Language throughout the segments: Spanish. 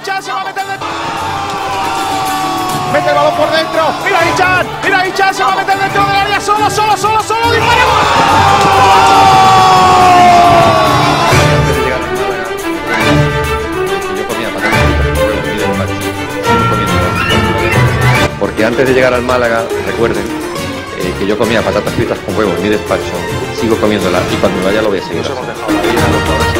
Ichan, se va a meter dentro. Mete el balón por dentro. Mira Ichan, mira Ichan, se va a meter dentro del área solo, solo, solo, solo. Comiendo. Porque antes de llegar al Málaga, recuerden eh, que yo comía patatas fritas con huevo en mi despacho, sigo comiéndolas y cuando me vaya lo voy a seguir. Nos hemos haciendo. dejado la vida,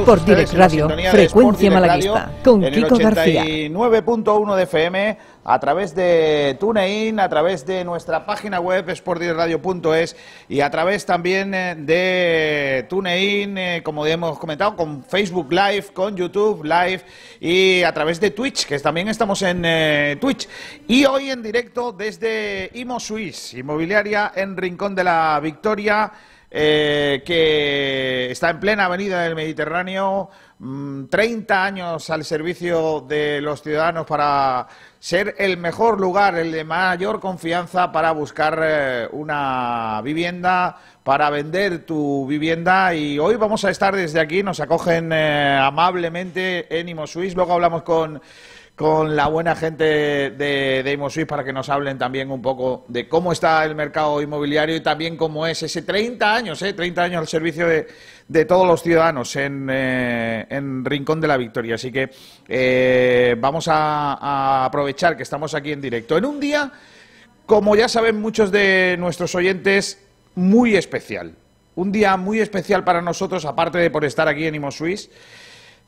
Sport Direct Radio, frecuencia malaguista, con Kiko García. 9.1 de FM, a través de TuneIn, a través de nuestra página web sportdirectradio.es y a través también eh, de TuneIn, eh, como hemos comentado, con Facebook Live, con YouTube Live y a través de Twitch, que también estamos en eh, Twitch. Y hoy en directo desde Imo Suisse, inmobiliaria en Rincón de la Victoria eh, que está en plena avenida del Mediterráneo, mm, 30 años al servicio de los ciudadanos para ser el mejor lugar, el de mayor confianza para buscar eh, una vivienda, para vender tu vivienda. Y hoy vamos a estar desde aquí, nos acogen eh, amablemente en Imo Suisse. Luego hablamos con con la buena gente de, de para que nos hablen también un poco de cómo está el mercado inmobiliario y también cómo es ese 30 años, ¿eh? 30 años al servicio de, de todos los ciudadanos en, eh, en Rincón de la Victoria. Así que eh, vamos a, aprovechar que estamos aquí en directo. En un día, como ya saben muchos de nuestros oyentes, muy especial. Un día muy especial para nosotros, aparte de por estar aquí en Imo.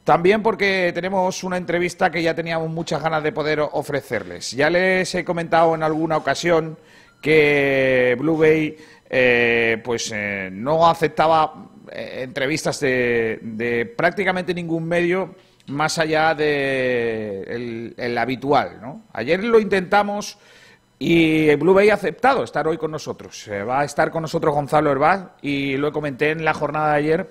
También porque tenemos una entrevista que ya teníamos muchas ganas de poder ofrecerles. Ya les he comentado en alguna ocasión que Blue Bay eh, pues eh, no aceptaba eh, entrevistas de, de prácticamente ningún medio más allá de el, habitual. ¿no? Ayer lo intentamos y Blue Bay ha aceptado estar hoy con nosotros. Eh, va a estar con nosotros Gonzalo Herbaz y lo comenté en la jornada de ayer.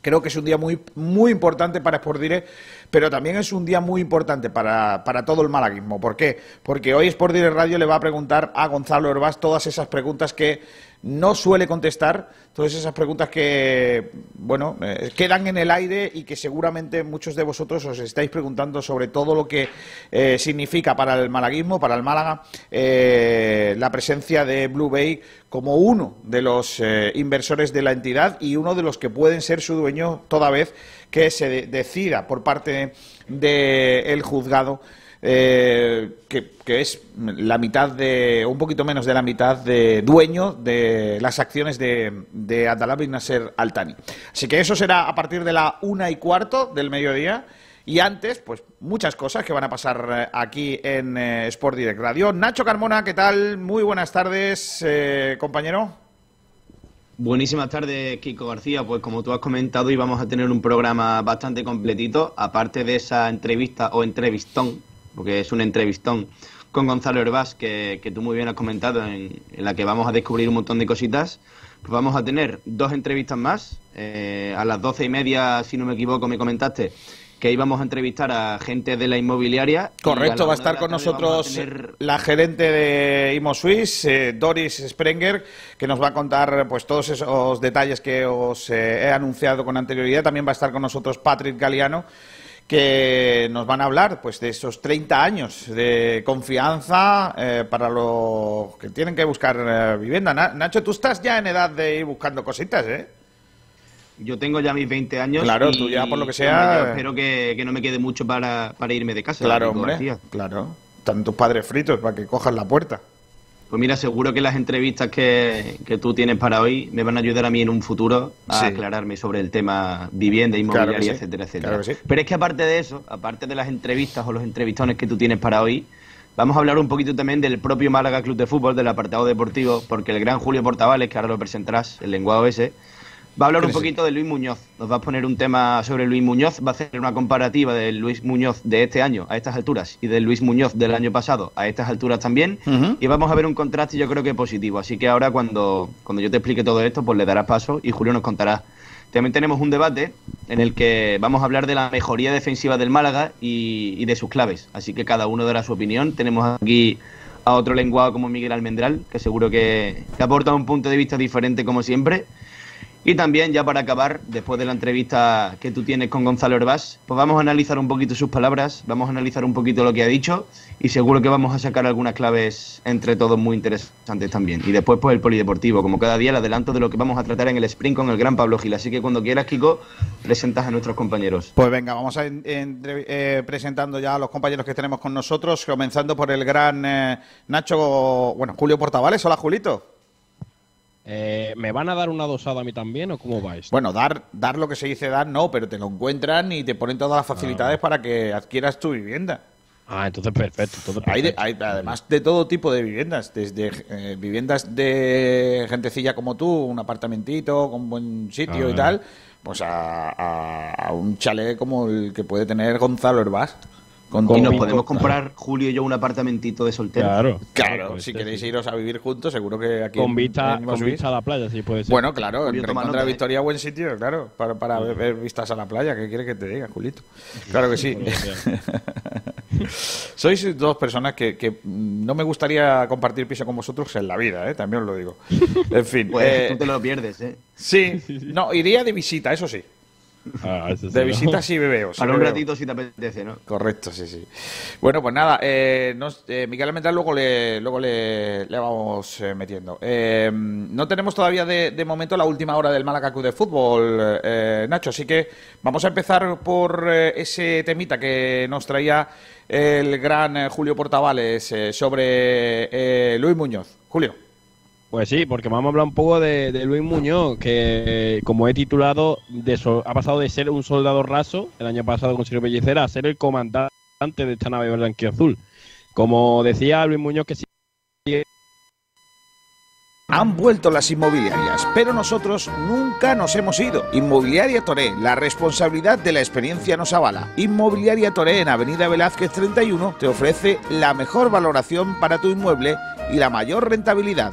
Creo que es un día muy, muy importante para Sport Direct, pero también es un día muy importante para, para todo el malaguismo. ¿Por qué? Porque hoy Sport Direct Radio le va a preguntar a Gonzalo Herbás todas esas preguntas que no suele contestar, todas esas preguntas que, bueno, eh, quedan en el aire y que seguramente muchos de vosotros os estáis preguntando sobre todo lo que eh, significa para el malaguismo, para el Málaga, eh, la presencia de Blue Bay como uno de los inversores de la entidad y uno de los que pueden ser su dueño toda vez que se de- decida por parte del juzgado eh, que, es la mitad de, un poquito menos de la mitad de dueño de las acciones de, de Abdallah bin Nasser Altani. Así que eso será a partir de la una y cuarto del mediodía. Y antes, pues muchas cosas que van a pasar eh, aquí en eh, Sport Direct Radio. Nacho Carmona, ¿qué tal? Muy buenas tardes, eh, compañero. Buenísimas tardes, Kiko García. Pues como tú has comentado, íbamos a tener un programa bastante completito, aparte de esa entrevista o entrevistón, porque es un entrevistón con Gonzalo Herbás, que, que tú muy bien has comentado, en, en la que vamos a descubrir un montón de cositas. Pues vamos a tener dos entrevistas más. Eh, a las doce y media, si no me equivoco, me comentaste que íbamos a entrevistar a gente de la inmobiliaria. Correcto, la va a estar con nosotros tener- la gerente de Imo Suisse, eh, Doris Sprenger, que nos va a contar pues todos esos detalles que os eh, he anunciado con anterioridad. También va a estar con nosotros Patrick Galeano, que nos van a hablar pues de esos 30 años de confianza eh, para los que tienen que buscar eh, vivienda. Na- Nacho, tú estás ya en edad de ir buscando cositas, ¿eh? Yo tengo ya mis 20 años. Claro, y, tú ya, por lo que sea, yo eh. espero que, que no me quede mucho para, para irme de casa. Claro, hombre, claro. Están tus padres fritos para que cojas la puerta. Pues mira, seguro que las entrevistas que, que, tú tienes para hoy me van a ayudar a mí en un futuro a aclararme sobre el tema vivienda, inmobiliaria, etcétera, etcétera. Pero es que aparte de eso, aparte de las entrevistas o los entrevistones que tú tienes para hoy, vamos a hablar un poquito también del propio Málaga Club de Fútbol, del apartado deportivo, porque el gran Julio Portavales, que ahora lo presentarás, el lenguado ese, Va a hablar un poquito de Luis Muñoz. Nos va a poner un tema sobre Luis Muñoz. Va a hacer una comparativa de Luis Muñoz de este año a estas alturas y de Luis Muñoz del año pasado a estas alturas también. Y vamos a ver un contraste, yo creo que positivo. Así que ahora, cuando, cuando yo te explique todo esto, pues le darás paso y Julio nos contará. También tenemos un debate en el que vamos a hablar de la mejoría defensiva del Málaga y, de sus claves. Así que cada uno dará su opinión. Tenemos aquí a otro lenguado como Miguel Almendral, que seguro que, que aporta un punto de vista diferente como siempre. Y también, ya para acabar, después de la entrevista que tú tienes con Gonzalo Herbás, pues vamos a analizar un poquito sus palabras, vamos a analizar un poquito lo que ha dicho y seguro que vamos a sacar algunas claves entre todos muy interesantes también. Y después, pues el polideportivo, como cada día, el adelanto de lo que vamos a tratar en el sprint con el gran Pablo Gil. Así que cuando quieras, Kiko, presentas a nuestros compañeros. Pues venga, vamos a ir eh, presentando ya a los compañeros que tenemos con nosotros, comenzando por el gran eh, Nacho, bueno, Julio Portavales. Hola, Julito. Eh, ¿Me van a dar una dosada a mí también o cómo vais? Bueno, dar, dar lo que se dice dar no, pero te lo encuentran y te ponen todas las facilidades ah. para que adquieras tu vivienda. Ah, entonces perfecto. Hay, además de todo tipo de viviendas, desde eh, viviendas de gentecilla como tú, un apartamentito con buen sitio y ah. tal, pues a, un chalet como el que puede tener Gonzalo Herbás y nos podemos comprar Julio y yo un apartamentito de soltero. Claro, claro. si queréis iros a vivir juntos, seguro que aquí. Con vista, a la playa, sí puede ser. Bueno, claro, en Rincón de la Victoria, buen sitio, claro, para, para ver, vistas a la playa. ¿Qué quieres que te diga, Julito? Claro que sí. Sois dos personas que, que, no me gustaría compartir piso con vosotros en la vida, ¿eh? también os lo digo. En fin. Pues eh, tú te lo pierdes, ¿eh? Sí, no, iría de visita, eso sí. Ah, de visita sí bebeo. Para un ratito si te apetece, ¿no? Correcto, sí, sí. Bueno, pues nada, eh, eh Miguel Almendral luego le, luego le, vamos eh, metiendo. Eh, no tenemos todavía de, momento la última hora del Málaga Club de Fútbol, Nacho, así que vamos a empezar por ese temita que nos traía el gran Julio Portavales sobre Luis Muñoz. Julio. Pues sí, porque vamos a hablar un poco de, Luis Muñoz, que como he titulado, ha pasado de ser un soldado raso el año pasado con Silvio Pellicera a ser el comandante de esta nave azul. Como decía Luis Muñoz, que sí. Han vuelto las inmobiliarias, pero nosotros nunca nos hemos ido. Inmobiliaria Toré, la responsabilidad de la experiencia nos avala. Inmobiliaria Toré en Avenida Velázquez 31 te ofrece la mejor valoración para tu inmueble y la mayor rentabilidad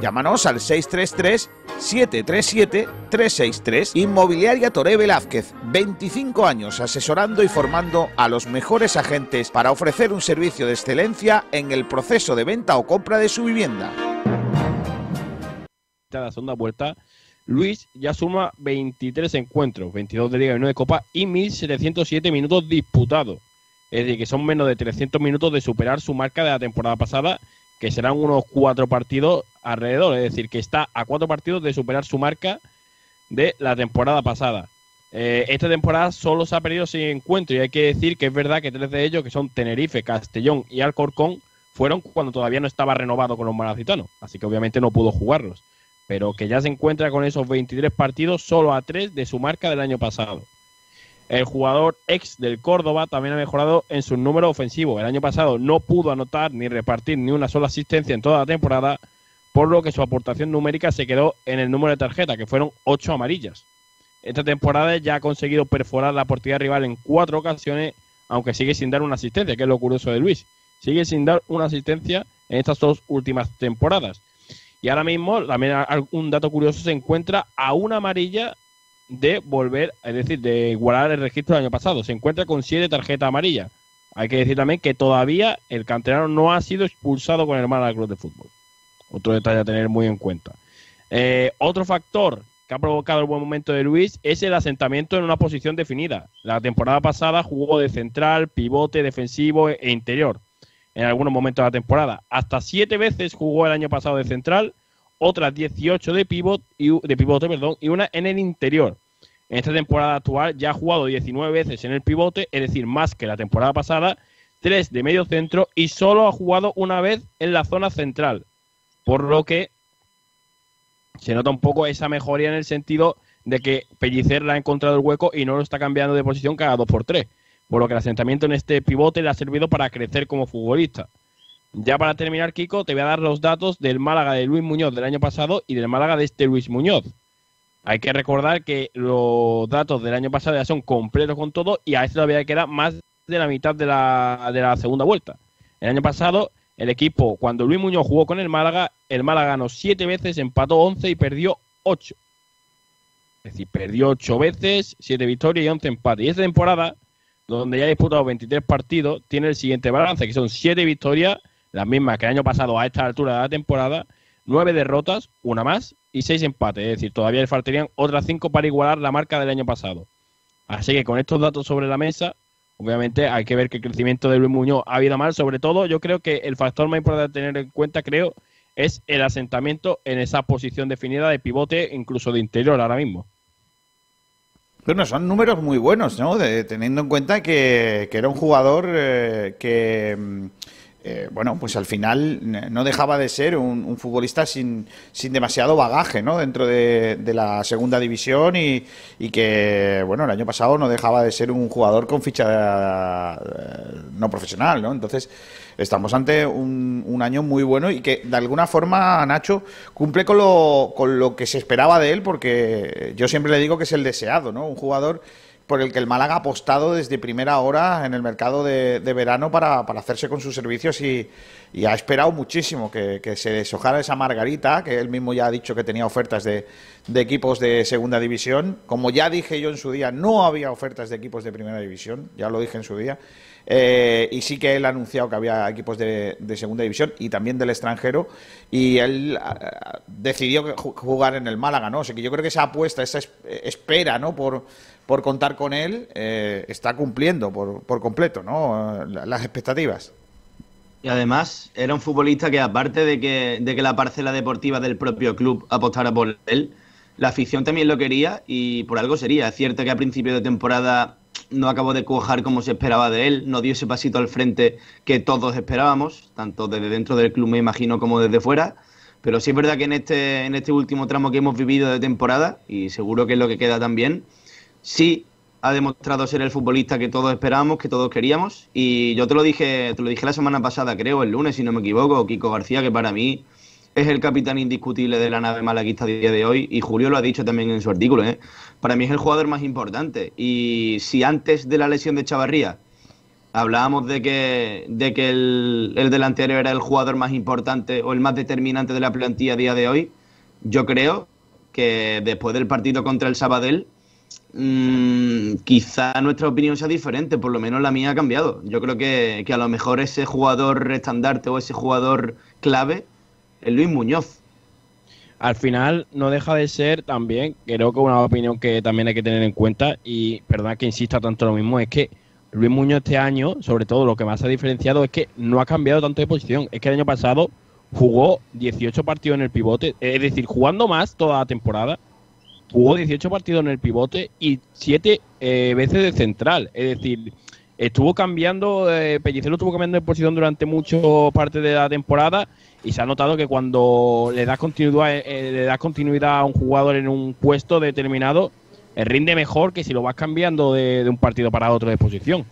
Llámanos al 633-737-363. Inmobiliaria Toré Velázquez, 25 años asesorando y formando a los mejores agentes para ofrecer un servicio de excelencia en el proceso de venta o compra de su vivienda. La segunda vuelta, Luis ya suma 23 encuentros, 22 de Liga y 9 de Copa y 1.707 minutos disputados. Es decir, que son menos de 300 minutos de superar su marca de la temporada pasada que serán unos cuatro partidos alrededor, es decir, que está a cuatro partidos de superar su marca de la temporada pasada. Eh, esta temporada solo se ha perdido sin encuentro y hay que decir que es verdad que tres de ellos, que son Tenerife, Castellón y Alcorcón, fueron cuando todavía no estaba renovado con los malacitanos, así que obviamente no pudo jugarlos, pero que ya se encuentra con esos 23 partidos solo a tres de su marca del año pasado. El jugador ex del Córdoba también ha mejorado en su número ofensivo. El año pasado no pudo anotar ni repartir ni una sola asistencia en toda la temporada, por lo que su aportación numérica se quedó en el número de tarjeta, que fueron ocho amarillas. Esta temporada ya ha conseguido perforar la portería rival en cuatro ocasiones, aunque sigue sin dar una asistencia, que es lo curioso de Luis. Sigue sin dar una asistencia en estas dos últimas temporadas. Y ahora mismo, también un dato curioso, se encuentra a una amarilla de volver, es decir, de igualar el registro del año pasado. Se encuentra con siete tarjetas amarillas. Hay que decir también que todavía el canterano no ha sido expulsado con el Málaga Club de Fútbol. Otro detalle a tener muy en cuenta. Eh, otro factor que ha provocado el buen momento de Luis es el asentamiento en una posición definida. La temporada pasada jugó de central, pivote, defensivo e interior. en algunos momentos de la temporada. Hasta siete veces jugó el año pasado de central, otras 18 de pivot y, de pivote, perdón, y una en el interior. En esta temporada actual ya ha jugado 19 veces en el pivote, es decir, más que la temporada pasada, tres de medio centro y solo ha jugado una vez en la zona central. Por lo que se nota un poco esa mejoría en el sentido de que Pellicer le ha encontrado el hueco y no lo está cambiando de posición cada dos por tres. Por lo que el asentamiento en este pivote le ha servido para crecer como futbolista. Ya para terminar, Kiko, te voy a dar los datos del Málaga de Luis Muñoz del año pasado y del Málaga de este Luis Muñoz. Hay que recordar que los datos del año pasado ya son completos con todo y a este todavía queda más de la mitad de la, de la segunda vuelta. El año pasado, el equipo, cuando Luis Muñoz jugó con el Málaga, el Málaga ganó siete veces, empató 11 y perdió 8. Es decir, perdió 8 veces, 7 victorias y 11 empates. Y esta temporada, donde ya ha disputado 23 partidos, tiene el siguiente balance, que son 7 victorias, las mismas que el año pasado a esta altura de la temporada, 9 derrotas, una más y 6 empates. Es decir, todavía le faltarían otras 5 para igualar la marca del año pasado. Así que con estos datos sobre la mesa, obviamente hay que ver que el crecimiento de Luis Muñoz ha habido mal. Sobre todo, yo creo que el factor más importante a tener en cuenta, creo, es el asentamiento en esa posición definida de pivote, incluso de interior ahora mismo. Bueno, son números muy buenos, ¿no? teniendo en cuenta que, era un jugador eh, que mm, eh, bueno, pues al final no dejaba de ser un, futbolista sin, sin, demasiado bagaje, ¿no? Dentro de, la segunda división y, que, bueno, el año pasado no dejaba de ser un jugador con ficha eh, no profesional, ¿no? Entonces, estamos ante un, un, año muy bueno y que de alguna forma Nacho cumple con lo, con lo que se esperaba de él, porque yo siempre le digo que es el deseado, ¿no? Un jugador por el que el Málaga ha apostado desde primera hora en el mercado de, verano para, hacerse con sus servicios y, ha esperado muchísimo que, se deshojara esa margarita, que él mismo ya ha dicho que tenía ofertas de, equipos de segunda división. Como ya dije yo en su día, no había ofertas de equipos de primera división, ya lo dije en su día. Eh, y sí que él ha anunciado que había equipos de, segunda división y también del extranjero y él ah, decidió jugar en el Málaga, ¿no? O sea que yo creo que esa apuesta, esa espera, ¿no? Por, por contar con él, eh, está cumpliendo por, por completo ¿no? las expectativas. Y además era un futbolista que aparte de que, de que la parcela deportiva del propio club apostara por él, la afición también lo quería y por algo sería. Es cierto que a principio de temporada no acabó de cuajar como se esperaba de él, no dio ese pasito al frente que todos esperábamos, tanto desde dentro del club me imagino como desde fuera. Pero sí es verdad que en este, en este último tramo que hemos vivido de temporada, y seguro que es lo que queda también, sí ha demostrado ser el futbolista que todos esperábamos, que todos queríamos. Y yo te lo dije, te lo dije la semana pasada, creo, el lunes, si no me equivoco, Kiko García, que para mí es el capitán indiscutible de la nave malaguista a día de hoy. Y Julio lo ha dicho también en su artículo. ¿eh? Para mí es el jugador más importante. Y si antes de la lesión de Chavarría hablábamos de que, de que el, el delantero era el jugador más importante o el más determinante de la plantilla a día de hoy, yo creo que después del partido contra el Sabadell Mm, quizá nuestra opinión sea diferente, por lo menos la mía ha cambiado. Yo creo que, a lo mejor ese jugador estandarte o ese jugador clave es Luis Muñoz. Al final no deja de ser también, creo que una opinión que también hay que tener en cuenta, y perdona que insista tanto lo mismo, es que Luis Muñoz este año, sobre todo lo que más ha diferenciado es que no ha cambiado tanto de posición. Es que el año pasado jugó 18 partidos en el pivote, es decir, jugando más toda la temporada jugó 18 partidos en el pivote y 7 eh, veces de central. Es decir, estuvo cambiando, eh, estuvo cambiando de posición durante mucho parte de la temporada y se ha notado que cuando le das continuidad, eh, le das continuidad a un jugador en un puesto determinado, rinde mejor que si lo vas cambiando de, un partido para otro de posición.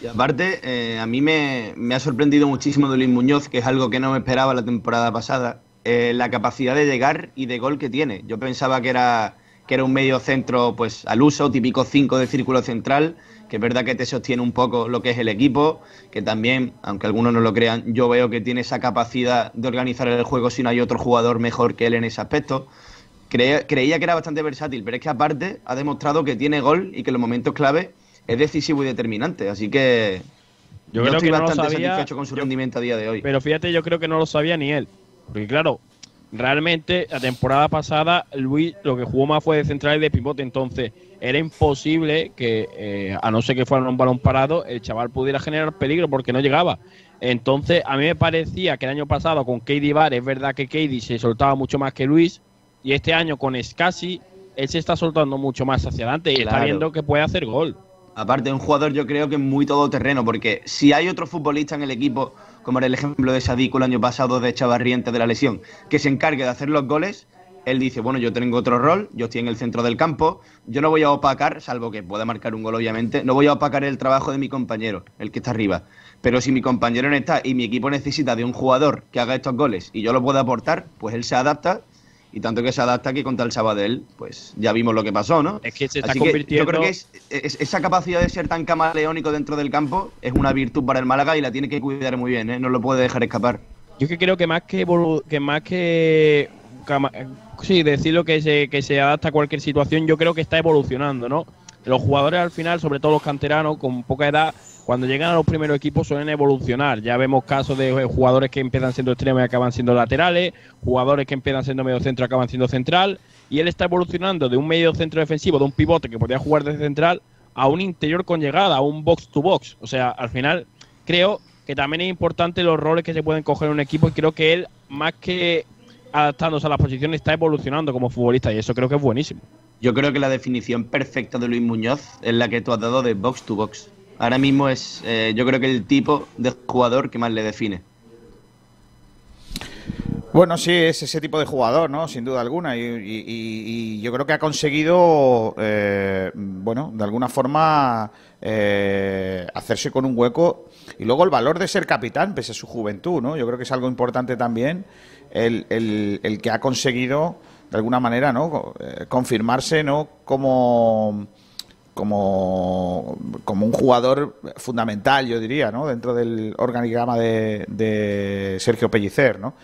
Y aparte, a mí me, ha sorprendido muchísimo de Muñoz, que es algo que no me esperaba la temporada pasada, eh, la capacidad de llegar y de gol que tiene. Yo pensaba que era, que era un medio centro pues al uso, típico 5 de círculo central, que es verdad que te sostiene un poco lo que es el equipo, que también, aunque algunos no lo crean, yo veo que tiene esa capacidad de organizar el juego si no hay otro jugador mejor que él en ese aspecto. creía que era bastante versátil, pero es que aparte ha demostrado que tiene gol y que en los momentos clave es decisivo y determinante. Así que yo, creo estoy que bastante no satisfecho con su rendimiento a día de hoy. Pero fíjate, yo creo que no lo sabía ni él. Porque claro, realmente la temporada pasada Luis lo que jugó más fue de central y de pivote, entonces era imposible que, eh, a no ser que fuera un balón parado, el chaval pudiera generar peligro porque no llegaba. Entonces, a mí me parecía que el año pasado con Katie Bar, es verdad que Katie se soltaba mucho más que Luis, y este año con Scassi, él se está soltando mucho más hacia adelante y está viendo que puede hacer gol. Aparte, un jugador yo creo que es muy todoterreno, porque si hay otro futbolista en el equipo, como era el ejemplo de Sadiku el año pasado de Chavarriente de la lesión, que se encargue de hacer los goles, él dice, bueno, yo tengo otro rol, yo estoy en el centro del campo, yo no voy a opacar, salvo que pueda marcar un gol obviamente, no voy a opacar el trabajo de mi compañero, el que está arriba. Pero si mi compañero no está y mi equipo necesita de un jugador que haga estos goles y yo lo puedo aportar, pues él se adapta y tanto que se adapta que contra el Sabadell, pues ya vimos lo que pasó, ¿no? Es que se está convirtiendo. yo creo que esa capacidad de ser tan camaleónico dentro del campo es una virtud para el Málaga y la tiene que cuidar muy bien, ¿eh? No lo puede dejar escapar. Yo que creo que más que, que más que sí, decirlo que se, que se adapta a cualquier situación, yo creo que está evolucionando, ¿no? Los jugadores al final, sobre todo los canteranos con poca edad, cuando llegan a los primeros equipos suelen evolucionar. Ya vemos casos de jugadores que empiezan siendo extremos y acaban siendo laterales, jugadores que empiezan siendo medio centro y acaban siendo central, y él está evolucionando de un medio centro defensivo, de un pivote que podía jugar desde central, a un interior con llegada, a un box to box. O sea, al final creo que también es importante los roles que se pueden coger en un equipo y creo que él, más que adaptándose a la posición, está evolucionando como futbolista y eso creo que es buenísimo. Yo creo que la definición perfecta de Luis Muñoz es la que tú has dado de box to box. Ahora mismo es, eh, yo creo que el tipo de jugador que más le define. Bueno, sí, es ese tipo de jugador, ¿no? Sin duda alguna. Y, yo creo que ha conseguido, eh, bueno, de alguna forma eh, hacerse con un hueco. Y luego el valor de ser capitán, pese a su juventud, ¿no? Yo creo que es algo importante también el, el, que ha conseguido, de alguna manera, ¿no? Eh, confirmarse, ¿no? Como, como, como un jugador fundamental, yo diría, ¿no? Dentro del organigrama de, de Sergio Pellicer, ¿no?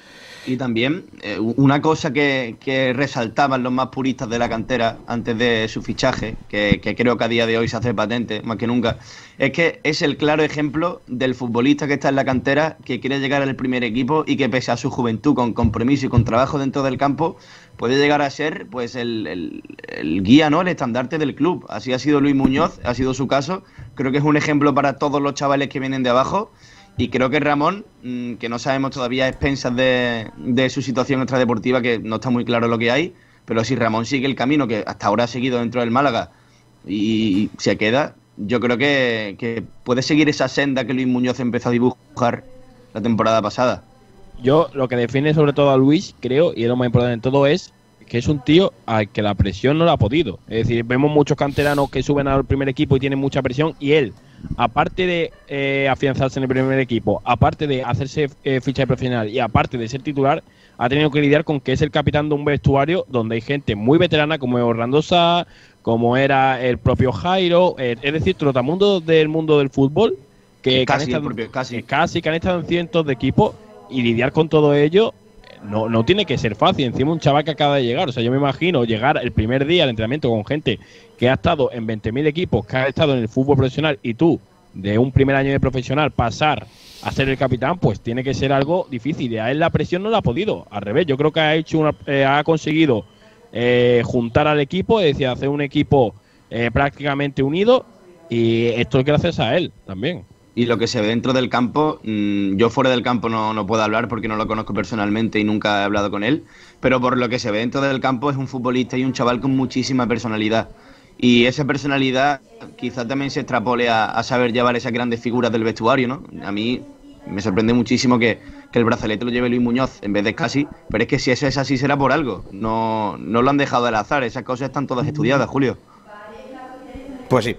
Y también eh, una cosa que, que, resaltaban los más puristas de la cantera antes de su fichaje, que, creo que a día de hoy se hace patente más que nunca, es que es el claro ejemplo del futbolista que está en la cantera, que quiere llegar al primer equipo y que pese a su juventud, con compromiso y con trabajo dentro del campo, puede llegar a ser pues el, el guía, ¿no? el estandarte del club. Así ha sido Luis Muñoz, ha sido su caso. Creo que es un ejemplo para todos los chavales que vienen de abajo y creo que Ramón, mm, que no sabemos todavía a expensas de, de su situación extradeportiva, que no está muy claro lo que hay, pero si Ramón sigue el camino que hasta ahora ha seguido dentro del Málaga y se queda, yo creo que, que puede seguir esa senda que Luis Muñoz empezó a dibujar la temporada pasada. Yo lo que define sobre todo a Luis, creo, y es lo más importante en todo, es que es un tío al que la presión no la ha podido. Es decir, vemos muchos canteranos que suben al primer equipo y tienen mucha presión, y él aparte de eh, afianzarse en el primer equipo, aparte de hacerse eh, ficha de profesional y aparte de ser titular, ha tenido que lidiar con que es el capitán de un vestuario donde hay gente muy veterana como Orlando Sá, como era el propio Jairo, eh, es decir, trotamundo del mundo del fútbol, que, casi, casi. casi que han estado en cientos de equipos y lidiar con todo ello no, no tiene que ser fácil. Encima un chaval que acaba de llegar. O sea, yo me imagino llegar el primer día al entrenamiento con gente que ha estado en 20.000 equipos, que ha estado en el fútbol profesional y tú, de un primer año de profesional, pasar a ser el capitán, pues tiene que ser algo difícil. Y a él la presión no la ha podido. Al revés, yo creo que ha hecho una, eh, ha conseguido eh, juntar al equipo, es decir, hacer un equipo eh, prácticamente unido. Y esto es gracias a él también y lo que se ve dentro del campo, mm, yo fuera del campo no, no, puedo hablar porque no lo conozco personalmente y nunca he hablado con él, pero por lo que se ve dentro del campo es un futbolista y un chaval con muchísima personalidad. Y esa personalidad quizá también se extrapole a, saber llevar esas grandes figuras del vestuario, ¿no? A mí me sorprende muchísimo que, que, el brazalete lo lleve Luis Muñoz en vez de casi, pero es que si eso es así será por algo. No, no lo han dejado al azar, esas cosas están todas estudiadas, Julio. Pues sí.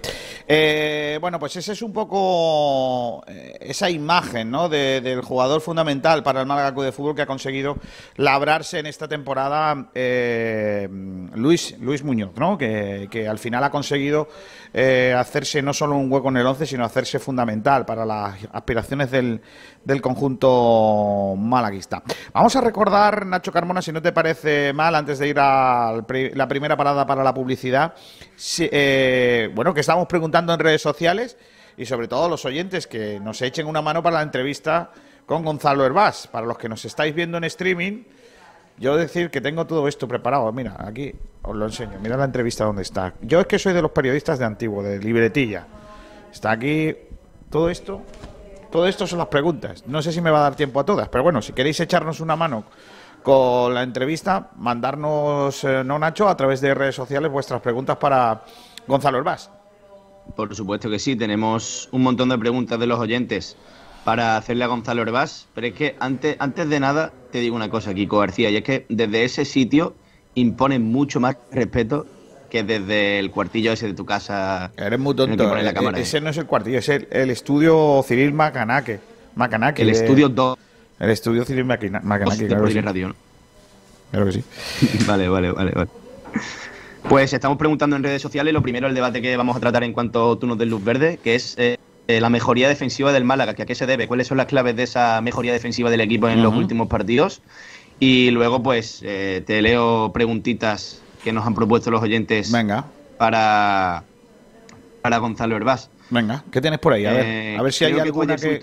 Eh, bueno, pues esa es un poco eh, esa imagen ¿no? del jugador fundamental para el Málaga Club de Fútbol que ha conseguido labrarse en esta temporada eh, Luis, Luis Muñoz, ¿no? que, que al final ha conseguido hacerse no solo un hueco en el 11, sino hacerse fundamental para las aspiraciones del, del conjunto malaguista. Vamos a recordar, Nacho Carmona, si no te parece mal, antes de ir a la primera parada para la publicidad, bueno, que estamos preguntando en redes sociales y sobre todo los oyentes que nos echen una mano para la entrevista con Gonzalo Herbás. Para los que nos estáis viendo en streaming, yo decir que tengo todo esto preparado. Mira, aquí os lo enseño. Mira la entrevista donde está. Yo es que soy de los periodistas de antiguo, de libretilla. Está aquí todo esto todo esto son las preguntas. No sé si me va a dar tiempo a todas, pero bueno, si queréis echarnos una mano con la entrevista, mandarnos, eh, no Nacho, a través de redes sociales vuestras preguntas para Gonzalo Herbás. Por supuesto que sí, tenemos un montón de preguntas de los oyentes para hacerle a Gonzalo Herbás, pero es que antes, antes de nada te digo una cosa, Kiko García, y es que desde ese sitio imponen mucho más respeto que desde el cuartillo ese de tu casa. Eres muy tonto. La eh, cámara. ese no es el cuartillo, es el, el estudio Cyril Macanaque. Macanaque el de- estudio 2 El estudio Macana- Macanaque, claro que sí. Radio, ¿no? Claro que sí. vale, vale, vale, vale. Pues estamos preguntando en redes sociales, lo primero el debate que vamos a tratar en cuanto tú nos des luz verde, que es eh, eh, la mejoría defensiva del Málaga, que a qué se debe, cuáles son las claves de esa mejoría defensiva del equipo en los últimos partidos. Y luego, pues, eh, te leo preguntitas que nos han propuesto los oyentes Venga, para, para Gonzalo Herbás. venga, ¿qué tienes por ahí? A ver, Eh, a ver si hay que alguna que...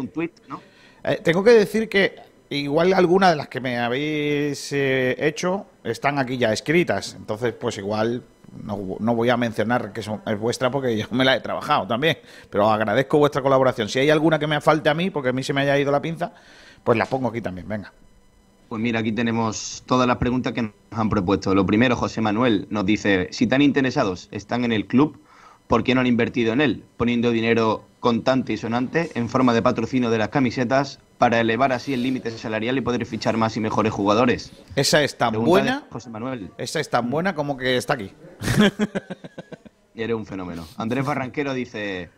Eh, tengo que decir que igual alguna de las que me habéis eh, hecho están aquí ya escritas. Entonces, pues igual no, no voy a mencionar que son, es vuestra porque yo me la he trabajado también. Pero agradezco vuestra colaboración. Si hay alguna que me falte a mí, porque a mí se me haya ido la pinza, pues la pongo aquí también. Venga. Pues mira, aquí tenemos todas las preguntas que nos han propuesto. Lo primero, José Manuel nos dice, si tan interesados están en el club, ¿por qué no han invertido en él? Poniendo dinero contante y sonante en forma de patrocinio de las camisetas para elevar así el límite salarial y poder fichar más y mejores jugadores. Esa es tan Pregunta buena, José Manuel, esa es tan buena como que está aquí. eres un fenómeno. Andrés Barranquero dice,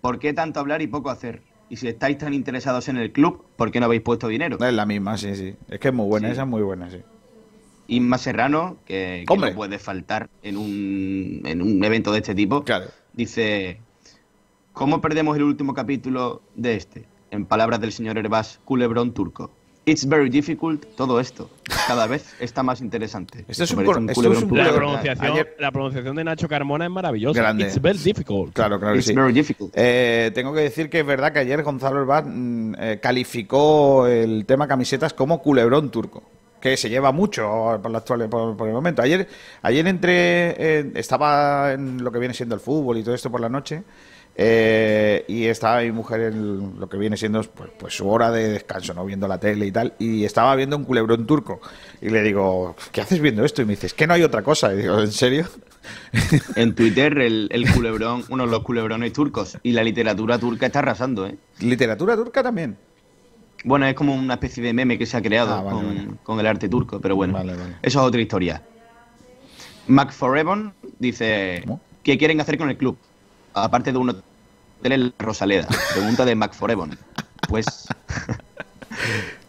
¿por qué tanto hablar y poco hacer? Y si estáis tan interesados en el club, ¿por qué no habéis puesto dinero? Es la misma, sí, sí. Es que es muy buena, Sí. esa es muy buena, sí. Inma Serrano, que, no puede faltar en un, en un evento de este tipo, Claro. dice, ¿cómo perdemos el último capítulo de este? En palabras del señor Herbás, culebrón turco. It's very difficult, todo esto. Cada vez está más interesante. Esto es un esto es un turco. La pronunciación, ayer- la pronunciación de Nacho Carmona es maravillosa. Grande. It's very difficult. Claro, claro It's sí. very difficult. Eh, tengo que decir que es verdad que ayer Gonzalo Herbaz mm, eh, calificó el tema camisetas como culebrón turco, que se lleva mucho por, la actual, por, por el momento. Ayer, ayer entré, en- estaba en lo que viene siendo el fútbol y todo esto por la noche. eh, y estaba mi mujer en lo que viene siendo pues, pues su hora de descanso, no viendo la tele y tal, y estaba viendo un culebrón turco. Y le digo, ¿qué haces viendo esto? Y me dice, es que no hay otra cosa. Y digo, ¿en serio? En Twitter, el, el culebrón, uno de los culebrones turcos. Y la literatura turca está arrasando, ¿eh? Literatura turca también. Bueno, es como una especie de meme que se ha creado Ah, vale, con, vale. con el arte turco, pero bueno, Vale, eso es otra historia. McForever dice, ¿Cómo? ¿qué quieren hacer con el club? Aparte de un hotel en la Rosaleda. Pregunta de McForever. Pues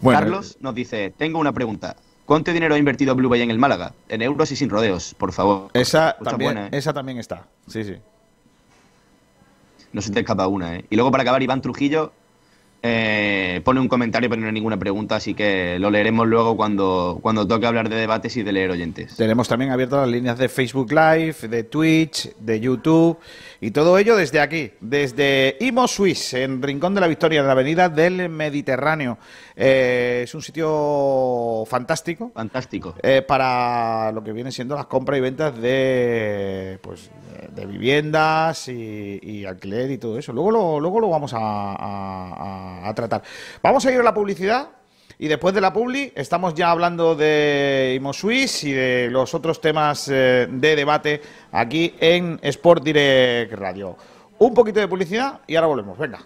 Bueno, Carlos nos dice, tengo una pregunta. ¿Cuánto dinero ha invertido Blue Bay en el Málaga? En euros y sin rodeos, por favor. Esa también, buena, ¿eh? esa también está. Sí, sí. No se te escapa una, ¿eh? Y luego para acabar, Iván Trujillo eh, pone un comentario pero no hay ninguna pregunta, así que lo leeremos luego cuando, cuando toque hablar de debates y de leer oyentes. Tenemos también abiertas las líneas de Facebook Live, de Twitch, de YouTube y todo ello desde aquí, desde Imo Suisse, en Rincón de la Victoria, en la avenida del Mediterráneo. Eh, es un sitio fantástico. Fantástico. eh, para lo que viene siendo las compras y ventas de pues de, de viviendas y, y alquiler y todo eso. Luego lo, luego lo vamos a, a- a- a tratar. Vamos a ir a la publicidad y después de la publi estamos ya hablando de Imo Suisse y de los otros temas eh, de debate aquí en Sport Direct Radio. Un poquito de publicidad y ahora volvemos. Venga.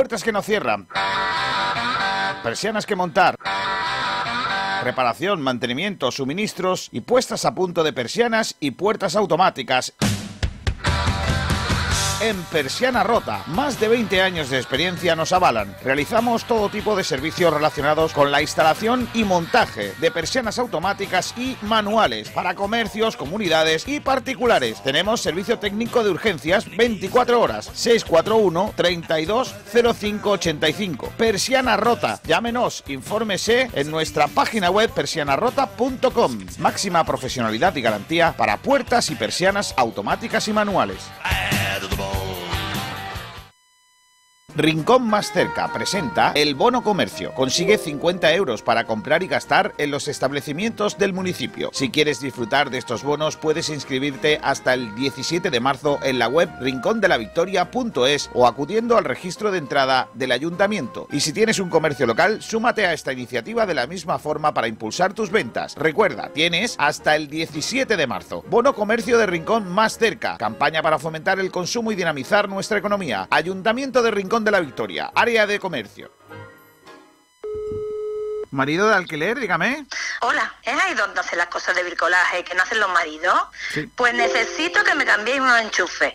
Puertas que no cierran. Persianas que montar. Reparación, mantenimiento, suministros y puestas a punto de persianas y puertas automáticas. En Persiana Rota. Más de 20 años de experiencia nos avalan. Realizamos todo tipo de servicios relacionados con la instalación y montaje de persianas automáticas y manuales para comercios, comunidades y particulares. Tenemos servicio técnico de urgencias 24 horas 641 32 0585. Persiana Rota. Llámenos, infórmese en nuestra página web persianarota.com. Máxima profesionalidad y garantía para puertas y persianas automáticas y manuales. Rincón Más Cerca presenta el Bono Comercio. Consigue 50 euros para comprar y gastar en los establecimientos del municipio. Si quieres disfrutar de estos bonos, puedes inscribirte hasta el 17 de marzo en la web rincondelavictoria.es o acudiendo al registro de entrada del ayuntamiento. Y si tienes un comercio local, súmate a esta iniciativa de la misma forma para impulsar tus ventas. Recuerda, tienes hasta el 17 de marzo. Bono Comercio de Rincón Más Cerca. Campaña para fomentar el consumo y dinamizar nuestra economía. Ayuntamiento de Rincón de la Victoria, área de comercio. Marido de alquiler, dígame. Hola, ¿es ahí donde hacen las cosas de bricolaje que no hacen los maridos? Pues necesito que me cambiéis unos enchufes.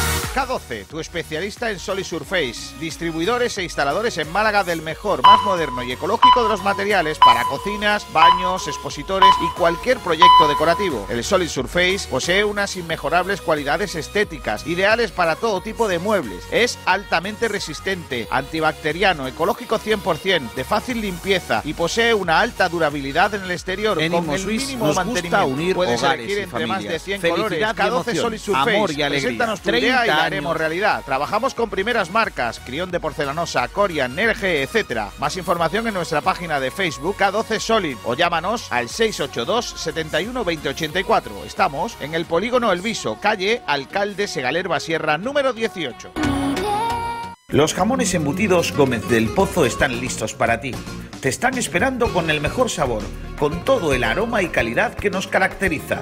K12, tu especialista en Sol y Surface, distribuidores e instaladores en Málaga del mejor, más moderno y ecológico de los materiales para cocinas, baños, expositores y cualquier proyecto decorativo. El Solid Surface posee unas inmejorables cualidades estéticas, ideales para todo tipo de muebles. Es altamente resistente, antibacteriano, ecológico 100%, de fácil limpieza y posee una alta durabilidad en el exterior. En con el mínimo nos mantenimiento. gusta unir Puedes hogares elegir y entre más de familias. 100 Felicidad colores. y K12 emoción, Solid Surface. amor y alegría. Preséntanos tu 30 idea y la haremos realidad. Trabajamos con primeras marcas, Crión de Porcelanosa, Corian, Nerge, etcétera. Más información en nuestra página de Facebook K12 Solid o llámanos al 682 71 2084. Estamos en el Polígono El Viso, calle Alcalde Segalerba Sierra, número 18. Los jamones embutidos Gómez del Pozo están listos para ti. Te están esperando con el mejor sabor, con todo el aroma y calidad que nos caracteriza.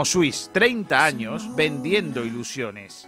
Imosuisse, 30 años vendiendo ilusiones.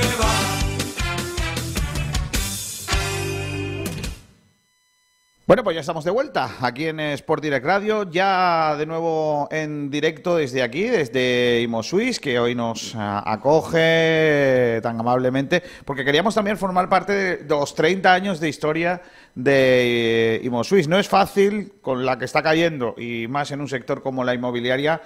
Bueno, pues ya estamos de vuelta aquí en Sport Direct Radio, ya de nuevo en directo desde aquí, desde Imo Suisse, que hoy nos ah, acoge tan amablemente, porque queríamos también formar parte de los 30 años de historia de eh, Imo Suisse. No es fácil con la que está cayendo y más en un sector como la inmobiliaria.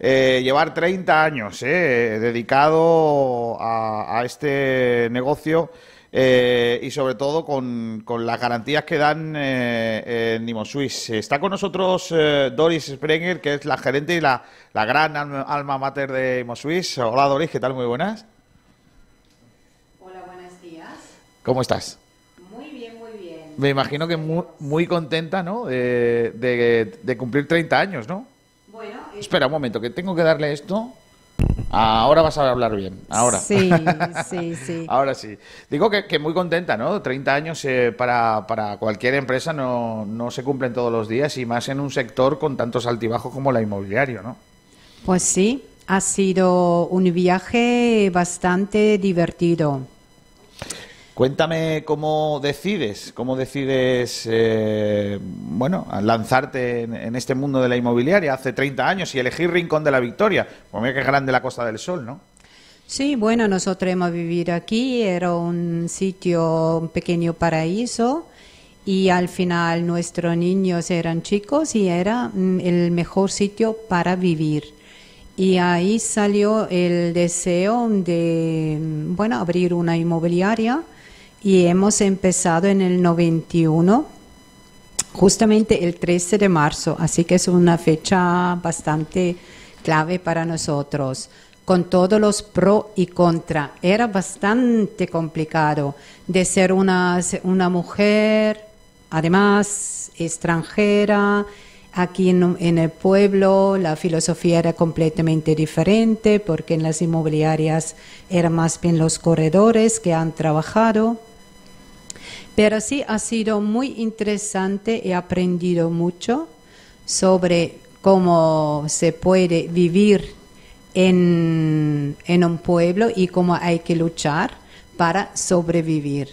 eh, llevar 30 años eh, dedicado a, a este negocio eh, y sobre todo con, con las garantías que dan eh, en Nimo Suisse. Está con nosotros eh, Doris Sprenger, que es la gerente y la, la gran alma, alma mater de Nimo. Hola Doris, ¿qué tal? Muy buenas. Hola, buenos días. ¿Cómo estás? Muy bien, muy bien. Me imagino que muy, muy contenta, ¿no? De, de- de cumplir 30 años, ¿no? Bueno, eh, Espera un momento, que tengo que darle esto. Ahora vas a hablar bien. Ahora. Sí, sí, sí. Ahora sí. Digo que, que muy contenta, ¿no? 30 años eh, para, para cualquier empresa no, no se cumplen todos los días y más en un sector con tantos altibajos como la inmobiliario, ¿no? Pues sí, ha sido un viaje bastante divertido. Cuéntame cómo decides, cómo decides, eh, bueno, lanzarte en, este mundo de la inmobiliaria hace 30 años y elegir Rincón de la Victoria. Pues mira es grande la Costa del Sol, ¿no? Sí, bueno, nosotros hemos vivido aquí, era un sitio, un pequeño paraíso, y al final nuestros niños eran chicos y era mm, el mejor sitio para vivir. Y ahí salió el deseo de, mm, bueno, abrir una inmobiliaria y hemos empezado en el 91, justamente el 13 de marzo, así que es una fecha bastante clave para nosotros, con todos los pro y contra. Era bastante complicado de ser una, una mujer, además extranjera, Aquí en, en, el pueblo la filosofía era completamente diferente porque en las inmobiliarias eran más bien los corredores que han trabajado. Pero sí ha sido muy interesante, he aprendido mucho sobre cómo se puede vivir en, en un pueblo y cómo hay que luchar para sobrevivir.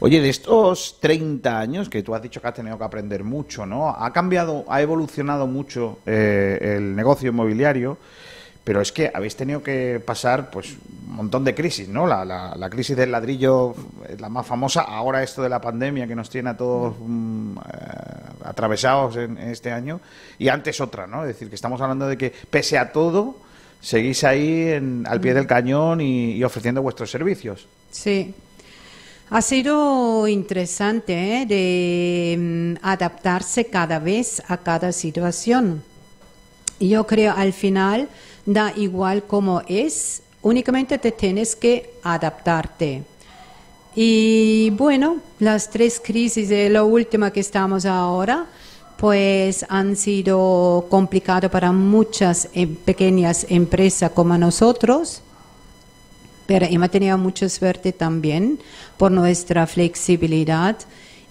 Oye, de estos 30 años que tú has dicho que has tenido que aprender mucho, ¿no? Ha cambiado, ha evolucionado mucho eh, el negocio inmobiliario, pero es que habéis tenido que pasar pues un montón de crisis, ¿no? La, la, la crisis del ladrillo es la más famosa, ahora esto de la pandemia que nos tiene a todos mm, eh, atravesados en, en este año, y antes otra, ¿no? Es decir, que estamos hablando de que pese a todo seguís ahí en, al pie del cañón y, y ofreciendo vuestros servicios. Sí, ha sido interesante ¿eh? de um, adaptarse cada vez a cada situación. Yo creo al final da igual como es, únicamente te tienes que adaptarte. Y bueno, las tres crisis de la última que estamos ahora, pues han sido complicadas para muchas eh, pequeñas empresas como nosotros pero hemos tenido mucha suerte también por nuestra flexibilidad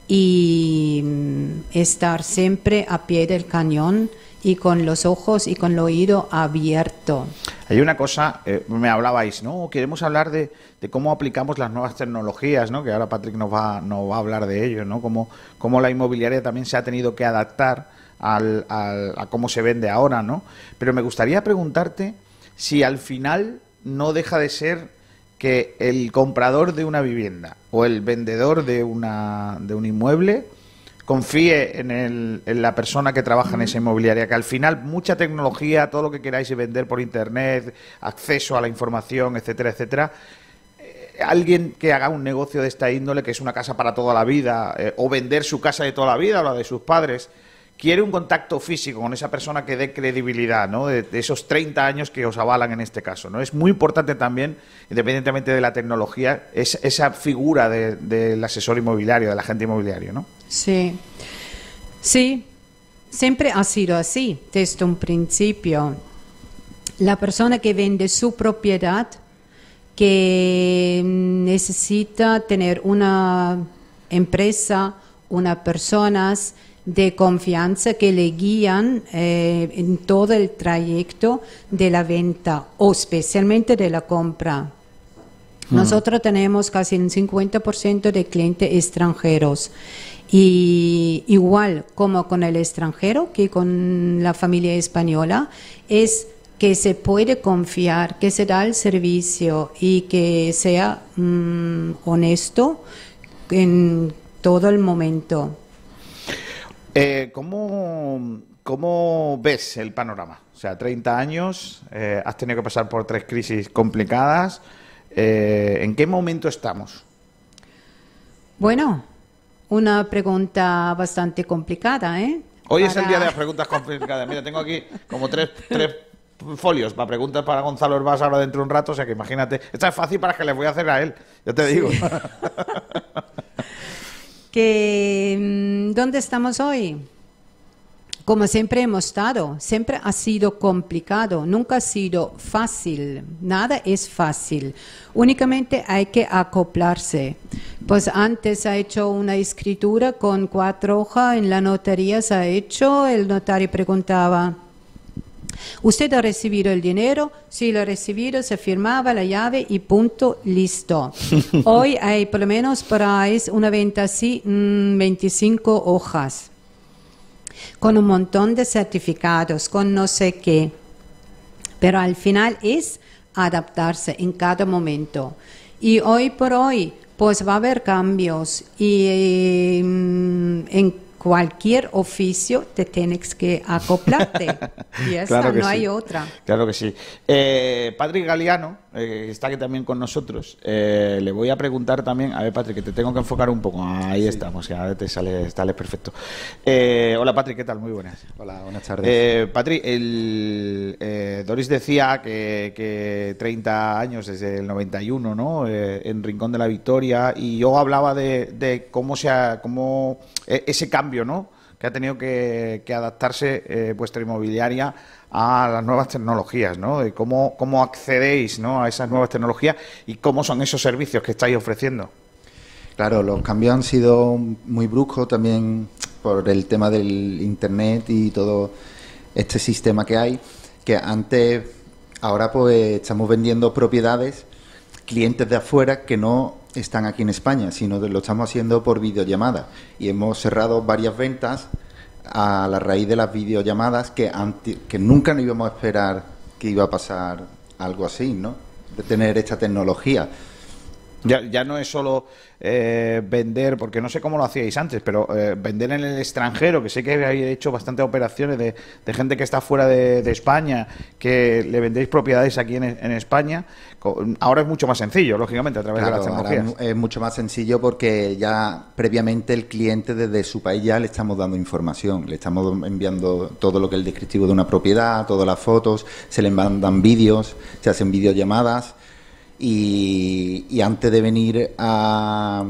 y mm, estar siempre a pie del cañón y con los ojos y con el oído abierto. Hay una cosa, eh, me hablabais, ¿no? Queremos hablar de, cómo aplicamos las nuevas tecnologías, ¿no? Que ahora Patrick nos va, nos va a hablar de ello, ¿no? Cómo la inmobiliaria también se ha tenido que adaptar al, al, a cómo se vende ahora, ¿no? Pero me gustaría preguntarte si al final no deja de ser que el comprador de una vivienda o el vendedor de, una, de un inmueble confíe en, el, la persona que trabaja en esa inmobiliaria, que al final mucha tecnología, todo lo que queráis vender por internet, acceso a la información, etcétera, etcétera, alguien que haga un negocio de esta índole, que es una casa para toda la vida, eh, o vender su casa de toda la vida o la de sus padres, quiere un contacto físico con esa persona que dé credibilidad, ¿no? De, esos 30 años que os avalan en este caso, ¿no? Es muy importante también, independientemente de la tecnología, es, esa figura del asesor inmobiliario, del agente inmobiliario, ¿no? Sí, sí, siempre ha sido así desde un principio. La persona que vende su propiedad, que necesita tener una empresa, una personas, de confianza que le guían eh, en todo el trayecto de la venta o especialmente de la compra. Nosotros tenemos casi un 50% de clientes extranjeros. Y igual como con el extranjero que con la familia española, es que se puede confiar, que se da el servicio y que sea mm, honesto en todo el momento. Eh, ¿cómo, ves el panorama? O sea, 30 años, eh, has tenido que pasar por tres crisis complicadas. Eh, ¿En qué momento estamos? Bueno, una pregunta bastante complicada, ¿eh? Hoy es el día de las preguntas complicadas. Mira, tengo aquí como tres, tres folios para preguntas para Gonzalo Herbás ahora dentro de un rato, o sea que imagínate. Esta es fácil para que le voy a hacer a él, ya te digo. que mm, ¿dónde estamos hoy? Como siempre hemos estado, siempre ha sido complicado, nunca ha sido fácil, nada es fácil, únicamente hay que acoplarse. Pues antes ha hecho una escritura con cuatro hojas, en la notaría se ha hecho, el notario preguntaba, Usted ha recibido el dinero, sí lo ha recibido, se firmaba la llave y punto, listo. Hoy hay por lo menos para es una venta así, 25 mm, hojas, con un montón de certificados, con no sé qué. Pero al final es adaptarse en cada momento. Y hoy por hoy, pues va a haber cambios y mm, en cualquier oficio te tienes que acoplarte. y esta no hay otra. Claro que sí. Eh, Patrick Galeano, eh, está aquí también con nosotros, eh, le voy a preguntar también, a ver Patrick, que te tengo que enfocar un poco. Ahí estamos, ya te sale, sale perfecto. Eh, hola Patrick, ¿qué tal? Muy buenas. Hola, buenas tardes. Patrick, el, Doris decía que, que, 30 años desde el 91, ¿no? en Rincón de la Victoria, y yo hablaba de, de cómo, se ha, cómo ese cambio, ¿no? que ha tenido que, adaptarse vuestra inmobiliaria a las nuevas tecnologías, ¿no? Cómo, cómo accedéis ¿no? a esas nuevas tecnologías y cómo son esos servicios que estáis ofreciendo. Claro, los cambios han sido muy bruscos también por el tema del Internet y todo este sistema que hay, que antes, ahora pues estamos vendiendo propiedades, clientes de afuera que no están aquí en España, sino que lo estamos haciendo por videollamada y hemos cerrado varias ventas a la raíz de las videollamadas que, que nunca nos íbamos a esperar que iba a pasar algo así, ¿no? De tener esta tecnología. Ya, ya no es solo eh, vender, porque no sé cómo lo hacíais antes, pero eh, vender en el extranjero, que sé que habéis hecho bastantes operaciones de, gente que está fuera de, España, que le vendéis propiedades aquí en, España, ahora es mucho más sencillo, lógicamente, a través de las tecnologías. es mucho más sencillo porque ya previamente el cliente desde su país ya le estamos dando información, le estamos enviando todo lo que es el descriptivo de una propiedad, todas las fotos, se le mandan vídeos, se hacen videollamadas y, antes de venir a,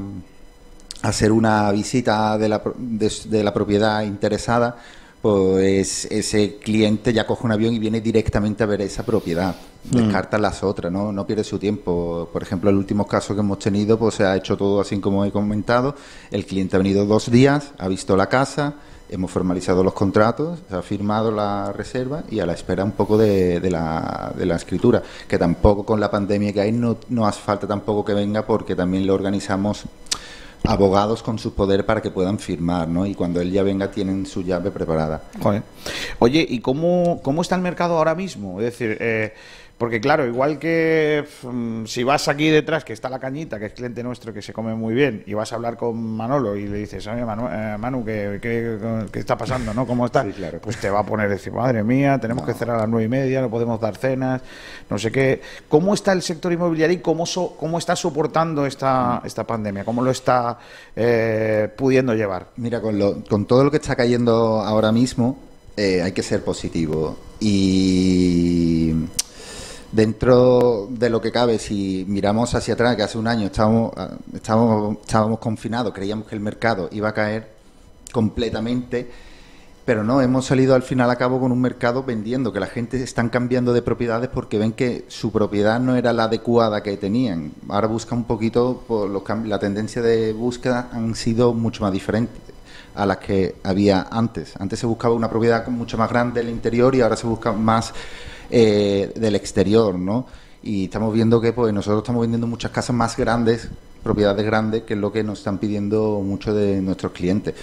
hacer una visita de la, de, la propiedad interesada, pues ese cliente ya coge un avión y viene directamente a ver esa propiedad. Mm. Descarta las otras, ¿no? No pierde su tiempo. Por ejemplo, el último caso que hemos tenido, pues se ha hecho todo así como he comentado. El cliente ha venido dos días, ha visto la casa, hemos formalizado los contratos, se ha firmado la reserva y a la espera un poco de, la, de la, escritura, que tampoco con la pandemia que hay no, hace falta tampoco que venga porque también le organizamos abogados con su poder para que puedan firmar, ¿no? Y cuando él ya venga tienen su llave preparada. Oye, ¿y cómo, cómo está el mercado ahora mismo? Es decir, eh, Porque claro, igual que mm, si vas aquí detrás, que está la cañita, que es cliente nuestro que se come muy bien, y vas a hablar con Manolo y le dices, oye Manu, eh, Manu ¿qué, qué, está pasando? ¿no? ¿Cómo está? Pues te va a poner decir, madre mía, tenemos que cerrar a las nueve y media, no podemos dar cenas, no sé qué. ¿Cómo está el sector inmobiliario y cómo, cómo está soportando esta, esta pandemia? ¿Cómo lo está eh, pudiendo llevar? Mira, con, lo, con todo lo que está cayendo ahora mismo, eh, hay que ser positivo. Y dentro de lo que cabe, si miramos hacia atrás, que hace un año estábamos, ah, estábamos, estábamos confinados, creíamos que el mercado iba a caer completamente, pero no, hemos salido al final a cabo con un mercado vendiendo, que la gente están cambiando de propiedades porque ven que su propiedad no era la adecuada que tenían. Ahora busca un poquito, por los la tendencia de búsqueda han sido mucho más diferentes a las que había antes. Antes se buscaba una propiedad mucho más grande del interior y ahora se busca más eh, del exterior, ¿no? Y estamos viendo que pues nosotros estamos vendiendo muchas casas más grandes, propiedades grandes, que es lo que nos están pidiendo muchos de nuestros clientes.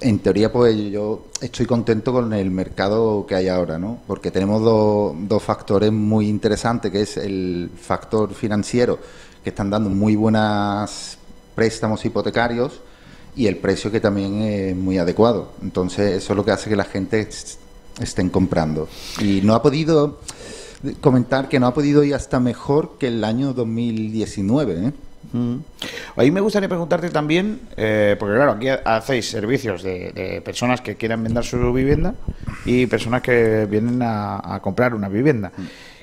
En teoría, pues yo estoy contento con el mercado que hay ahora, ¿no? Porque tenemos dos factores muy interesantes, que es el factor financiero, que están dando muy buenos préstamos hipotecarios, y el precio que también es muy adecuado. Entonces, eso es lo que hace que la gente estén comprando. Y no ha podido comentar que no ha podido ir hasta mejor que el año 2019. ¿eh? Mm. Ahí me gustaría preguntarte también, eh, porque claro, aquí hacéis servicios de, personas que quieran vender su vivienda y personas que vienen a, comprar una vivienda. Mm.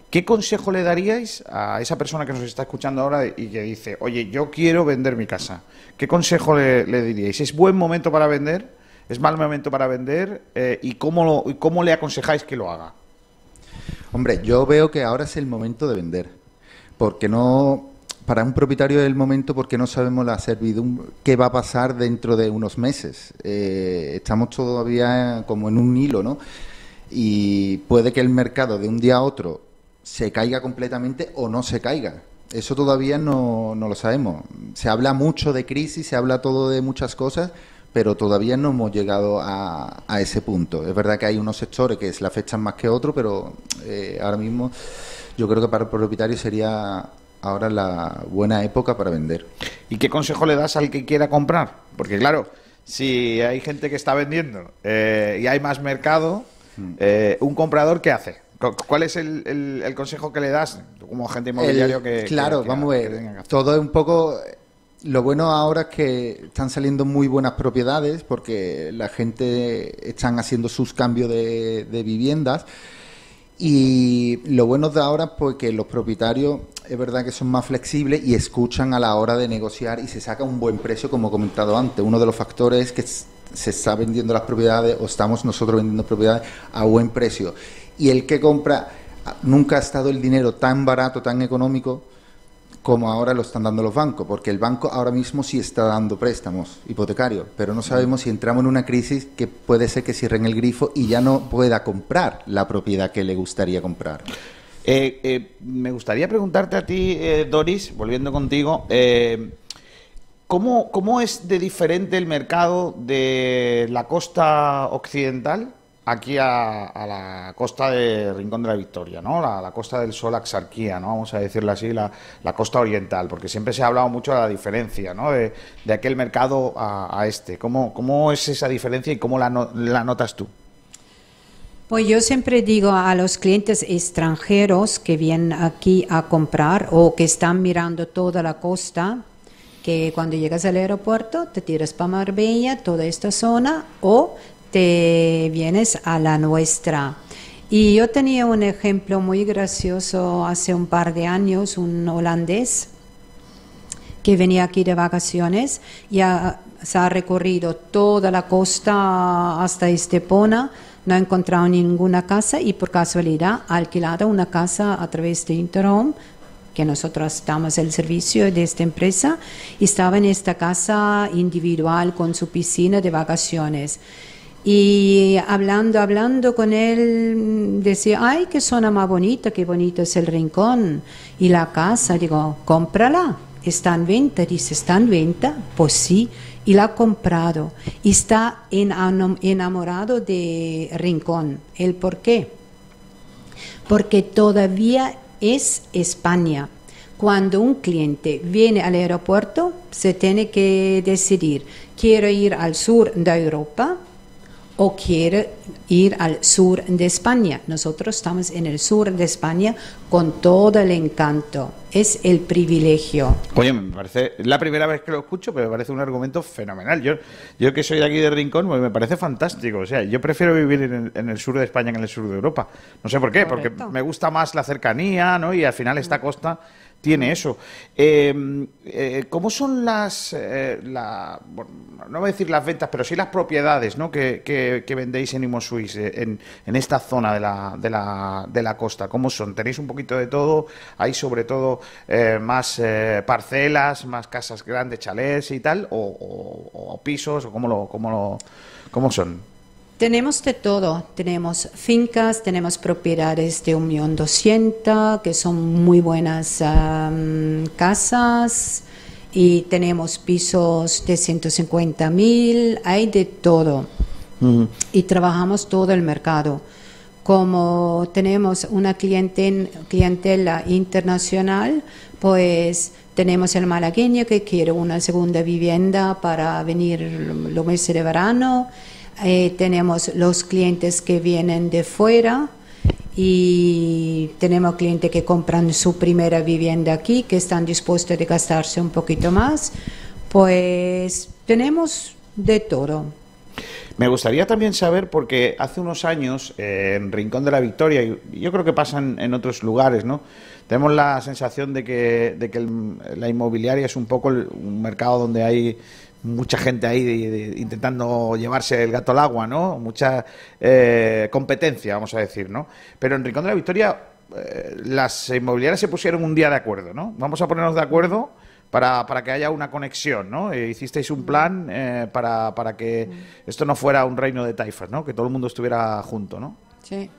¿Qué consejo le daríais a esa persona que nos está escuchando ahora y que dice, oye, yo quiero vender mi casa? ¿Qué consejo le, le diríais? ¿Es buen momento para vender? ¿Es mal momento para vender? Eh, ¿Y cómo, cómo le aconsejáis que lo haga? Hombre, yo veo que ahora es el momento de vender. Porque no, para un propietario es el momento porque no sabemos la servidumbre, qué va a pasar dentro de unos meses. Eh, estamos todavía como en un hilo, ¿no? Y puede que el mercado de un día a otro se caiga completamente o no se caiga. Eso todavía no, no lo sabemos. Se habla mucho de crisis, se habla todo de muchas cosas, pero todavía no hemos llegado a, ese punto. Es verdad que hay unos sectores que se la fechan más que otros, pero eh, ahora mismo yo creo que para el propietario sería ahora la buena época para vender. ¿Y qué consejo le das al que quiera comprar? Porque claro, si hay gente que está vendiendo eh, y hay más mercado, hmm. eh, ¿un comprador qué hace? ¿Cuál es el, consejo que le das como agente inmobiliario que... Claro, vamos a ver, todo es un poco lo bueno ahora es que están saliendo muy buenas propiedades porque la gente están haciendo sus cambios de, viviendas. Y lo bueno de ahora pues que los propietarios es verdad que son más flexibles y escuchan a la hora de negociar y se saca un buen precio, como he comentado antes. Uno de los factores es que se está vendiendo las propiedades o estamos nosotros vendiendo propiedades a buen precio. Y el que compra, nunca ha estado el dinero tan barato, tan económico como ahora lo están dando los bancos, porque el banco ahora mismo sí está dando préstamos hipotecarios, pero no sabemos si entramos en una crisis que puede ser que cierren el grifo y ya no pueda comprar la propiedad que le gustaría comprar. Eh, eh, me gustaría preguntarte a ti, eh, Doris, volviendo contigo, ¿cómo, ¿cómo es de diferente el mercado de la costa occidental aquí a, la costa de Rincón de la Victoria, ¿no? La, costa del Sol Axarquía, ¿no? Vamos a decirlo así, la, costa oriental, porque siempre se ha hablado mucho de la diferencia, ¿no? De, aquel mercado a, este. ¿Cómo, ¿Cómo, es esa diferencia y cómo la, la notas tú? Pues yo siempre digo a los clientes extranjeros que vienen aquí a comprar o que están mirando toda la costa, que cuando llegas al aeropuerto te tiras para Marbella, toda esta zona, o te vienes a la nuestra. Y yo tenía un ejemplo muy gracioso hace un par de años, un holandés que venía aquí de vacaciones y se ha recorrido toda la costa hasta Estepona, no ha encontrado ninguna casa y por casualidad ha alquilado una casa a través de Interhome que nosotros damos el servicio de esta empresa y estaba en esta casa individual con su piscina de vacaciones. Y hablando, hablando con él, decía, ay, qué zona más bonita, qué bonito es el rincón. Y la casa, digo, cómprala, está en venta. Dice, ¿está en venta? Pues sí, y la ha comprado. Y está enamorado de Rincón. ¿El por qué? Porque todavía es España. Cuando un cliente viene al aeropuerto, se tiene que decidir, quiero ir al sur de Europa o quiero ir al sur de España. Nosotros estamos en el sur de España con todo el encanto. Es el privilegio. Oye, me parece, la primera vez que lo escucho, pero me parece un argumento fenomenal. Yo, yo que soy de aquí de Rincón, pues me parece fantástico. O sea, yo prefiero vivir en el, sur de España que en el sur de Europa. No sé por qué, porque me gusta más la cercanía, ¿no? Y al final esta costa tiene eso. Em, eh, ¿Cómo son las, eh, no voy a decir las ventas, pero sí las propiedades ¿no? que, vendéis en Imo eh, en, en, esta zona de la, de, la, de la costa? ¿Cómo son? ¿Tenéis un poquito de todo? ¿Hay sobre todo más parcelas, más casas grandes, chalés y tal? ¿O, pisos? ¿O cómo, lo, cómo, lo, cómo son? Tenemos de todo, tenemos fincas, tenemos propiedades de un millón doscientos, que son muy buenas casas, y tenemos pisos de 150 mil, hay de todo. Y trabajamos todo el mercado. Como tenemos una clientela internacional, pues tenemos el malagueño que quiere una segunda vivienda para venir los meses de verano eh, tenemos los clientes que vienen de fuera y tenemos clientes que compran su primera vivienda aquí, que están dispuestos a gastarse un poquito más. Pues tenemos de todo. Me gustaría también saber, porque hace unos años eh, en Rincón de la Victoria, y yo creo que pasan en otros lugares, ¿no? Tenemos la sensación de que, de que la inmobiliaria es un poco un mercado donde hay mucha gente ahí intentando llevarse el gato al agua, ¿no? Mucha eh, competencia, vamos a decir, ¿no? Pero en Rincón de la Victoria eh, las inmobiliarias se pusieron un día de acuerdo, ¿no? Vamos a ponernos de acuerdo para, para que haya una conexión, ¿no? Eh, hicisteis un plan para, para que esto no fuera un reino de taifas, ¿no? Que todo el mundo estuviera junto, ¿no? Sí.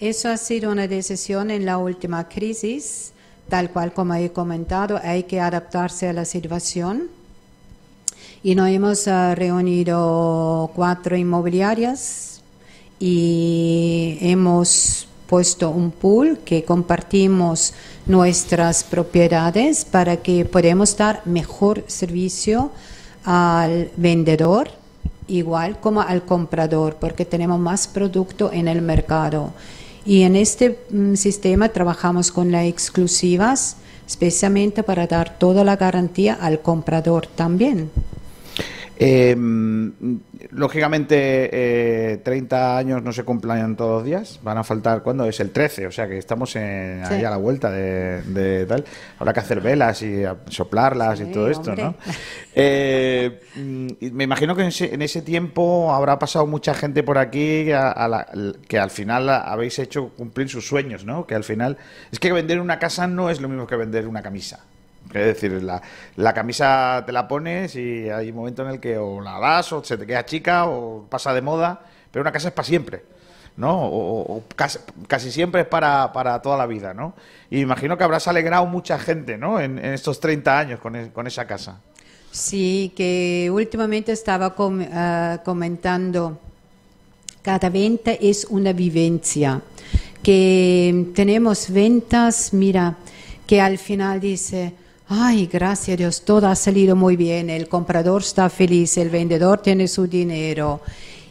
Eso ha sido una decisión en la última crisis, tal cual como he comentado, hay que adaptarse a la situación y nos hemos ah, reunido cuatro inmobiliarias y hemos puesto un pool que compartimos nuestras propiedades para que podamos dar mejor servicio al vendedor igual como al comprador porque tenemos más producto en el mercado y en este mm, sistema trabajamos con las exclusivas especialmente para dar toda la garantía al comprador también. Eh, lógicamente, 30 eh, años no se cumplan todos los días. Van a faltar, ¿cuándo? Es el 13, o sea que estamos en, ahí a la vuelta de, tal. Habrá que hacer velas y soplarlas y todo esto, ¿no? Eh, me imagino que en ese, tiempo habrá pasado mucha gente por aquí que al final habéis hecho cumplir sus sueños, ¿no? Que al final. Es que vender una casa no es lo mismo que vender una camisa. Es decir, la, la, camisa te la pones y hay un momento en el que o la das o se te queda chica o pasa de moda, pero una casa es para siempre, ¿no? O, casi, siempre es para, para, toda la vida, ¿no? Y imagino que habrás alegrado mucha gente, ¿no? En, estos 30 años con, con, esa casa. Sí, que últimamente estaba ah, comentando, cada venta es una vivencia, que tenemos ventas, mira, que al final dice, ay, gracias a Dios, todo ha salido muy bien, el comprador está feliz, el vendedor tiene su dinero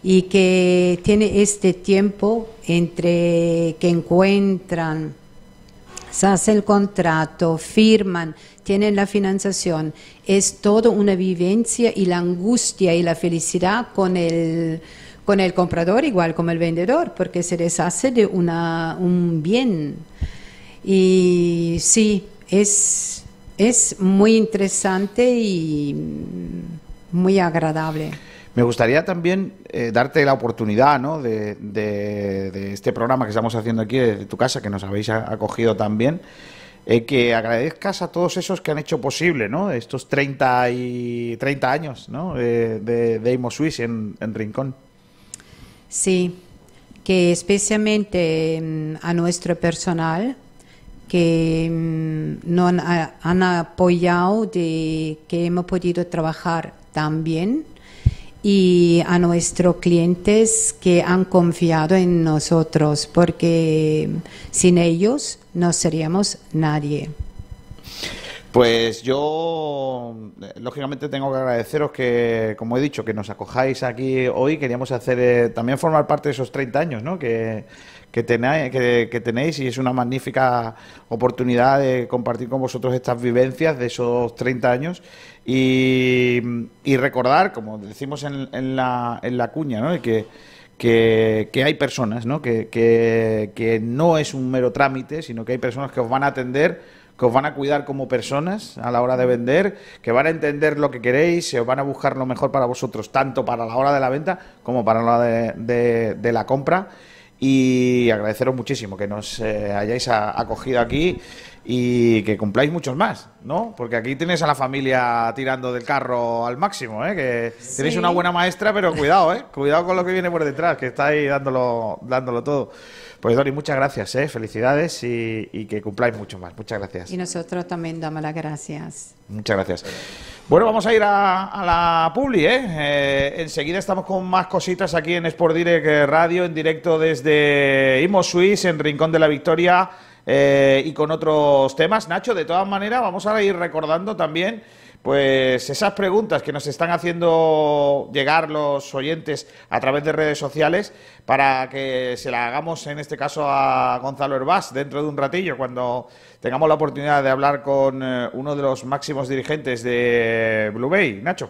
y que tiene este tiempo entre que encuentran, se hace el contrato, firman, tienen la financiación, es todo una vivencia y la angustia y la felicidad con el, con el comprador igual como el vendedor, porque se les hace de una, un bien. Y sí, es es muy interesante y muy agradable. Me gustaría también eh, darte la oportunidad ¿no? de, este programa que estamos haciendo aquí, de tu casa, que nos habéis acogido también, eh, que agradezcas a todos esos que han hecho posible ¿no? estos 30, y, 30 años ¿no? de, de Imo Suisse en, en Rincón. Sí, que especialmente mm, a nuestro personal, que mm, nos han, apoyado, de que hemos podido trabajar tan bien y a nuestros clientes que han confiado en nosotros, porque sin ellos no seríamos nadie. Pues yo, lógicamente, tengo que agradeceros que, como he dicho, que nos acojáis aquí hoy. Queríamos hacer eh, también formar parte de esos 30 años ¿no? que, que, tenéis, que, tenéis y es una magnífica oportunidad de compartir con vosotros estas vivencias de esos 30 años y, recordar, como decimos en, en, la, en la cuña, ¿no? que, que, hay personas, ¿no? Que, que, que no es un mero trámite, sino que hay personas que os van a atender que os van a cuidar como personas a la hora de vender, que van a entender lo que queréis, se os van a buscar lo mejor para vosotros, tanto para la hora de la venta como para la hora de, la compra. Y agradeceros muchísimo que nos eh, hayáis acogido aquí y que cumpláis muchos más, ¿no? Porque aquí tienes a la familia tirando del carro al máximo, ¿eh? Que tenéis una buena maestra, pero cuidado, ¿eh? Cuidado con lo que viene por detrás, que estáis dándolo, dándolo todo. Pues Dori, muchas gracias, ¿eh? felicidades y, que cumpláis mucho más. Muchas gracias. Y nosotros también damos las gracias. Muchas gracias. Bueno, vamos a ir a, la Publi, ¿eh? ¿eh? Enseguida estamos con más cositas aquí en Sport Direct Radio, en directo desde Imo Suisse, en Rincón de la Victoria, eh, y con otros temas. Nacho, de todas maneras, vamos a ir recordando también pues esas preguntas que nos están haciendo llegar los oyentes a través de redes sociales para que se la hagamos en este caso a Gonzalo Herbás dentro de un ratillo cuando tengamos la oportunidad de hablar con eh, uno de los máximos dirigentes de Blue Bay, Nacho.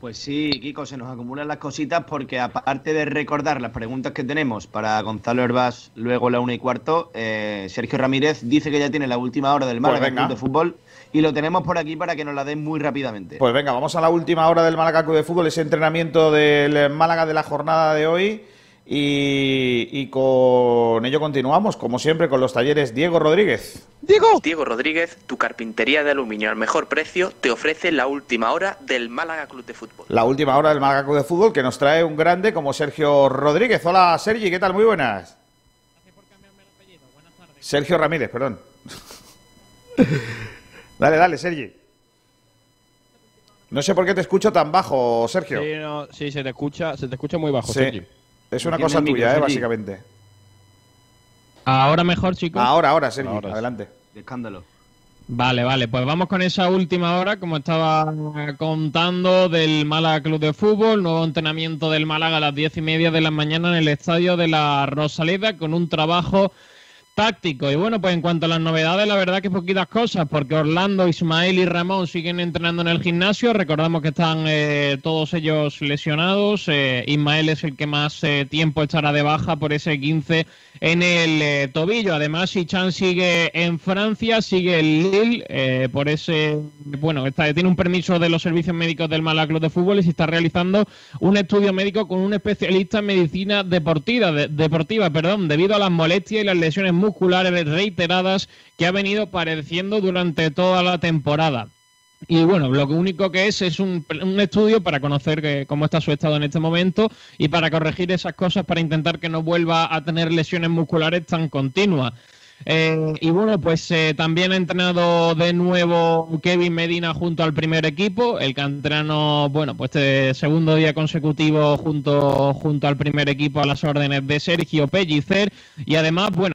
Pues sí, Kiko, se nos acumulan las cositas porque aparte de recordar las preguntas que tenemos para Gonzalo Herbás luego la una y cuarto, eh, Sergio Ramírez dice que ya tiene la última hora del pues Málaga de Fútbol y lo tenemos por aquí para que nos la den muy rápidamente. Pues venga, vamos a la última hora del Málaga Club de Fútbol, ese entrenamiento del Málaga de la jornada de hoy. Y, con ello continuamos, como siempre, con los talleres Diego Rodríguez. Diego. Diego Rodríguez, tu carpintería de aluminio al mejor precio, te ofrece la última hora del Málaga Club de Fútbol. La última hora del Málaga Club de Fútbol que nos trae un grande como Sergio Rodríguez. Hola Sergi, ¿qué tal? Muy buenas. Gracias por cambiarme el apellido. Buenas tardes. Sergio Ramírez, perdón. dale, dale, Sergi. No sé por qué te escucho tan bajo, Sergio. Sí, sí se te escucha, se te escucha muy bajo, Sergi. Es una cosa tuya, eh, básicamente. Ahora mejor, chicos. Ahora, ahora, Sergio, adelante. escándalo. Vale, vale, pues vamos con esa última hora, como estaba contando, del Málaga Club de Fútbol, nuevo entrenamiento del Málaga a las diez y media de la mañana en el estadio de la Rosaleda, con un trabajo táctico. Y bueno, pues en cuanto a las novedades, la verdad que poquitas cosas, porque Orlando, Ismael y Ramón siguen entrenando en el gimnasio. Recordamos que están eh, todos ellos lesionados. Eh, Ismael es el que más eh, tiempo estará de baja por ese 15 en el tobillo. Además, Chan sigue en Francia, sigue el Lille, por ese, bueno, está, tiene un permiso de los servicios médicos del Club de Fútbol y se está realizando un estudio médico con un especialista en medicina deportiva, deportiva, perdón, debido a las molestias y las lesiones musculares reiteradas que ha venido padeciendo durante toda la temporada. Y bueno, lo único que es es un, estudio para conocer cómo está su estado en este momento y para corregir esas cosas para intentar que no vuelva a tener lesiones musculares tan continuas. Eh, y bueno, pues eh, también ha entrenado de nuevo Kevin Medina junto al primer equipo, el canterano, bueno, pues este segundo día consecutivo junto, junto al primer equipo a las órdenes de Sergio Pellicer y además, bueno,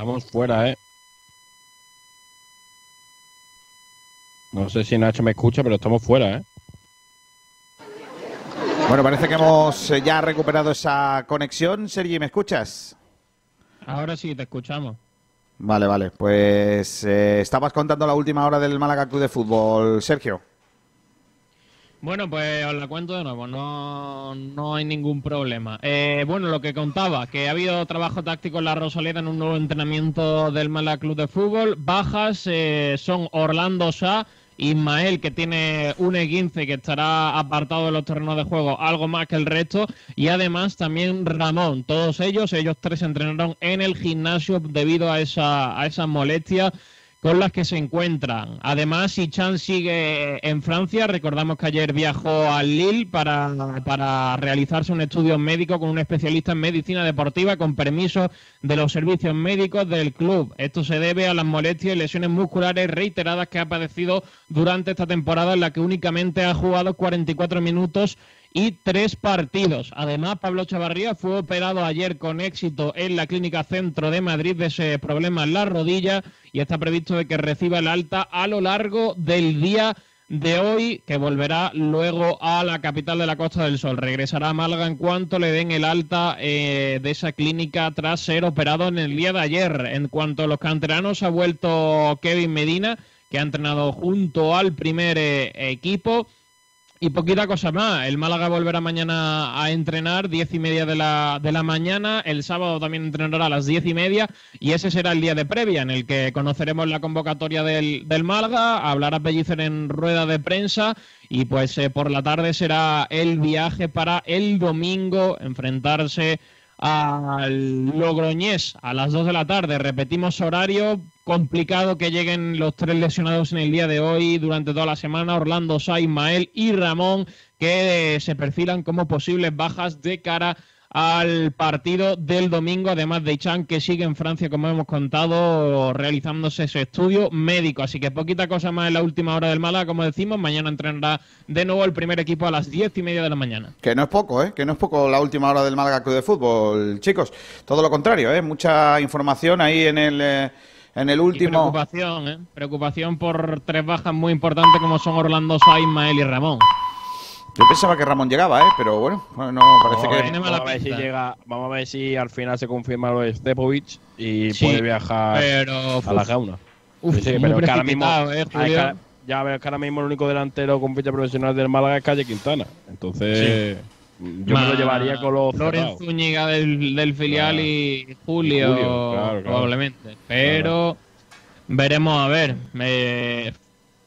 Estamos fuera, ¿eh? No sé si Nacho me escucha, pero estamos fuera, ¿eh? Bueno, parece que hemos eh, ya recuperado esa conexión. Sergi, ¿me escuchas? Ahora sí, te escuchamos. Vale, vale. Pues eh, estabas contando la última hora del Málaga Club de Fútbol, Sergio. Bueno, pues os la cuento de nuevo, no, no hay ningún problema. Eh, bueno, lo que contaba, que ha habido trabajo táctico en la Rosaleda en un nuevo entrenamiento del Málaga Club de Fútbol. Bajas eh, son Orlando Sá, Ismael, que tiene un E15 que estará apartado de los terrenos de juego algo más que el resto, y además también Ramón. Todos ellos, ellos tres entrenaron en el gimnasio debido a esa, a esa molestia con las que se encuentran. Además, Chan sigue en Francia. Recordamos que ayer viajó al Lille para, para realizarse un estudio médico con un especialista en medicina deportiva con permiso de los servicios médicos del club. Esto se debe a las molestias y lesiones musculares reiteradas que ha padecido durante esta temporada en la que únicamente ha jugado 44 minutos y tres partidos. Además, Pablo Chavarría fue operado ayer con éxito en la Clínica Centro de Madrid de ese problema en la rodilla y está previsto de que reciba el alta a lo largo del día de hoy, que volverá luego a la capital de la Costa del Sol. Regresará a Málaga en cuanto le den el alta eh, de esa clínica tras ser operado en el día de ayer. En cuanto a los canteranos, ha vuelto Kevin Medina, que ha entrenado junto al primer eh, equipo. Y poquita cosa más. El Málaga volverá mañana a entrenar, diez y media de la, de la mañana. El sábado también entrenará a las diez y media. Y ese será el día de previa, en el que conoceremos la convocatoria del, del Málaga. Hablará Pellicer en rueda de prensa. Y pues eh, por la tarde será el viaje para el domingo enfrentarse al Logroñés a las 2 de la tarde. Repetimos horario, complicado que lleguen los tres lesionados en el día de hoy durante toda la semana, Orlando Sa, Ismael y Ramón, que se perfilan como posibles bajas de cara al partido del domingo, además de Ichan, que sigue en Francia, como hemos contado, realizándose ese estudio médico. Así que poquita cosa más en la última hora del Málaga, como decimos. Mañana entrenará de nuevo el primer equipo a las diez y media de la mañana. Que no es poco, ¿eh? Que no es poco la última hora del Málaga Club de Fútbol, chicos. Todo lo contrario, ¿eh? Mucha información ahí en el... Eh, en el último. preocupación, ¿eh? Preocupación por tres bajas muy importantes como son Orlando Sá, Ismael y Ramón. Yo pensaba que Ramón llegaba, ¿eh? pero bueno, no parece que. vamos, a ver si llega, vamos a ver si al final se confirma lo de Stepovic y puede viajar a la jauna. Uf, pero que ahora mismo, eh, ya ves que ahora mismo el único delantero con ficha profesional del Málaga es Calle Quintana. Entonces, yo me lo llevaría con los. Lorenzo Zúñiga del, del filial y Julio, probablemente. Pero veremos a ver. Me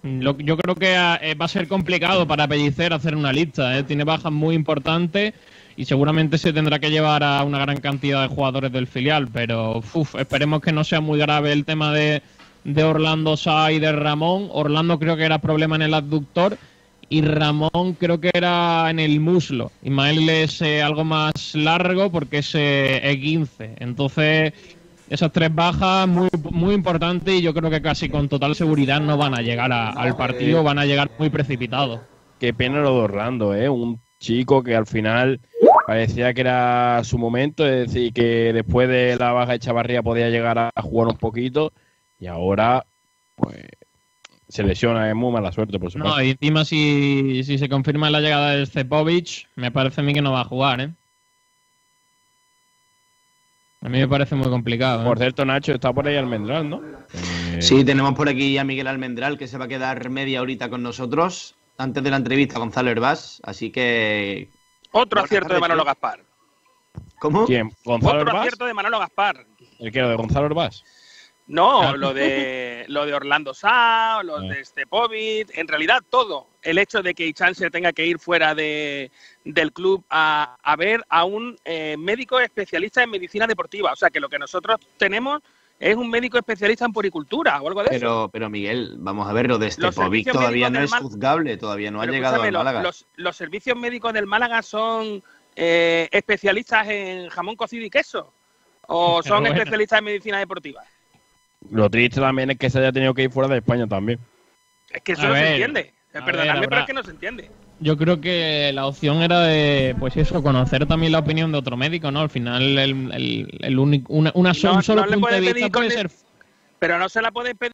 yo creo que eh, va a ser complicado para Pellicer hacer una lista. ¿eh? Tiene bajas muy importantes y seguramente se tendrá que llevar a una gran cantidad de jugadores del filial. Pero esperemos que no sea muy grave el tema de, Orlando Sá y de Ramón. Orlando creo que era problema en el abductor y Ramón creo que era en el muslo. Ismael es eh, algo más largo porque es E15. Entonces esas tres bajas muy, muy importantes y yo creo que casi con total seguridad no van a llegar al partido, van a llegar muy precipitados. Qué pena lo de Orlando, ¿eh? Un chico que al final parecía que era su momento, es decir, que después de la baja de Chavarría podía llegar a jugar un poquito y ahora, pues, se lesiona, es muy mala suerte, por supuesto. No, y encima si, si se confirma la llegada de Stepovic, me parece a mí que no va a jugar, ¿eh? A mí me parece muy complicado. ¿eh? Por cierto, Nacho, está por ahí Almendral, ¿no? Eh, sí, tenemos por aquí a Miguel Almendral, que se va a quedar media horita con nosotros, antes de la entrevista a Gonzalo Herbás, así que... Otro acierto de Manolo Gaspar. ¿Cómo? ¿Quién? ¿Gonzalo Otro acierto de Manolo Gaspar. ¿El qué? ¿De Gonzalo Herbás? No, ah. lo de, lo de Orlando Sá, lo ah. de Stepovic, en realidad todo. El hecho de que se tenga que ir fuera de, del club a, a ver a un eh, médico especialista en medicina deportiva. O sea, que lo que nosotros tenemos es un médico especialista en puricultura o algo de pero, eso. Pero Miguel, vamos a ver, lo de Stepovic todavía no es juzgable, todavía no ha llegado a Málaga. Los, los, servicios médicos del Málaga son eh, especialistas en jamón cocido y queso o son especialistas en medicina deportiva. Lo triste también es que se haya tenido que ir fuera de España también. Es que eso no se entiende. Perdonadme, pero es que no se entiende. Yo creo que la opción era de, pues eso, conocer también la opinión de otro médico, ¿no? Al final, el, el, único, una, una un solo punto de vista puede ser... Pero no se la puede pedir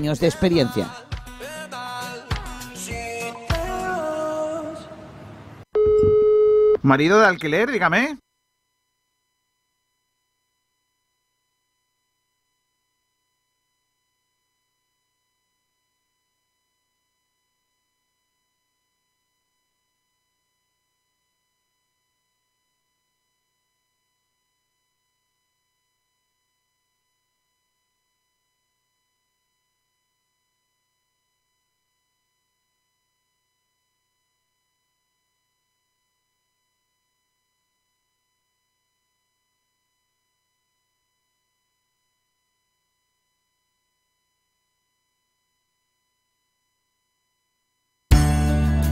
de experiencia. Marido de alquiler, dígame.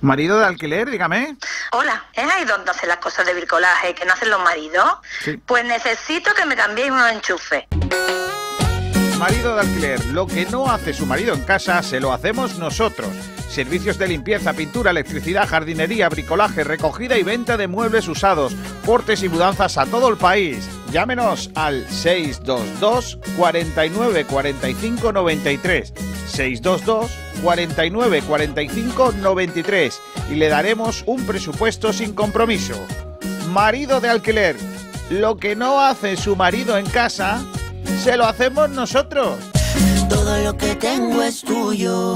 Marido de alquiler, dígame. Hola, ¿es ahí donde hacen las cosas de bricolaje que no hacen los maridos? Pues necesito que me cambiéis unos enchufes. Marido de alquiler, lo que no hace su marido en casa, se lo hacemos nosotros. Servicios de limpieza, pintura, electricidad, jardinería, bricolaje, recogida y venta de muebles usados, portes y mudanzas a todo el país. Llámenos al 622 49 45 93. 622 49 45 93 y le daremos un presupuesto sin compromiso. Marido de alquiler, lo que no hace su marido en casa, se lo hacemos nosotros. Todo lo que tengo es tuyo.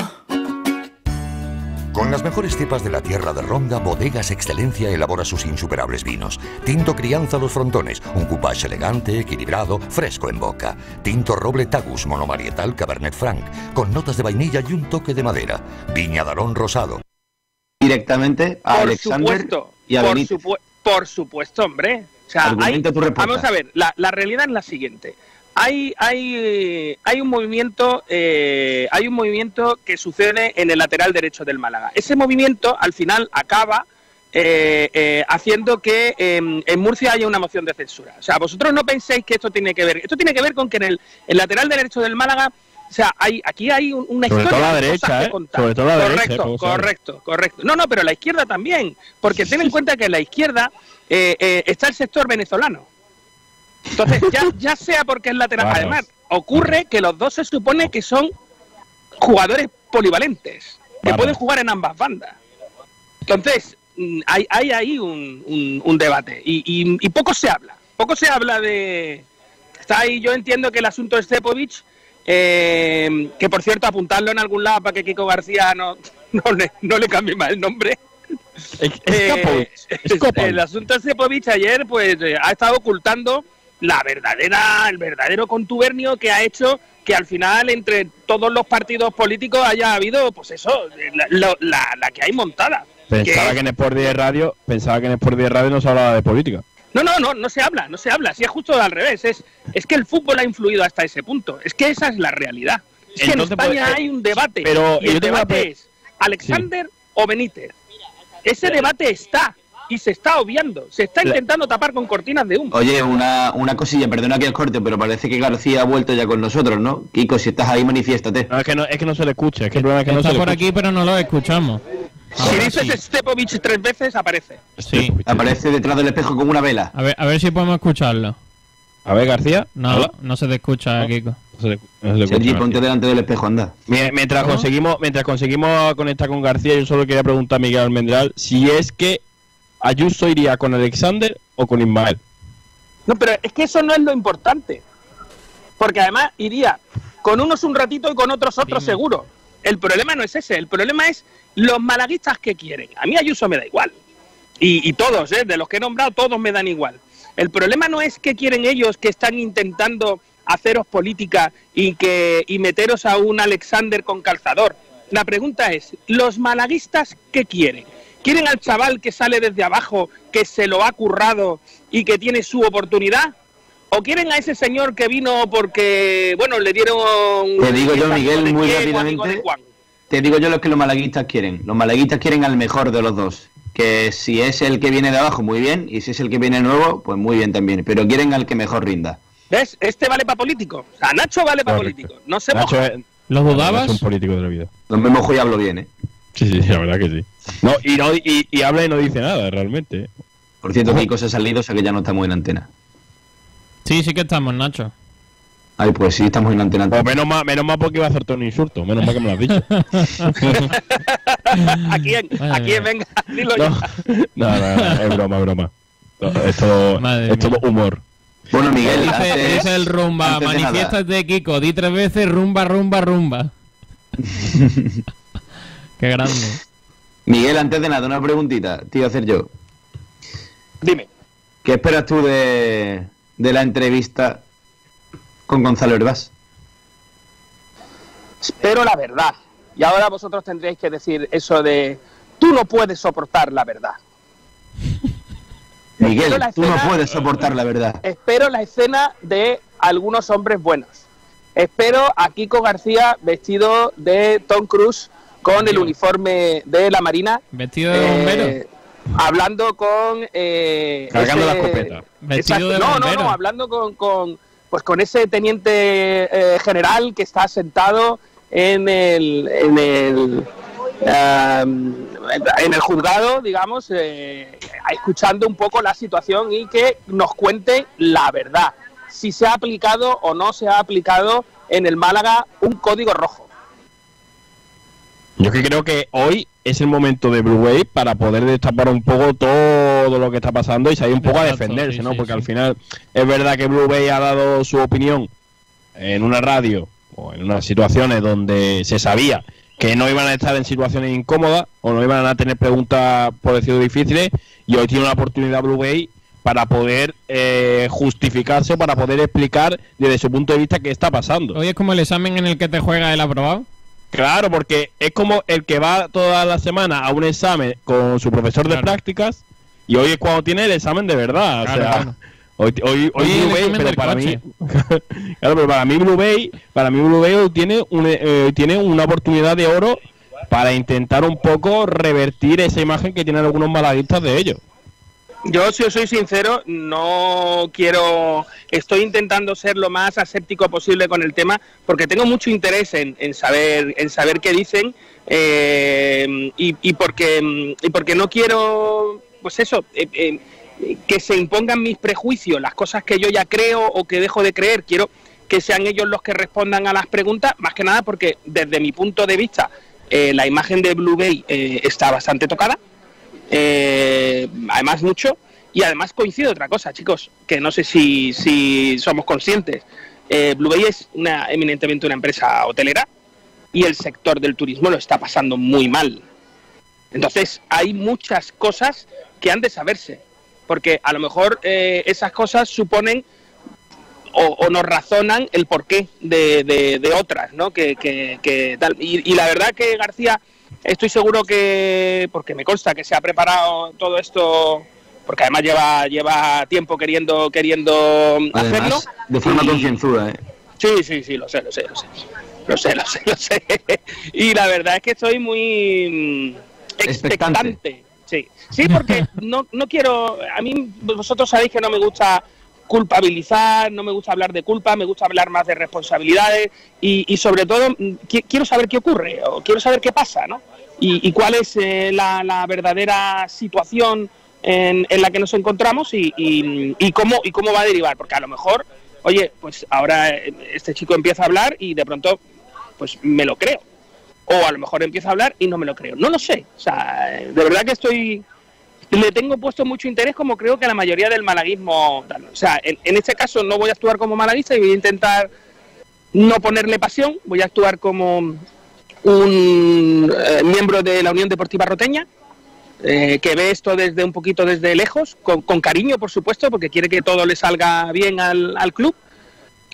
Con las mejores cepas de la tierra de Ronda, Bodegas Excelencia elabora sus insuperables vinos. Tinto Crianza Los Frontones, un coupage elegante, equilibrado, fresco en boca. Tinto Roble Tagus Monomarietal Cabernet Franc, con notas de vainilla y un toque de madera. Viña Darón Rosado. Directamente a Por Alexander supuesto, y a por, supue- por supuesto, hombre. O sea, hay- Argumenta tu respuesta. vamos a ver, la, la realidad es la siguiente. Hay, hay, hay un movimiento, eh, hay un movimiento que sucede en el lateral derecho del Málaga. Ese movimiento al final acaba eh, eh, haciendo que eh, en Murcia haya una moción de censura. O sea, vosotros no penséis que esto tiene que ver. Esto tiene que ver con que en el, el lateral derecho del Málaga, o sea, hay, aquí hay un- una Sobre historia todo la de derecha, cosas que ¿eh? contar. Sobre todo la derecha, correcto, ¿cómo sabes? correcto, correcto. No, no, pero la izquierda también, porque ten en cuenta que en la izquierda eh, eh, está el sector venezolano. Entonces, ya, ya sea porque es lateral, además, ocurre que los dos se supone que son jugadores polivalentes, que pueden jugar en ambas bandas. Entonces, mm, hay, hay ahí un, un- un debate y, y- y poco se habla. Poco se habla de... Está ahí, yo entiendo que el asunto de Stepovic, eh, que por cierto apuntarlo en algún lado para que Kiko García no, no, le, no le cambie más el nombre. Eh, el asunto de Stepovic ayer pues eh, ha estado ocultando la verdadera, el verdadero contubernio que ha hecho que al final entre todos los partidos políticos haya habido, pues eso, la, la- la- la que hay montada. Pensaba Que- que en Sport 10 Radio, pensaba que en Sport 10 Radio no se hablaba de política. No, no, no, no se habla, no se habla. Si es justo al revés, es, es que el fútbol ha influido hasta ese punto. Es que esa es la realidad. Es que en Entonces, España pues, eh, hay un debate. pero y el yo tengo una debate es ¿Alexander o Benítez? Ese debate está y se está obviando. Se está intentando tapar con cortinas de humo. Oye, una, una cosilla, perdona que os corte, pero parece que García ha vuelto ya con nosotros, ¿no? Kiko, si estás ahí, manifiéstate. No, es que no, es que no se le escucha, es que el problema es que no Está se le por escucha. aquí, pero no lo escuchamos. Si dices Stepovic tres veces, aparece. Sí. Aparece detrás del espejo como una vela. A ver, a ver si podemos escucharlo. A ver, García. No, Hola. no se te escucha, Kiko. No se Sergi, ponte delante del espejo, anda. Mie- Mientras conseguimos, mientras conseguimos conectar con García, yo solo quería preguntar a Miguel Almendral si es que Ayuso iría con Alexander o con Ismael. No, pero es que eso no es lo importante. Porque además iría con unos un ratito y con otros otros seguro. El problema no es ese, el problema es los malaguistas que quieren. A mí Ayuso me da igual. Y, todos, ¿eh? de los que he nombrado, todos me dan igual. El problema no es que quieren ellos que están intentando haceros política y, que, y meteros a un Alexander con calzador. La pregunta es, ¿los malaguistas qué quieren? ¿Quieren al chaval que sale desde abajo, que se lo ha currado y que tiene su oportunidad? ¿O quieren a ese señor que vino porque, bueno, le dieron... Te digo yo, Miguel, muy rápidamente. Te digo yo lo que los malaguistas quieren. Los malaguistas quieren al mejor de los dos. Que si es el que viene de abajo, muy bien. Y si es el que viene nuevo, pues muy bien también. Pero quieren al que mejor rinda. ¿Ves? Este vale para político. O sea, Nacho vale para político. No se Nacho ¿Lo dudabas? Es un político de la vida. No me mojo y hablo bien, ¿eh? Sí, sí, la verdad que sí. No, y, no, y, habla y no dice nada, realmente. Por cierto, hay cosas salido, o sea que ya no estamos en antena. Sí, sí que estamos, Nacho. Ay, pues sí, estamos en antena. Pues menos mal, menos mal porque iba a hacerte un insulto. Menos mal que me lo has dicho. ¿A quién? ¿A quién? Venga, dilo no, No, no, es broma, es broma. Esto, es todo humor. Bueno, Miguel, dice, el rumba, manifiestas de Kiko, di tres veces rumba, rumba, rumba. Qué grande. Miguel, antes de nada, una preguntita, tío, hacer yo. Dime. ¿Qué esperas tú de, de la entrevista con Gonzalo Herbás? Espero la verdad. Y ahora vosotros tendréis que decir eso de tú no puedes soportar la verdad. Miguel, tú no puedes soportar la verdad. Espero la escena de algunos hombres buenos. Espero a Kiko García vestido de Tom Cruise con el uniforme de la Marina. Vestido de bombero. Eh, hablando con. Eh, Cargando la escopeta. Vestido de no, no, no, hablando con, con, pues con ese teniente eh, general que está sentado en el. En el en el juzgado, digamos, eh, escuchando un poco la situación y que nos cuente la verdad, si se ha aplicado o no se ha aplicado en el Málaga un código rojo. Yo que creo que hoy es el momento de Blue Wave para poder destapar un poco todo lo que está pasando y salir un poco a defenderse, ¿no? Porque al final es verdad que Blue Wave ha dado su opinión en una radio o en unas situaciones donde se sabía que no iban a estar en situaciones incómodas o no iban a tener preguntas, por decirlo difíciles, y hoy tiene una oportunidad Blue Bay para poder eh, justificarse, para poder explicar desde su punto de vista qué está pasando. Hoy es como el examen en el que te juega el aprobado. Claro, porque es como el que va toda la semana a un examen con su profesor de prácticas y hoy es cuando tiene el examen de verdad. o sea, Hoy, hoy, hoy Blue Bay, pero para mí, claro, pero para mí Blue Bay, para mí Blue Bay tiene, un, eh, tiene una oportunidad de oro para intentar un poco revertir esa imagen que tienen algunos malaguistas de ellos. Yo, si os soy sincero, no quiero. Estoy intentando ser lo más aséptico posible con el tema, porque tengo mucho interés en, saber, en saber qué dicen eh, y, y, porque, y porque no quiero, pues eso, eh, que se impongan mis prejuicios, las cosas que yo ya creo o que dejo de creer. Quiero que sean ellos los que respondan a las preguntas, más que nada porque desde mi punto de vista eh, la imagen de Blue Bay eh, está bastante tocada, eh, además mucho, y además coincide otra cosa, chicos, que no sé si, si somos conscientes. Blue Bay es una, eminentemente una empresa hotelera y el sector del turismo lo está pasando muy mal. Entonces hay muchas cosas que han de saberse porque a lo mejor eh, esas cosas suponen o, nos razonan el porqué de, de, otras, ¿no? Que, que, tal. Y, la verdad que García, estoy seguro que, porque me consta que se ha preparado todo esto, porque además lleva lleva tiempo queriendo queriendo hacerlo. De forma concienzuda, ¿eh? Sí, sí, sí, lo sé, lo sé, lo sé. Lo sé, lo sé, lo sé. y la verdad es que estoy muy mm, expectante. Sí, sí, porque no, no quiero, a mí vosotros sabéis que no me gusta culpabilizar, no me gusta hablar de culpa, me gusta hablar más de responsabilidades y, sobre todo mm, quiero saber qué ocurre o quiero saber qué pasa, ¿no? Y, cuál es eh, la, verdadera situación en, la que nos encontramos y, cómo, y cómo va a derivar, porque a lo mejor, oye, pues ahora eh, este chico empieza a hablar y de pronto, pues me lo creo o a lo mejor empiezo a hablar y no me lo creo. No lo sé. O sea, de verdad que estoy. Le tengo puesto mucho interés, como creo que la mayoría del malaguismo. O sea, en, este caso no voy a actuar como malaguista y voy a intentar no ponerle pasión, voy a actuar como un eh, miembro de la Unión Deportiva Roteña, eh, que ve esto desde un poquito desde lejos, con, cariño, por supuesto, porque quiere que todo le salga bien al, al club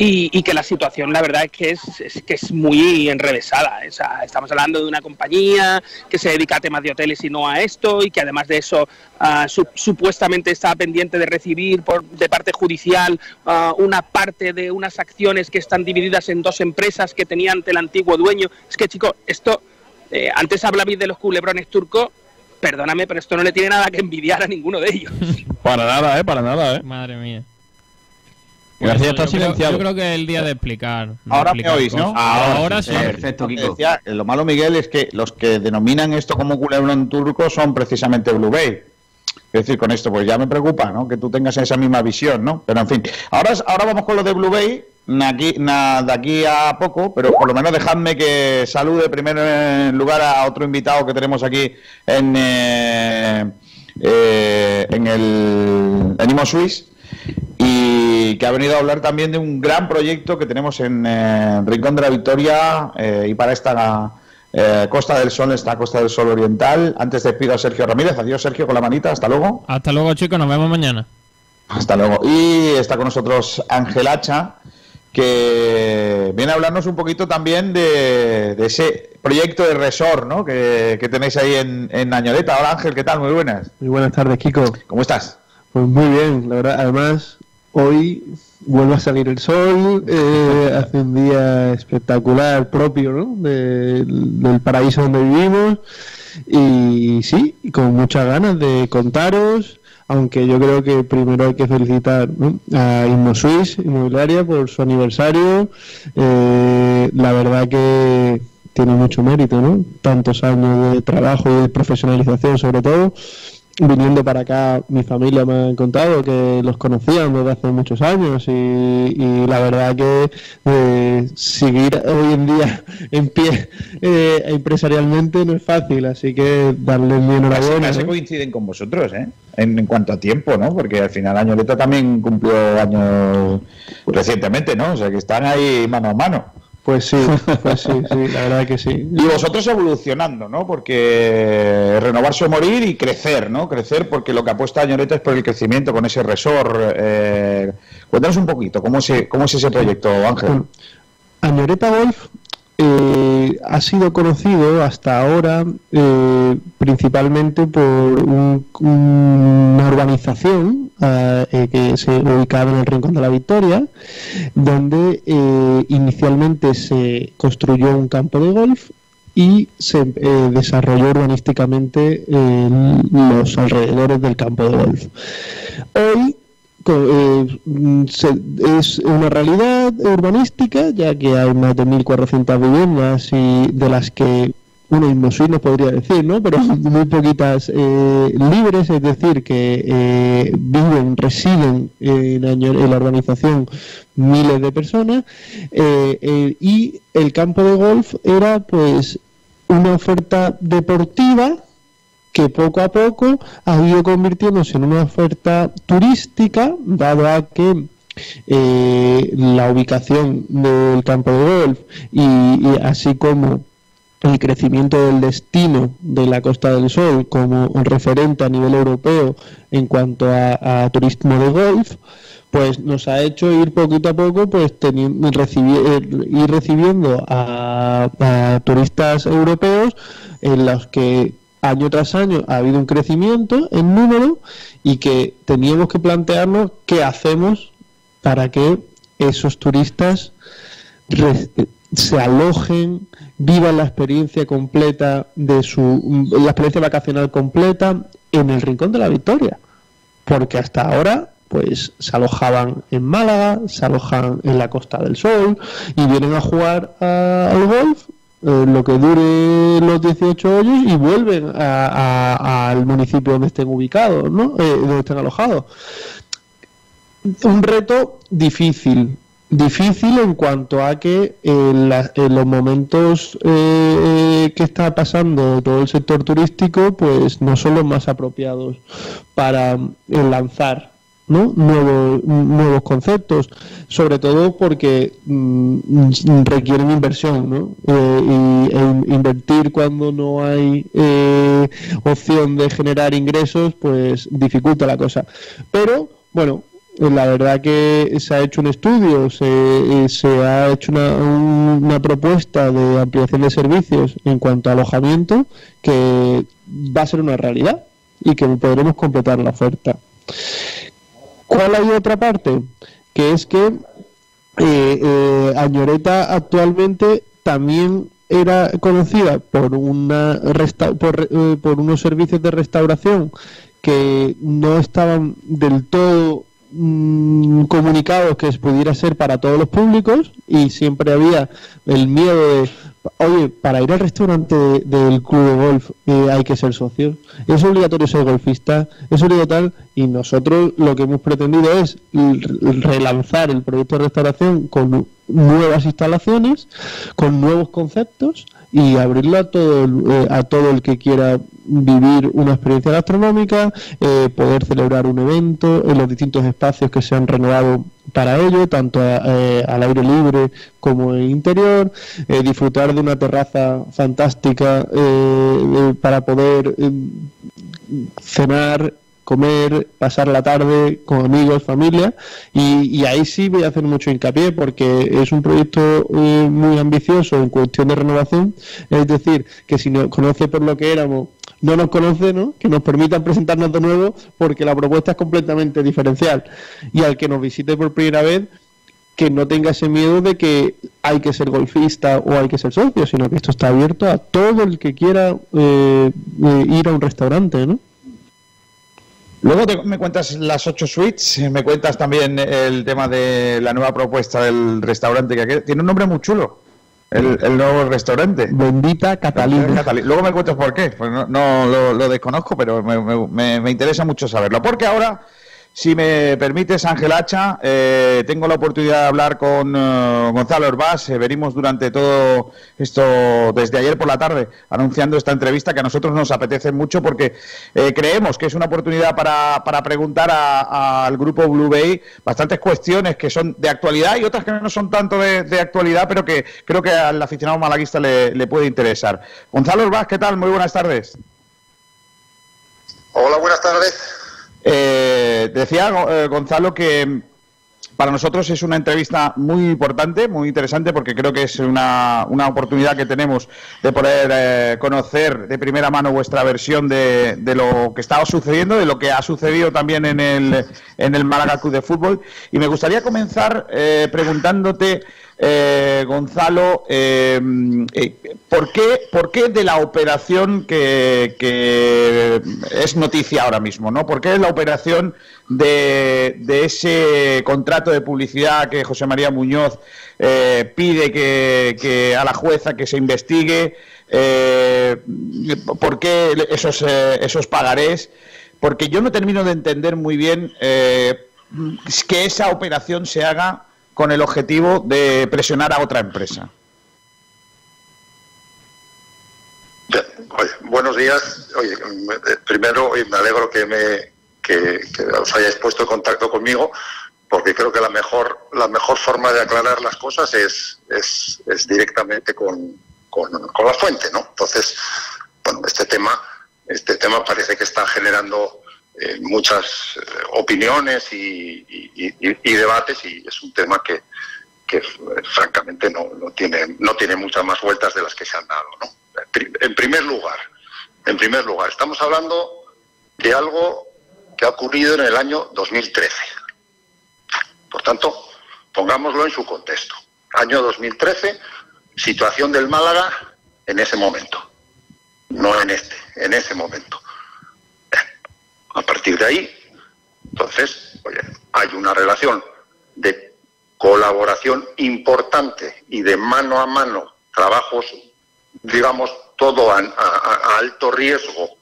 y, que la situación, la verdad, es que es, que es muy enrevesada. estamos hablando de una compañía que se dedica a temas de hoteles y no a esto, y que además de eso ah, supuestamente está pendiente de recibir por, de parte judicial ah, una parte de unas acciones que están divididas en dos empresas que tenía ante el antiguo dueño. Es que, chico, esto, eh, antes hablabais de los culebrones turcos, perdóname, pero esto no le tiene nada que envidiar a ninguno de ellos. Para nada, ¿eh? Para nada, ¿eh? Madre mía. García está silenciado. yo creo que es el día de explicar. Ahora me oís, ¿no? Ahora, sí. Perfecto, Kiko. lo malo, Miguel, es que los que denominan esto como culebrón turco son precisamente Blue Bay. Es decir, con esto, pues ya me preocupa, ¿no? Que tú tengas esa misma visión, ¿no? Pero en fin, ahora, ahora vamos con lo de Blue Bay, aquí, de aquí a poco, pero por lo menos dejadme que salude primero en lugar a otro invitado que tenemos aquí en, eh, eh, en el en Imo Suisse y que ha venido a hablar también de un gran proyecto que tenemos en eh, Rincón de la Victoria eh, y para esta eh, Costa del Sol, esta Costa del Sol Oriental. Antes despido a Sergio Ramírez. Adiós, Sergio, con la manita. Hasta luego. Hasta luego, chicos. Nos vemos mañana. Hasta luego. Y está con nosotros Ángel Hacha, que viene a hablarnos un poquito también de, ese proyecto de resort ¿no? que, tenéis ahí en, en Añoleta. Hola Ángel, ¿qué tal? Muy buenas. Muy buenas tardes, Kiko. ¿Cómo estás? Pues muy bien, la verdad. Además, hoy vuelve a salir el sol, eh, hace un día espectacular propio ¿no? del paraíso donde vivimos y sí, con muchas ganas de contaros, aunque yo creo que primero hay que felicitar a Inmosuisse Inmobiliaria por su aniversario, eh, la verdad que tiene mucho mérito, ¿no? Tantos años de trabajo y de profesionalización sobre todo viniendo para acá, mi familia me ha contado que los conocían desde hace muchos años y, la verdad que eh, seguir hoy en día en pie eh, empresarialmente no es fácil, así que darles mi enhorabuena. Casi, coinciden con vosotros, ¿eh? En, cuanto a tiempo, ¿no? Porque al final Añoleta también cumplió años recientemente, ¿no? O sea que están ahí mano a mano. Pues sí, pues sí, sí, la verdad que sí. Y vosotros evolucionando, ¿no? Porque renovarse o morir y crecer, ¿no? Crecer porque lo que apuesta Añoreta es por el crecimiento con ese resort. Eh, cuéntanos un poquito, ¿cómo, se, ¿cómo es ese proyecto, Ángel? Añoreta Golf eh, ha sido conocido hasta ahora eh, principalmente por una urbanización eh, que se ubicaba en el Rincón de la Victoria, donde inicialmente se construyó un campo de golf y se desarrolló urbanísticamente los alrededores del campo de golf. Hoy eh, es una realidad urbanística, ya que hay más de 1.400 viviendas y de las que uno no podría decir, ¿no? Pero muy poquitas eh, libres, es decir, que eh, viven, residen en, en, la urbanización miles de personas y el campo de golf era pues una oferta deportiva que poco a poco ha ido convirtiéndose en una oferta turística, dado a que eh, la ubicación del campo de golf y, así como el crecimiento del destino de la Costa del Sol como un referente a nivel europeo en cuanto a, turismo de golf, pues nos ha hecho ir poquito a poco pues eh, ir recibiendo a turistas europeos en los que año tras año ha habido un crecimiento en número y que teníamos que plantearnos qué hacemos para que esos turistas se alojen, vivan la experiencia completa de su la experiencia vacacional completa en el Rincón de la Victoria, porque hasta ahora pues se alojaban en Málaga, se alojan en la Costa del Sol y vienen a jugar al golf eh, lo que dure los 18 hoyos y vuelven al municipio donde estén ubicados, ¿no? Eh, donde estén alojados. Un reto difícil, difícil en cuanto a que en, los momentos eh, que está pasando todo el sector turístico, pues no son los más apropiados para lanzar ¿no? nuevos, nuevos conceptos, sobre todo porque mm, requieren inversión, ¿no? Eh, y e invertir cuando no hay eh, opción de generar ingresos, pues dificulta la cosa. Pero, bueno, la verdad que se ha hecho un estudio, se, eh, se ha hecho una, una, propuesta de ampliación de servicios en cuanto a alojamiento que va a ser una realidad y que podremos completar la oferta. ¿Cuál hay otra parte? Que es que eh, eh, Añoreta actualmente también era conocida por una por, por unos servicios de restauración que no estaban del todo Mm, comunicados que pudiera ser para todos los públicos y siempre había el miedo de oye, para ir al restaurante del club de golf eh, hay que ser socio, es obligatorio ser golfista, es obligatorio y nosotros lo que hemos pretendido es relanzar el proyecto de restauración con nuevas instalaciones, con nuevos conceptos y abrirlo a todo eh, a todo el que quiera vivir una experiencia gastronómica, eh, poder celebrar un evento en los distintos espacios que se han renovado para ello, tanto eh, al aire libre como en interior, disfrutar de una terraza fantástica para poder cenar comer, pasar la tarde con amigos, familia, y, ahí sí voy a hacer mucho hincapié porque es un proyecto eh, muy ambicioso en cuestión de renovación, es decir, que si nos conoce por lo que éramos, no nos conoce, ¿no? que nos permitan presentarnos de nuevo porque la propuesta es completamente diferencial. Y al que nos visite por primera vez, que no tenga ese miedo de que hay que ser golfista o hay que ser socio, sino que esto está abierto a todo el que quiera eh, eh, ir a un restaurante, ¿no? Luego me cuentas las ocho suites, me cuentas también el tema de la nueva propuesta del restaurante que tiene un nombre muy chulo. El, nuevo restaurante. Bendita Catalina. Luego me cuentas por qué. Pues no, lo, desconozco, pero me, me interesa mucho saberlo. Porque ahora si me permites, Ángel Hacha, eh, tengo la oportunidad de hablar con eh, Gonzalo Herbás. Eh, venimos durante todo esto, desde ayer por la tarde, anunciando esta entrevista que a nosotros nos apetece mucho porque creemos que es una oportunidad para, para preguntar al grupo Blue Bay bastantes cuestiones que son de actualidad y otras que no son tanto de, actualidad, pero que creo que al aficionado malaguista le, le puede interesar. Gonzalo Herbás, ¿qué tal? Muy buenas tardes. Hola, buenas tardes. Eh, decía eh, Gonzalo que para nosotros es una entrevista muy importante, muy interesante, porque creo que es una, una oportunidad que tenemos de poder eh, conocer de primera mano vuestra versión de, de, lo que estaba sucediendo, de lo que ha sucedido también en el, en el Málaga Club de Fútbol. Y me gustaría comenzar eh, preguntándote eh, Gonzalo, ¿por, qué, ¿por, qué, de la operación que, es noticia ahora mismo? ¿no? ¿Por qué es la operación de, ese contrato de publicidad que José María Muñoz pide que, a la jueza que se investigue? ¿Por qué esos, esos pagarés? Porque yo no termino de entender muy bien que esa operación se haga con el objetivo de presionar a otra empresa. buenos días. Oye, primero me alegro que me que, os hayáis puesto en contacto conmigo, porque creo que la mejor la mejor forma de aclarar las cosas es, es, directamente con, con, la fuente, ¿no? Entonces, bueno, este tema este tema parece que está generando eh, muchas eh, opiniones y, debates y es un tema que, que francamente no, no, tiene, no tiene muchas más vueltas de las que se han dado. ¿no? En primer lugar, en primer lugar, estamos hablando de algo que ha ocurrido en el año 2013. Por tanto, pongámoslo en su contexto. Año 2013, situación del Málaga en ese momento, no en este, en ese momento. A partir de ahí, entonces, oye, hay una relación de colaboración importante y de mano a mano, trabajos, digamos, todo a, alto riesgo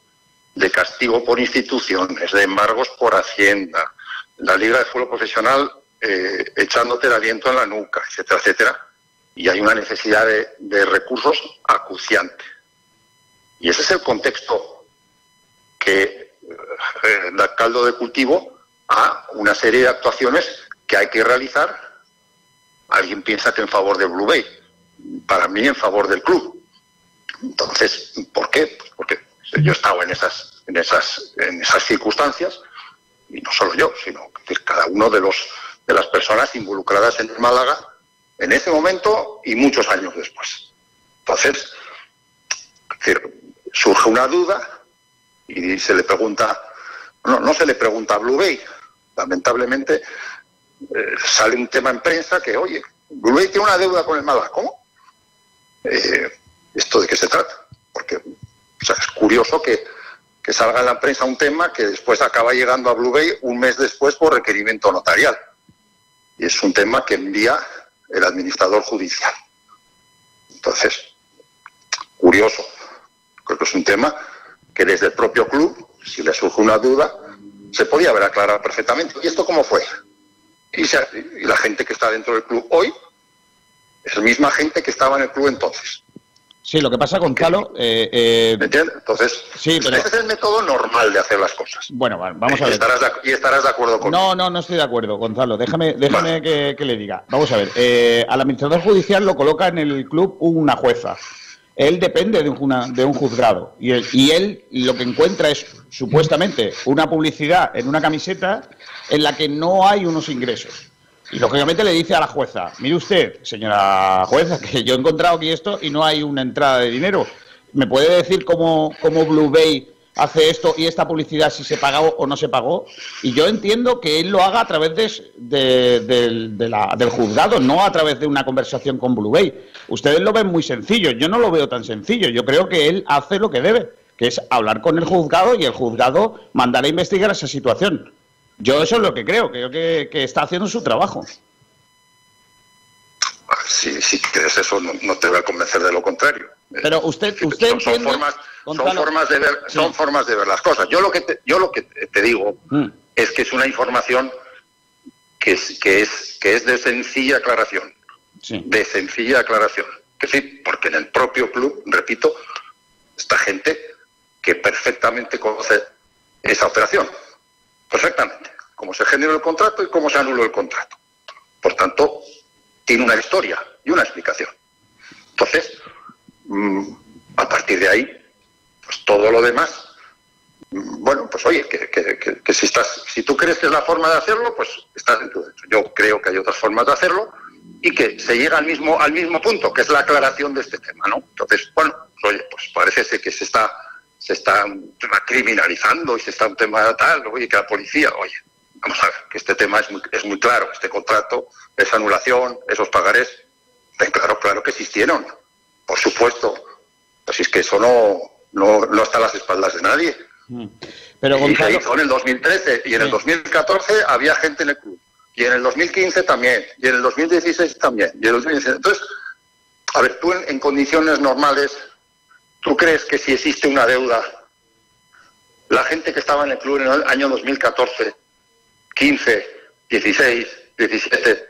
de castigo por instituciones, de embargos por Hacienda, la Liga de Fútbol Profesional eh, echándote el aliento en la nuca, etcétera, etcétera. Y hay una necesidad de, recursos acuciante. Y ese es el contexto que eh, da caldo de cultivo a una serie de actuaciones que hay que realizar. Alguien piensa que en favor de Blue Bay, para mí en favor del club. Entonces, ¿por qué? Pues porque yo he estado en esas, en esas, en esas circunstancias, y no solo yo, sino cada uno de los de las personas involucradas en el Málaga en ese momento y muchos años después. Entonces, surge una duda y se le pregunta, no, no se le pregunta a Blue Bay, lamentablemente eh, sale un tema en prensa que, oye, Blue Bay tiene una deuda con el Málaga, ¿cómo? Eh, ¿Esto de qué se trata? Porque es curioso que, que salga en la prensa un tema que después acaba llegando a Blue Bay un mes después por requerimiento notarial. Y es un tema que envía el administrador judicial. Entonces, curioso. Creo que es un tema que desde el propio club, si le surge una duda, se podía haber aclarado perfectamente. ¿Y esto cómo fue? Y, la gente que está dentro del club hoy es la misma gente que estaba en el club entonces. Sí, lo que pasa, Gonzalo. Eh, eh, ¿Me entiendes? Entonces, sí, ese es el método normal de hacer las cosas. Bueno, vamos a ver. Y estarás de, acuerdo con No, no, no estoy de acuerdo, Gonzalo. Déjame, déjame que, le diga. Vamos a ver. Eh, al administrador judicial lo coloca en el club una jueza. Él depende de un, de un juzgado. Y él, y él lo que encuentra es, supuestamente, una publicidad en una camiseta en la que no hay unos ingresos. Y lógicamente le dice a la jueza, mire usted, señora jueza, que yo he encontrado aquí esto y no hay una entrada de dinero. ¿Me puede decir cómo, cómo Blue Bay hace esto y esta publicidad si se pagó o no se pagó? Y yo entiendo que él lo haga a través de, del juzgado, no a través de una conversación con Blue Bay. Ustedes lo ven muy sencillo, yo no lo veo tan sencillo. Yo creo que él hace lo que debe, que es hablar con el juzgado y el juzgado mandar a investigar esa situación. Yo eso es lo que creo, creo que, está haciendo su trabajo. Si, si crees eso, no, te voy a convencer de lo contrario. Pero usted, usted son, formas, son formas de ver, son formas de ver las cosas. Yo lo que te, yo lo que te digo mm. es que es una información que es, que es, que es de sencilla aclaración, de sencilla aclaración. Que sí, porque en el propio club, repito, está gente que perfectamente conoce esa operación perfectamente cómo se generó el contrato y cómo se anuló el contrato. Por tanto, tiene una historia y una explicación. Entonces, mm, a partir de ahí, pues todo lo demás, mm, bueno, pues oye, que, si estás, si tú crees que es la forma de hacerlo, pues estás dentro de Yo creo que hay otras formas de hacerlo y que se llega al mismo, al mismo punto, que es la aclaración de este tema, ¿no? Entonces, bueno, pues oye, pues parece que se está se está criminalizando y se está un tema tal, oye, que la policía, oye, vamos a ver, que este tema es muy, es muy claro, este contrato, esa anulación, esos pagarés, claro, claro que existieron, por supuesto, así es que eso no, no, está a las espaldas de nadie. Mm. Pero y se hizo en el 2013 y en el 2014 había gente en el club. Y en el 2015 también, y en el 2016 también. Y en el 2016. Entonces, a ver, tú en condiciones normales ¿Tú crees que si existe una deuda, la gente que estaba en el club en el año 2014, 15, 16, 17,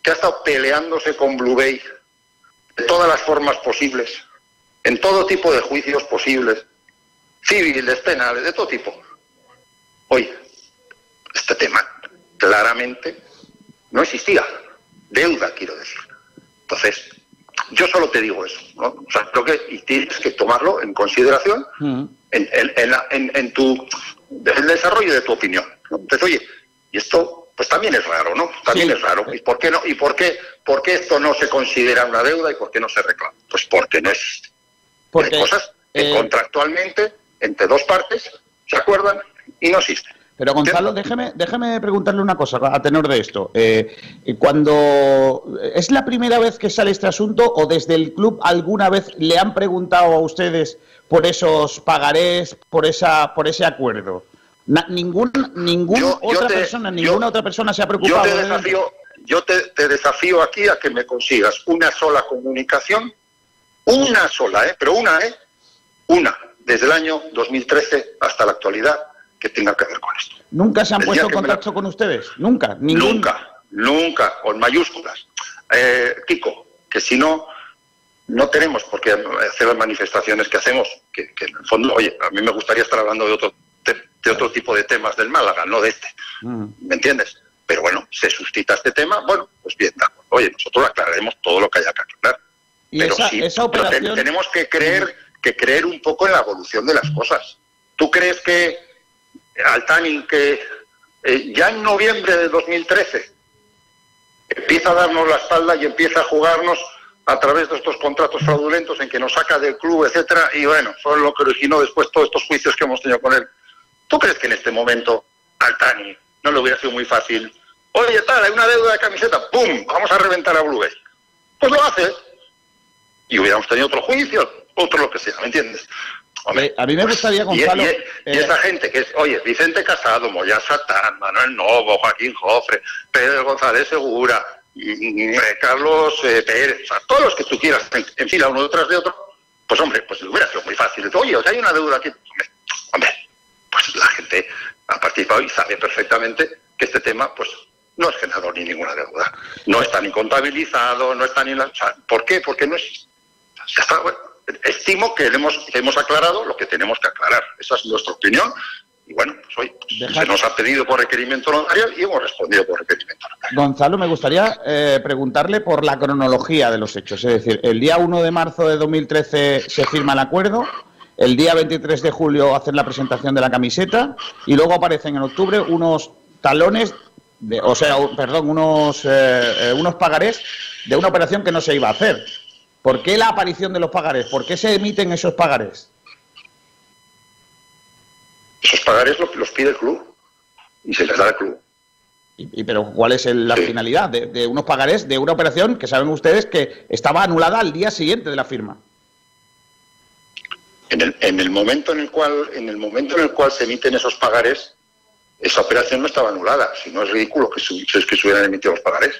que ha estado peleándose con Blue Bay de todas las formas posibles, en todo tipo de juicios posibles, civiles, penales, de todo tipo. Oye, este tema claramente no existía. Deuda, quiero decir. Entonces, yo solo te digo eso, ¿no? O sea, creo que y tienes que tomarlo en consideración mm. en, en, en, tu el desarrollo de tu opinión. Entonces, oye, y esto pues también es raro, ¿no? También es raro. ¿Y por qué no? ¿Y por qué, por qué esto no se considera una deuda y por qué no se reclama? Pues porque no existe. Porque, Hay cosas que eh, contractualmente entre dos partes se acuerdan y no existen. Pero Gonzalo, déjeme, déjeme preguntarle una cosa a tenor de esto. Eh, cuando es la primera vez que sale este asunto o desde el club alguna vez le han preguntado a ustedes por esos pagarés, por esa, por ese acuerdo. ningún, ninguna otra persona, ninguna otra persona se ha preocupado. Yo te desafío, yo te, desafío aquí a que me consigas una sola comunicación, una sola, ¿eh? pero una, ¿eh? Una, desde el año 2013 hasta la actualidad que tenga que ver con esto. ¿Nunca se han puesto en contacto con ustedes? ¿Nunca? Nunca, nunca, con mayúsculas. Eh, Kiko, que si no, no tenemos por qué hacer las manifestaciones que hacemos, que, en el fondo, oye, a mí me gustaría estar hablando de otro de otro tipo de temas del Málaga, no de este. ¿Me entiendes? Pero bueno, se suscita este tema, bueno, pues bien, Oye, nosotros aclararemos todo lo que haya que aclarar. pero sí, tenemos que creer, que creer un poco en la evolución de las cosas. ¿Tú crees que Altani, que eh, ya en noviembre de 2013 empieza a darnos la espalda y empieza a jugarnos a través de estos contratos fraudulentos en que nos saca del club, etcétera, y bueno, son lo que originó después todos estos juicios que hemos tenido con él. ¿Tú crees que en este momento Altani no le hubiera sido muy fácil? Oye, tal, hay una deuda de camiseta, ¡pum! Vamos a reventar a Blue. Pues lo hace. Y hubiéramos tenido otro juicio, otro lo que sea, ¿me entiendes? Hombre, a mí me gustaría, Gonzalo... Y, y, esa gente que es, oye, Vicente Casado, Moya Satán, Manuel Novo, Joaquín Jofre, Pedro González Segura, Carlos eh, Pérez, o sea, todos los que tú quieras en, fila uno detrás de otro, pues hombre, pues hubiera sido muy fácil. Oye, o sea, hay una deuda aquí, hombre, pues la gente ha participado y sabe perfectamente que este tema, pues no es generador ni ninguna deuda. No está ni contabilizado, no está ni... La, ¿Por qué? Porque no es... Ya está, bueno, estimo que hemos, hemos aclarado lo que tenemos que aclarar. Esa es nuestra opinión. Y bueno, pues hoy se nos ha pedido por requerimiento notarial y hemos respondido por requerimiento notarial. Gonzalo, me gustaría eh, preguntarle por la cronología de los hechos. Es decir, el día 1 de marzo de 2013 se firma el acuerdo, el día 23 de julio hacen la presentación de la camiseta y luego aparecen en octubre unos talones, de, o sea, perdón, unos, eh, eh, unos pagarés de una operación que no se iba a hacer. ¿Por qué la aparición de los pagarés? ¿Por qué se emiten esos pagarés? Esos pagarés los, pide el club y se les da al club. ¿Y, pero cuál es la finalidad de, unos pagarés de una operación que saben ustedes que estaba anulada al día siguiente de la firma? En el, en el momento en el cual en el momento en el cual se emiten esos pagarés, esa operación no estaba anulada. Si no es ridículo que, que se hubieran emitido los pagarés.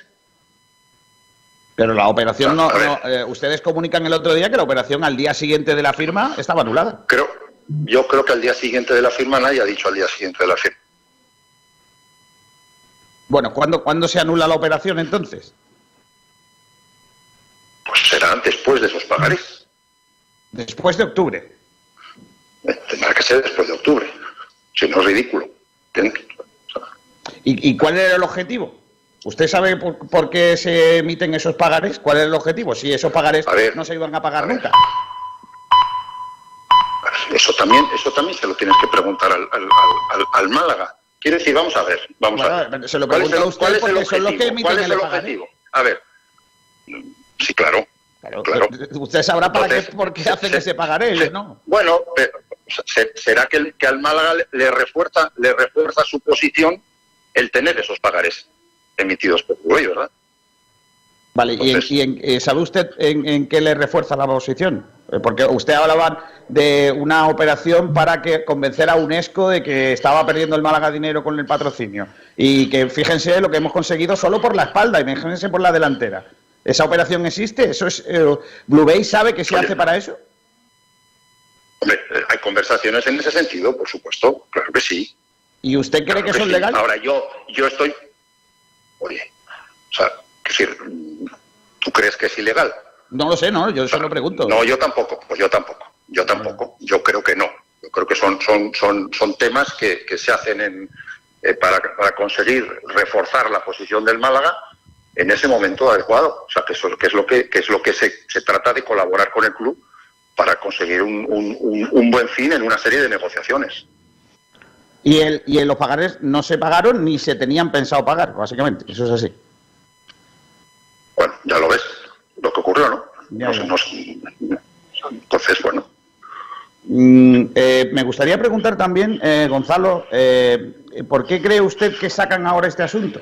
Pero la operación no, eh, ustedes comunican el otro día que la operación al día siguiente de la firma estaba anulada. Creo, yo creo que al día siguiente de la firma nadie ha dicho al día siguiente de la firma. Bueno, ¿cuándo, ¿cuándo se anula la operación entonces? Pues será después de esos pagares. Después de octubre. Eh, tendrá que ser después de octubre. Si no es ridículo. ¿Y, ¿Y cuál era el objetivo? ¿Usted sabe por, qué se emiten esos pagares? ¿Cuál es el objetivo? Si esos pagares no se iban a pagar nunca. Eso también, eso también se lo tienes que preguntar al, Málaga. Quiere decir, vamos a ver, vamos a ver. Se lo pregunta a usted son los que emiten ¿Cuál es el, objetivo? A ver, sí, claro. Claro, Usted sabrá para qué, por qué hacen ese pagaré, ¿no? Bueno, será que, que al Málaga le refuerza, le refuerza su posición el tener esos pagares emitidos por Uruguay, ¿verdad? Vale, ¿y, eh, sabe usted en, qué le refuerza la oposición? Eh, porque usted hablaba de una operación para que convencer a UNESCO de que estaba perdiendo el Málaga dinero con el patrocinio. Y que fíjense lo que hemos conseguido solo por la espalda, imagínense por la delantera. ¿Esa operación existe? ¿Eso es, eh, ¿Blue Bay sabe que se hace para eso? Hombre, hay conversaciones en ese sentido, por supuesto, claro que sí. ¿Y usted cree que, eso es legal? Ahora, yo, yo estoy Oye, o sea, decir, ¿tú crees que es ilegal? No lo sé, no, yo solo pregunto. No, yo tampoco, pues yo tampoco, yo tampoco, yo creo que no. Yo creo que son, son, son, son temas que, se hacen en, eh, para, conseguir reforzar la posición del Málaga en ese momento adecuado. O sea, que, eso, que es lo que, es lo que se, se, trata de colaborar con el club para conseguir un, un, un buen fin en una serie de negociaciones. Y, el, y los pagares no se pagaron ni se tenían pensado pagar, básicamente. Eso es así. Bueno, ya lo ves, lo que ocurrió, ¿no? entonces, bueno. Mm, eh, me gustaría preguntar también, eh, Gonzalo, eh, ¿por qué cree usted que sacan ahora este asunto?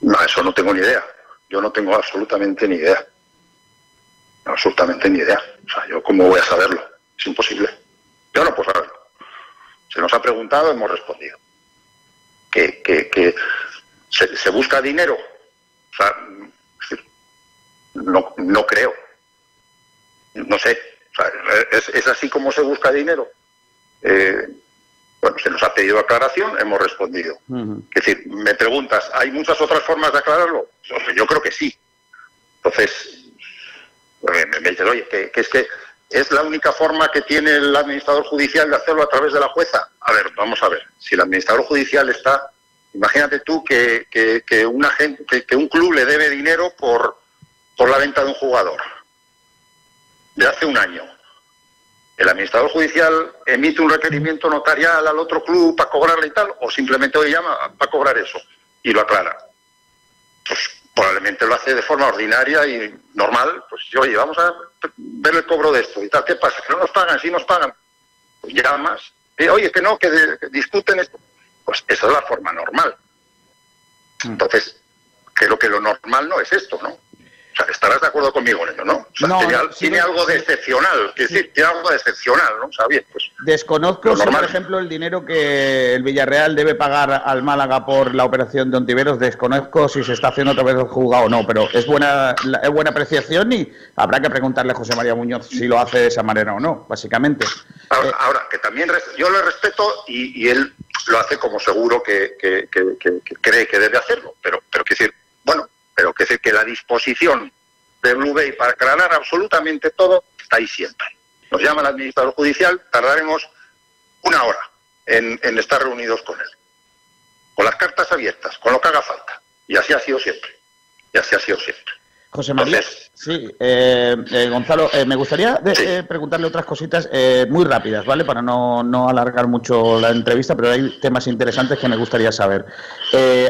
No, eso no tengo ni idea. Yo no tengo absolutamente ni idea. Absolutamente ni idea. O sea, yo cómo voy a saberlo. Es imposible. Yo no puedo saberlo. Se nos ha preguntado, hemos respondido. Que, que, se, busca dinero. O sea, no, no creo. No sé. es, así como se busca dinero. Eh, bueno, se nos ha pedido aclaración, hemos respondido. Es decir, me preguntas, ¿hay muchas otras formas de aclararlo? Yo creo que sí. Entonces, me, me dices, oye, que, es que ¿Es la única forma que tiene el administrador judicial de hacerlo a través de la jueza? A ver, vamos a ver. Si el administrador judicial está, imagínate tú que, que, que, un club le debe dinero por, por la venta de un jugador de hace un año. El administrador judicial emite un requerimiento notarial al otro club para cobrarle y tal, o simplemente hoy llama para cobrar eso y lo aclara. Pues probablemente lo hace de forma ordinaria y normal, pues oye, vamos a ver el cobro de esto y tal, ¿qué pasa? Que no nos pagan, sí nos pagan, pues llamas, eh, oye, que no, que, discuten esto, pues esa es la forma normal. Mm. Entonces, creo que lo normal no es esto, ¿no? Estarás de acuerdo conmigo en ello, ¿no? tiene, algo de excepcional, que decir, tiene algo de excepcional, ¿no? O pues, Desconozco si, por ejemplo, el dinero que el Villarreal debe pagar al Málaga por la operación de Ontiveros, desconozco si se está haciendo otra vez el juzgado o no, pero es buena, es buena apreciación y habrá que preguntarle a José María Muñoz si lo hace de esa manera o no, básicamente. Ahora, que también yo le respeto y, él lo hace como seguro que, cree que debe hacerlo, pero, pero que decir, bueno, pero que decir que la disposición de Blue Bay para aclarar absolutamente todo está ahí siempre. Nos llama el administrador judicial, tardaremos una hora en, estar reunidos con él. Con las cartas abiertas, con lo que haga falta. Y así ha sido siempre. Y así ha sido siempre. José María. Sí, eh, eh, Gonzalo, eh, me gustaría preguntarle otras cositas muy rápidas, ¿vale? Para no, no, alargar mucho la entrevista, pero hay temas interesantes que me gustaría saber.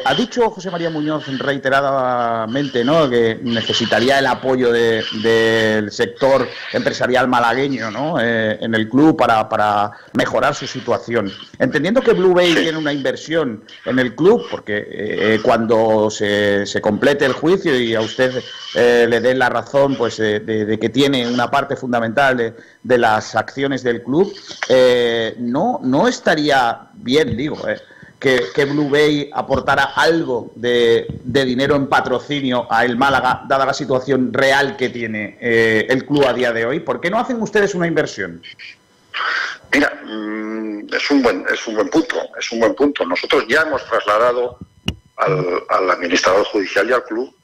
ha dicho José María Muñoz reiteradamente ¿no? que necesitaría el apoyo del sector empresarial malagueño ¿no? en el club para, para, mejorar su situación. Entendiendo que Blue Bay tiene una inversión en el club, porque cuando se, se complete el juicio y a usted le dé la razón, razón pues, de, que tiene una parte fundamental de, las acciones del club, eh, no, no estaría bien, digo, eh, que, Blue Bay aportara algo de, dinero en patrocinio a el Málaga, dada la situación real que tiene eh, el club a día de hoy. ¿Por qué no hacen ustedes una inversión? Mira, mm, es un buen es un buen punto, es un buen punto. Nosotros ya hemos trasladado al, al administrador judicial y al club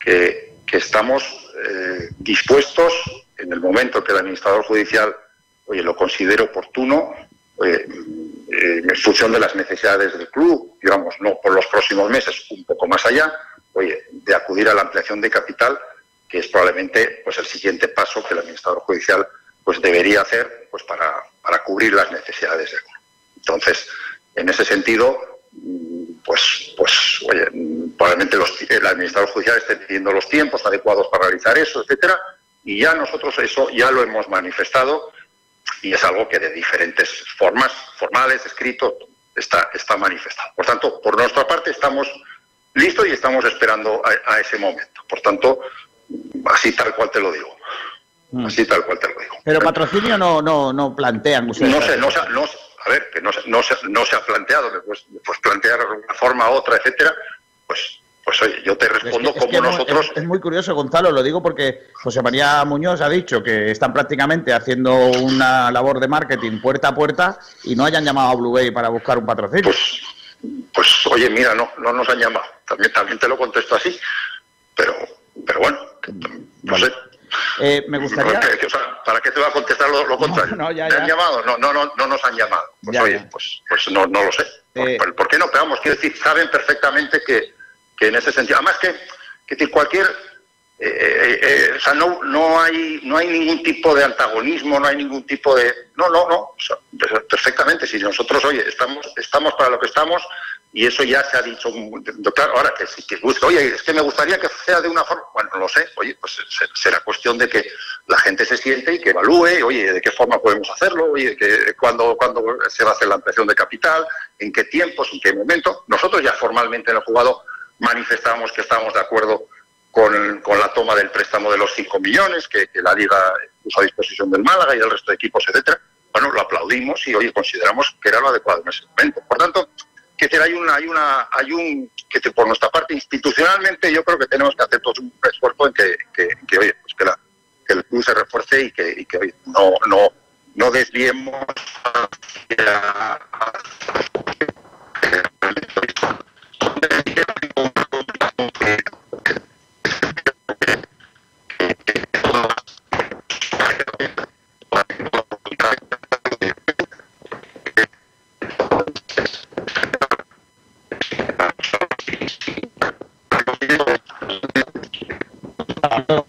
que que estamos eh, dispuestos, en el momento que el administrador judicial oye, lo considere oportuno, eh, en función de las necesidades del club, digamos, no por los próximos meses, un poco más allá, oye, de acudir a la ampliación de capital, que es probablemente pues, el siguiente paso que el administrador judicial pues, debería hacer pues, para, para cubrir las necesidades del club. Entonces, en ese sentido, pues, pues oye, probablemente los, el administrador judicial esté pidiendo los tiempos adecuados para realizar eso, etcétera, y ya nosotros eso ya lo hemos manifestado y es algo que de diferentes formas, formales, escritos, está, está manifestado. Por tanto, por nuestra parte estamos listos y estamos esperando a, ese momento. Por tanto, así tal cual te lo digo. Mm. Así tal cual te lo digo. Pero patrocinio no, no, no plantean ustedes. No sé, no, no, a ver, que no, no, se, no se ha planteado, que pues, pues plantear una forma, otra, etcétera, pues pues oye, yo te respondo como nosotros. Es, muy curioso, Gonzalo, lo digo porque José María Muñoz ha dicho que están prácticamente haciendo una labor de marketing puerta a puerta y no hayan llamado a Blue Bay para buscar un patrocinio. Pues, pues oye, mira, no, no nos han llamado. También, también te lo contesto así. Pero, pero bueno, no sé. Eh, me gustaría. ¿Para qué te va a contestar lo, contrario? No, ya, han llamado? No, no, no, no nos han llamado. Pues oye, pues, pues no, no lo sé. Eh, ¿Por, qué no? Pero vamos, quiero decir, saben perfectamente que, que en ese sentido. Además que, que cualquier. Eh, o sea, no, no, hay, no hay ningún tipo de antagonismo, no hay ningún tipo de. No, no, no. perfectamente. Si nosotros, oye, estamos, estamos para lo que estamos, y eso ya se ha dicho, claro, ahora que, que oye, es que me gustaría que sea de una forma, bueno, no lo sé, oye, pues será cuestión de que la gente se siente y que evalúe, oye, de qué forma podemos hacerlo, oye, que cuándo, cuando se va a hacer la ampliación de capital, en qué tiempos, en qué momento. Nosotros ya formalmente en el jugado manifestamos que estamos de acuerdo con, con, la toma del préstamo de los 5 millones que, que, la Liga puso a disposición del Málaga y del resto de equipos, etcétera. Bueno, lo aplaudimos y, oye, consideramos que era lo adecuado en ese momento. Por tanto, que hay una, hay una, hay un, que por nuestra parte institucionalmente yo creo que tenemos que hacer todos un esfuerzo en que, que, oye, pues que, la, que el club se refuerce y que, y que oye, no, no, no desviemos hacia,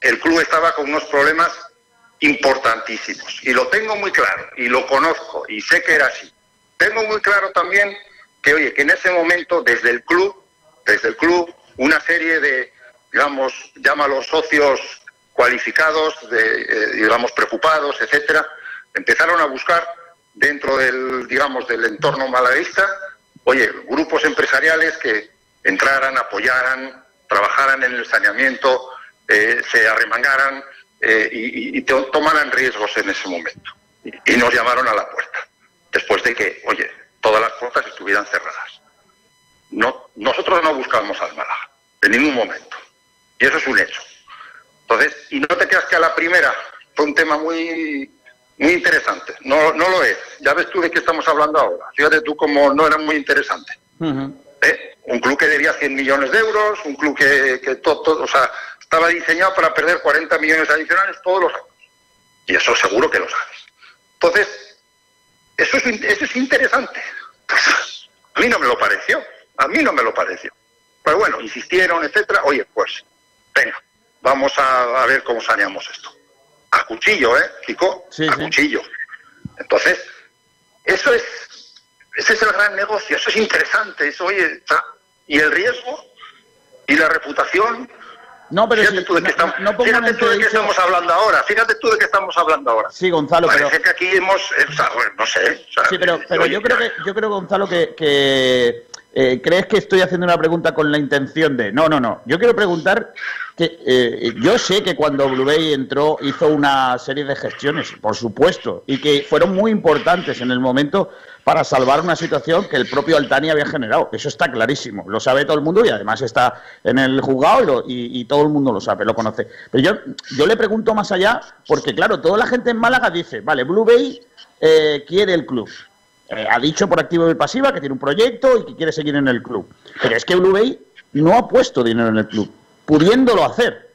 el club estaba con unos problemas Y lo tengo muy claro, y lo conozco, y sé que era así. Tengo muy claro también que, oye, que en ese momento, desde el club, desde el club, una serie de, digamos, llámalos socios cualificados, de, eh, digamos, preocupados, etcétera, empezaron a buscar dentro del, digamos, del entorno malaguista, oye, grupos empresariales que entraran, apoyaran, trabajaran en el saneamiento, eh, se arremangaran eh, y, tomaran riesgos en ese momento. Y, nos llamaron a la puerta, después de que, oye, todas las puertas estuvieran cerradas. No, nosotros no buscamos al Málaga, en ningún momento. Y eso es un hecho. Entonces, y no te creas que a la primera fue un tema muy, muy interesante. No, no lo es. Ya ves tú de qué estamos hablando ahora. Fíjate tú cómo no era muy interesante. ¿Eh? Un club que debía 100 millones de euros, un club que, que todo, o sea, estaba diseñado para perder 40 millones adicionales todos los años. Y eso seguro que lo sabes. Entonces, eso es, eso es interesante. a mí no me lo pareció. A mí no me lo pareció. Pero bueno, insistieron, etcétera. Oye, pues, venga, vamos a, ver cómo saneamos esto. A cuchillo, ¿eh, Kiko? a cuchillo. Entonces, eso es, ese es el gran negocio, eso es interesante, eso, oye, y el riesgo y la reputación no, pero fíjate tú de qué estamos, estamos hablando ahora. Fíjate tú de qué estamos hablando ahora. Sí, Gonzalo, Parece que aquí hemos, eh, no sé. sí, pero, pero yo creo que yo creo Gonzalo que, que eh, crees que estoy haciendo una pregunta con la intención de no, no, no. Yo quiero preguntar que eh, yo sé que cuando Blue Bay entró hizo una serie de gestiones, por supuesto, y que fueron muy importantes en el momento para salvar una situación que el propio Altani había generado. Eso está clarísimo, lo sabe todo el mundo y además está en el juzgado y, todo el mundo lo sabe, lo conoce. Pero yo, yo le pregunto más allá, porque claro, toda la gente en Málaga dice, vale, Blue Bay eh, quiere el club. Eh, ha dicho por activo y pasiva que tiene un proyecto y que quiere seguir en el club. Pero es que Blue Bay no ha puesto dinero en el club, pudiéndolo hacer.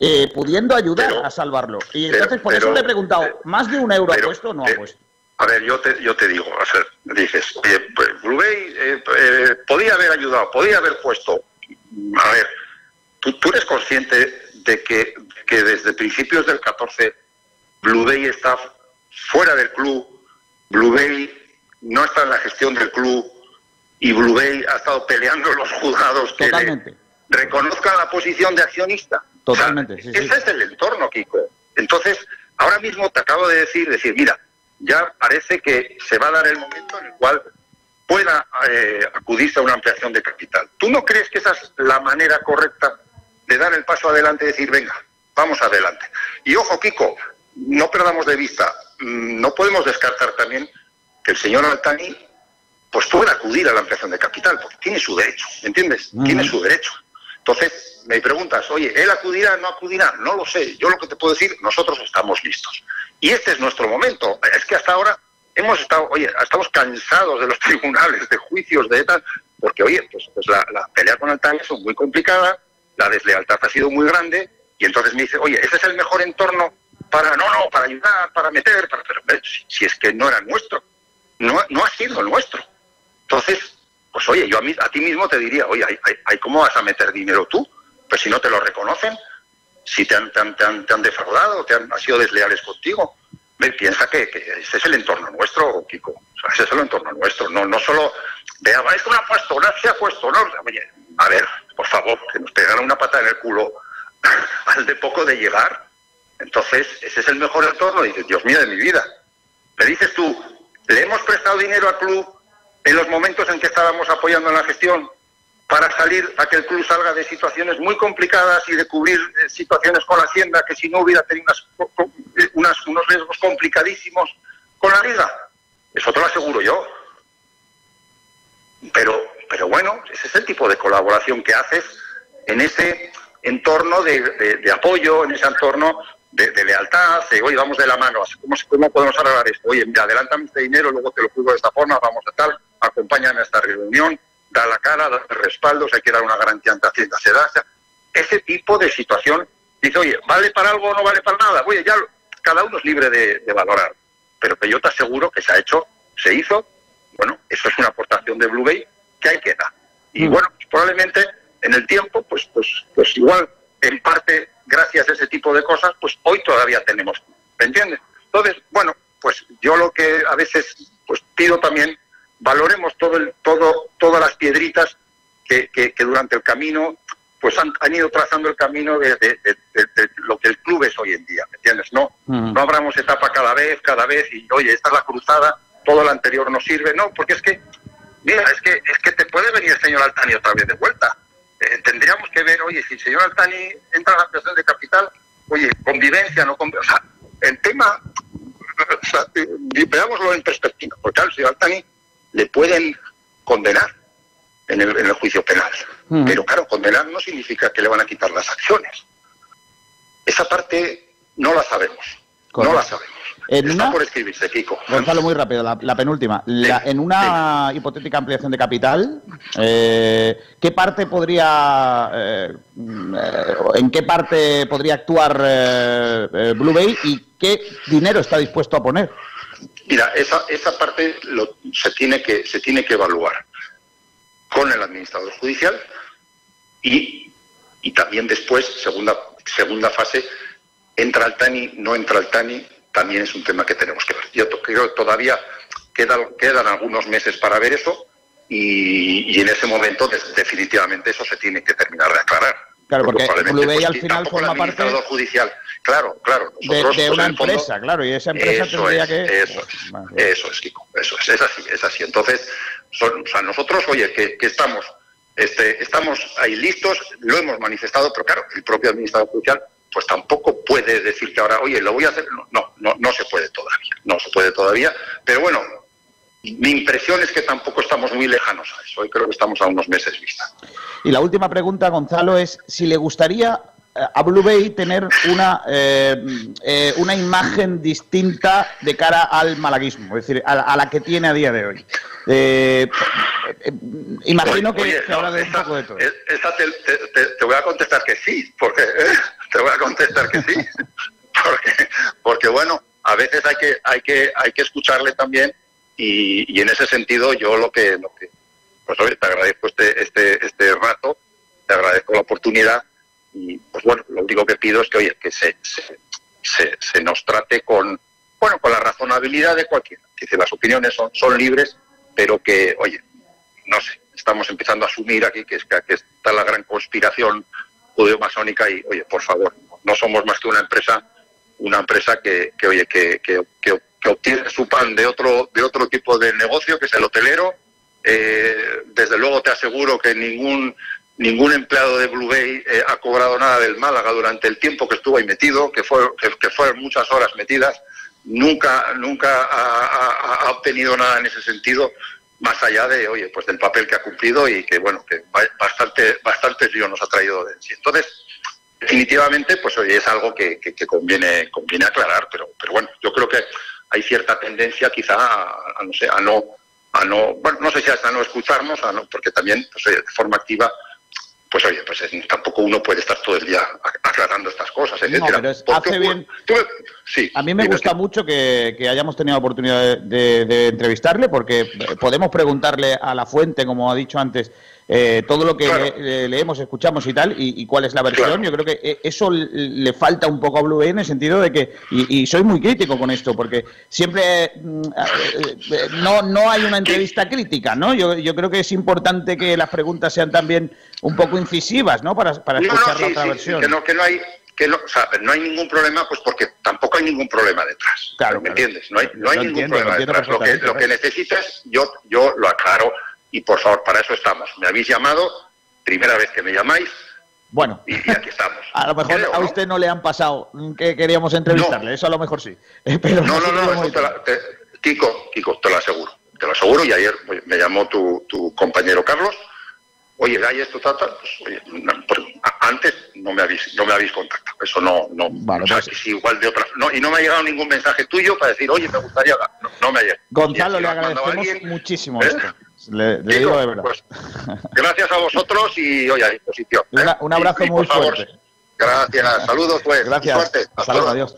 Eh, pudiendo ayudar a salvarlo. Y entonces, por eso le he preguntado, ¿más de un euro ha puesto o no ha puesto? A ver, yo te, yo te digo, a dices, oye, pues, eh, eh, podía haber ayudado, podía haber puesto. A ver, ¿tú, eres consciente de que, que, desde principios del 14 Blue Bay está fuera del club, Blue Bay no está en la gestión del club y Blue Bay ha estado peleando los juzgados que reconozcan la posición de accionista. Totalmente. ese es el entorno, Kiko. Entonces, ahora mismo te acabo de decir, decir, mira, ya parece que se va a dar el momento en el cual pueda eh, acudirse a una ampliación de capital. ¿Tú no crees que esa es la manera correcta de dar el paso adelante y decir, venga, vamos adelante? Y ojo, Kiko, no perdamos de vista, mm, no podemos descartar también que el señor Altani pues pueda acudir a la ampliación de capital, porque tiene su derecho, ¿entiendes? Tiene su derecho. Entonces, me preguntas, oye, ¿él acudirá, no acudirá? No lo sé. Yo lo que te puedo decir, nosotros estamos listos. Y este es nuestro momento. Es que hasta ahora hemos estado, oye, estamos cansados de los tribunales, de juicios, de tal, porque, oye, pues, pues la, pelea con el es muy complicada, la deslealtad ha sido muy grande, y entonces me dice, oye, ese es el mejor entorno para, no, no, para ayudar, para meter, para, pero si, es que no era nuestro, no, no ha sido nuestro. Entonces, pues oye, yo a, mí, a ti mismo te diría, oye, hay, ¿cómo vas a meter dinero tú? Pues si no te lo reconocen, si te han, te han, defraudado, te han, sido desleales contigo. Piensa que, ese es el entorno nuestro, Kiko. ese es el entorno nuestro. No, no solo vea, esto no ha puesto, no se ha puesto, no. A ver, por favor, que nos pegaran una pata en el culo al de poco de llegar. Entonces, ese es el mejor entorno. Dices, Dios mío de mi vida. Me dices tú, ¿le hemos prestado dinero al club en los momentos en que estábamos apoyando en la gestión? Para salir a que el club salga de situaciones muy complicadas y de cubrir eh, situaciones con la Hacienda que si no hubiera tenido unas, unos riesgos complicadísimos con la liga. Eso te lo aseguro yo. Pero, pero bueno, ese es el tipo de colaboración que haces en ese entorno de, apoyo, en ese entorno de, lealtad, de, oye, vamos de la mano, ¿cómo, ¿cómo podemos arreglar esto? Oye, adelántame este dinero, luego te lo juro de esta forma, vamos a tal, acompáñame a esta reunión, da la cara, da el respaldo, hay que dar una garantía ante Hacienda, se da, ese tipo de situación, dice, oye, ¿vale para algo o no vale para nada? Oye, ya cada uno es libre de, valorar, pero que yo te aseguro que se ha hecho, se hizo, bueno, eso es una aportación de Blue Bay que hay que dar. Y mm. bueno, probablemente en el tiempo, pues, pues, pues igual, en parte, gracias a ese tipo de cosas, pues hoy todavía tenemos, ¿me entiendes? Entonces, bueno, pues yo lo que a veces pues pido también, valoremos todo el, todo, todas las piedritas que, que, durante el camino pues han, ido trazando el camino de, lo que el club es hoy en día, ¿me entiendes? No, no abramos etapa cada vez, cada vez, y oye, esta es la cruzada, todo lo anterior no sirve, no, porque es que, mira, es que, es que te puede venir el señor Altani otra vez de vuelta. Eh, tendríamos que ver, oye, si el señor Altani entra a la ampliación de capital, oye, convivencia, no convivencia. O sea, el tema, o sea, veámoslo en perspectiva, porque al señor Altani le pueden condenar en el, en el juicio penal. Pero claro, condenar no significa que le van a quitar las acciones. Esa parte no la sabemos. No la sabemos. En Está por escribirse, Kiko. Gonzalo, muy rápido, la, penúltima. en una hipotética ampliación de capital, eh, ¿qué parte podría, eh, en qué parte podría actuar eh, Blue Bay y qué dinero está dispuesto a poner? Mira, esa, esa parte lo, se, tiene que, se tiene que evaluar con el administrador judicial y, y también después, segunda, segunda fase, entra el TANI, no entra el TANI, también es un tema que tenemos que ver. Yo creo que todavía quedan, quedan algunos meses para ver eso y, en ese momento definitivamente eso se tiene que terminar de aclarar. Claro, porque, Blue Bay pues, al final forma parte judicial. Claro, claro. de, pues, una empresa, claro, y esa empresa tendría que... Eso es, eso es, Kiko, eso es, es así, es así. Entonces, son, o sea, nosotros, oye, que, que estamos, este, estamos ahí listos, lo hemos manifestado, pero claro, el propio administrador judicial pues tampoco puede decir que ahora, oye, lo voy a hacer. No, no, no se puede todavía, no se puede todavía. Pero bueno, mi impresión es que tampoco estamos muy lejanos a eso. Hoy creo que estamos a unos meses vista. Y la última pregunta, Gonzalo, es si le gustaría a Blue Bay tener una, eh, eh, una imagen distinta de cara al malaguismo, es decir, a, la que tiene a día de hoy. imagino que, ahora de un poco de todo. te, voy a contestar que sí, porque te voy a contestar que sí, porque, porque bueno, a veces hay que, hay que, hay que escucharle también y, en ese sentido yo lo que, lo que pues oye, te agradezco este, este, este rato, te agradezco la oportunidad y pues bueno, lo único que pido es que oye, que se, se, se, nos trate con, bueno, con la razonabilidad de cualquiera. Dice, las opiniones son, son libres, pero que, oye, no sé, estamos empezando a asumir aquí que, es, que está la gran conspiración judeo-masónica y, oye, por favor, no somos más que una empresa, una empresa que, que oye, que, que, que, obtiene su pan de otro, de otro tipo de negocio, que es el hotelero. Eh, desde luego te aseguro que ningún ningún empleado de Blue Bay eh, ha cobrado nada del Málaga durante el tiempo que estuvo ahí metido, que, fue, que, fueron muchas horas metidas. Nunca, nunca ha, obtenido nada en ese sentido más allá de, oye, pues del papel que ha cumplido y que, bueno, que bastante, bastante nos ha traído de sí. Entonces, definitivamente, pues oye, es algo que, que, conviene, conviene aclarar, pero, pero bueno, yo creo que hay cierta tendencia quizá a, no sé, a no, a no, bueno, no sé si hasta no escucharnos, a no, porque también, pues de forma activa, pues oye, pues tampoco uno puede estar todo el día aclarando estas cosas, etcétera. bien. sí, a mí me gusta mucho que, hayamos tenido la oportunidad de, entrevistarle, porque podemos preguntarle a la fuente, como ha dicho antes, eh, todo lo que leemos, escuchamos y tal, y, cuál es la versión. Yo creo que eh, eso le falta un poco a Blue en el sentido de que, y, soy muy crítico con esto, porque siempre mm, eh, no, no hay una entrevista crítica, ¿no? Yo, yo creo que es importante que las preguntas sean también un poco incisivas, ¿no? Para, para escuchar la otra versión. Que no, que no hay que no, o sea, no hay ningún problema, pues porque tampoco hay ningún problema detrás. Claro, ¿me entiendes? No hay, no hay ningún problema detrás. Lo que, lo que necesitas, yo, yo lo aclaro y por favor, para eso estamos. Me habéis llamado, primera vez que me llamáis. Bueno, y, aquí estamos. A lo mejor a usted ¿no? le han pasado que queríamos entrevistarle, eso a lo mejor sí. Pero no, no, no, Kiko, Kiko, te lo aseguro. te lo aseguro, y ayer me llamó tu, tu compañero Carlos, oye, hay esto, tal, tal, pues, oye, antes no me habéis, no me habéis contactado, eso no, no, o sea, pues que igual de otra, no, y no me ha llegado ningún mensaje tuyo para decir, oye, me gustaría, no, no me ha llegado. Gonzalo, le agradecemos muchísimo ¿eh? esto. Le, digo de verdad. Pues, gracias a vosotros y hoy a disposición. ¿eh? un abrazo muy fuerte. Gracias, saludos pues. Gracias. Hasta luego, adiós.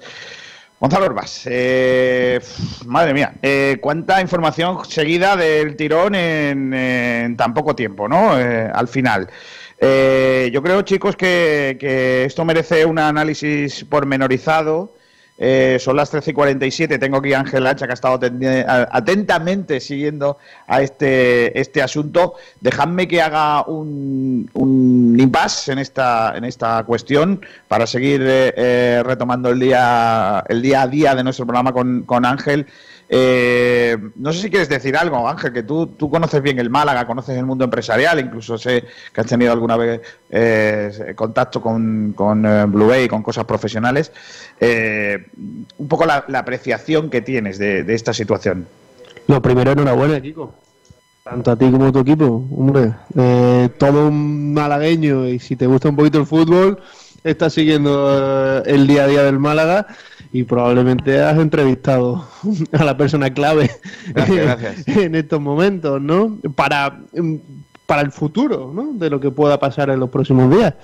Gonzalo Orbas, eh, madre mía, eh, cuánta información seguida del tirón en, tan poco tiempo, ¿no? Eh, al final. yo creo, chicos, que, que, esto merece un análisis pormenorizado eh, son las 13 y 47. Tengo aquí a Ángel Hacha, que ha estado atentamente siguiendo a este, este asunto. Dejadme que haga un, un impasse en esta, en esta cuestión para seguir eh, eh, retomando el día, el día a día de nuestro programa con, con Ángel. Eh, no sé si quieres decir algo, Ángel, que tú, conoces bien el Málaga, conoces el mundo empresarial, incluso sé que has tenido alguna vez eh, contacto con, eh, Blue Bay, con cosas profesionales. un poco la, apreciación que tienes de, esta situación. Lo primero, enhorabuena, Kiko. Tanto a ti como a tu equipo, hombre. todo un malagueño y si te gusta un poquito el fútbol, estás siguiendo el día a día del Málaga y probablemente has entrevistado a la persona clave en estos momentos, ¿no? Para, para el futuro, ¿no? De lo que pueda pasar en los próximos días.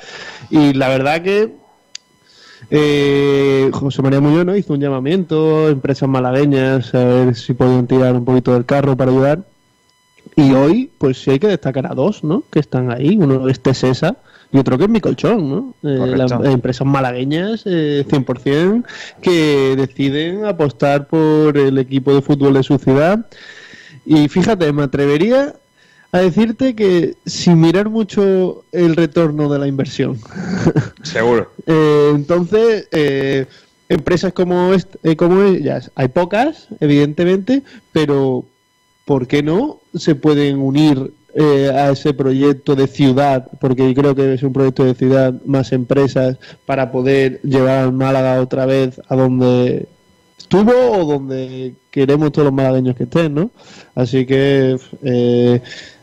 Y la verdad que eh, José María Muñoz ¿no? hizo un llamamiento empresas malagueñas a ver si podían tirar un poquito del carro para ayudar. Y hoy, pues sí hay que destacar a dos, ¿no? Que están ahí. Uno es Tesesa, y otro que es mi colchón, ¿no? Eh, las empresas malagueñas, eh, 100%, que deciden apostar por el equipo de fútbol de su ciudad. Y fíjate, me atrevería a decirte que sin mirar mucho el retorno de la inversión. Seguro. Eh, entonces, eh, empresas como, como ellas, hay pocas, evidentemente, pero ¿por qué no se pueden unir eh, a ese proyecto de ciudad, porque creo que es un proyecto de ciudad, más empresas, para poder llevar al Málaga otra vez a donde estuvo o donde queremos todos los malagueños que estén, ¿no? Así que eh,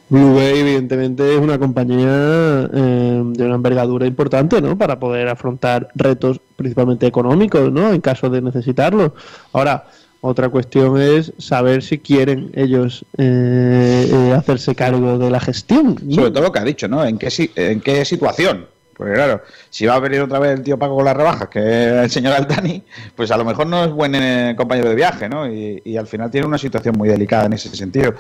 Blue Bay, evidentemente, es una compañía eh, de una envergadura importante, ¿no? Para poder afrontar retos principalmente económicos, ¿no? En caso de necesitarlo. Ahora, otra cuestión es saber si quieren ellos eh, eh, hacerse cargo de la gestión. Sobre todo lo que ha dicho, ¿no? ¿En qué, situación? Porque claro, si va a venir otra vez el tío Paco con las rebajas, que el señor Altani, pues a lo mejor no es buen eh, compañero de viaje, ¿no? Y, y, al final tiene una situación muy delicada en ese sentido.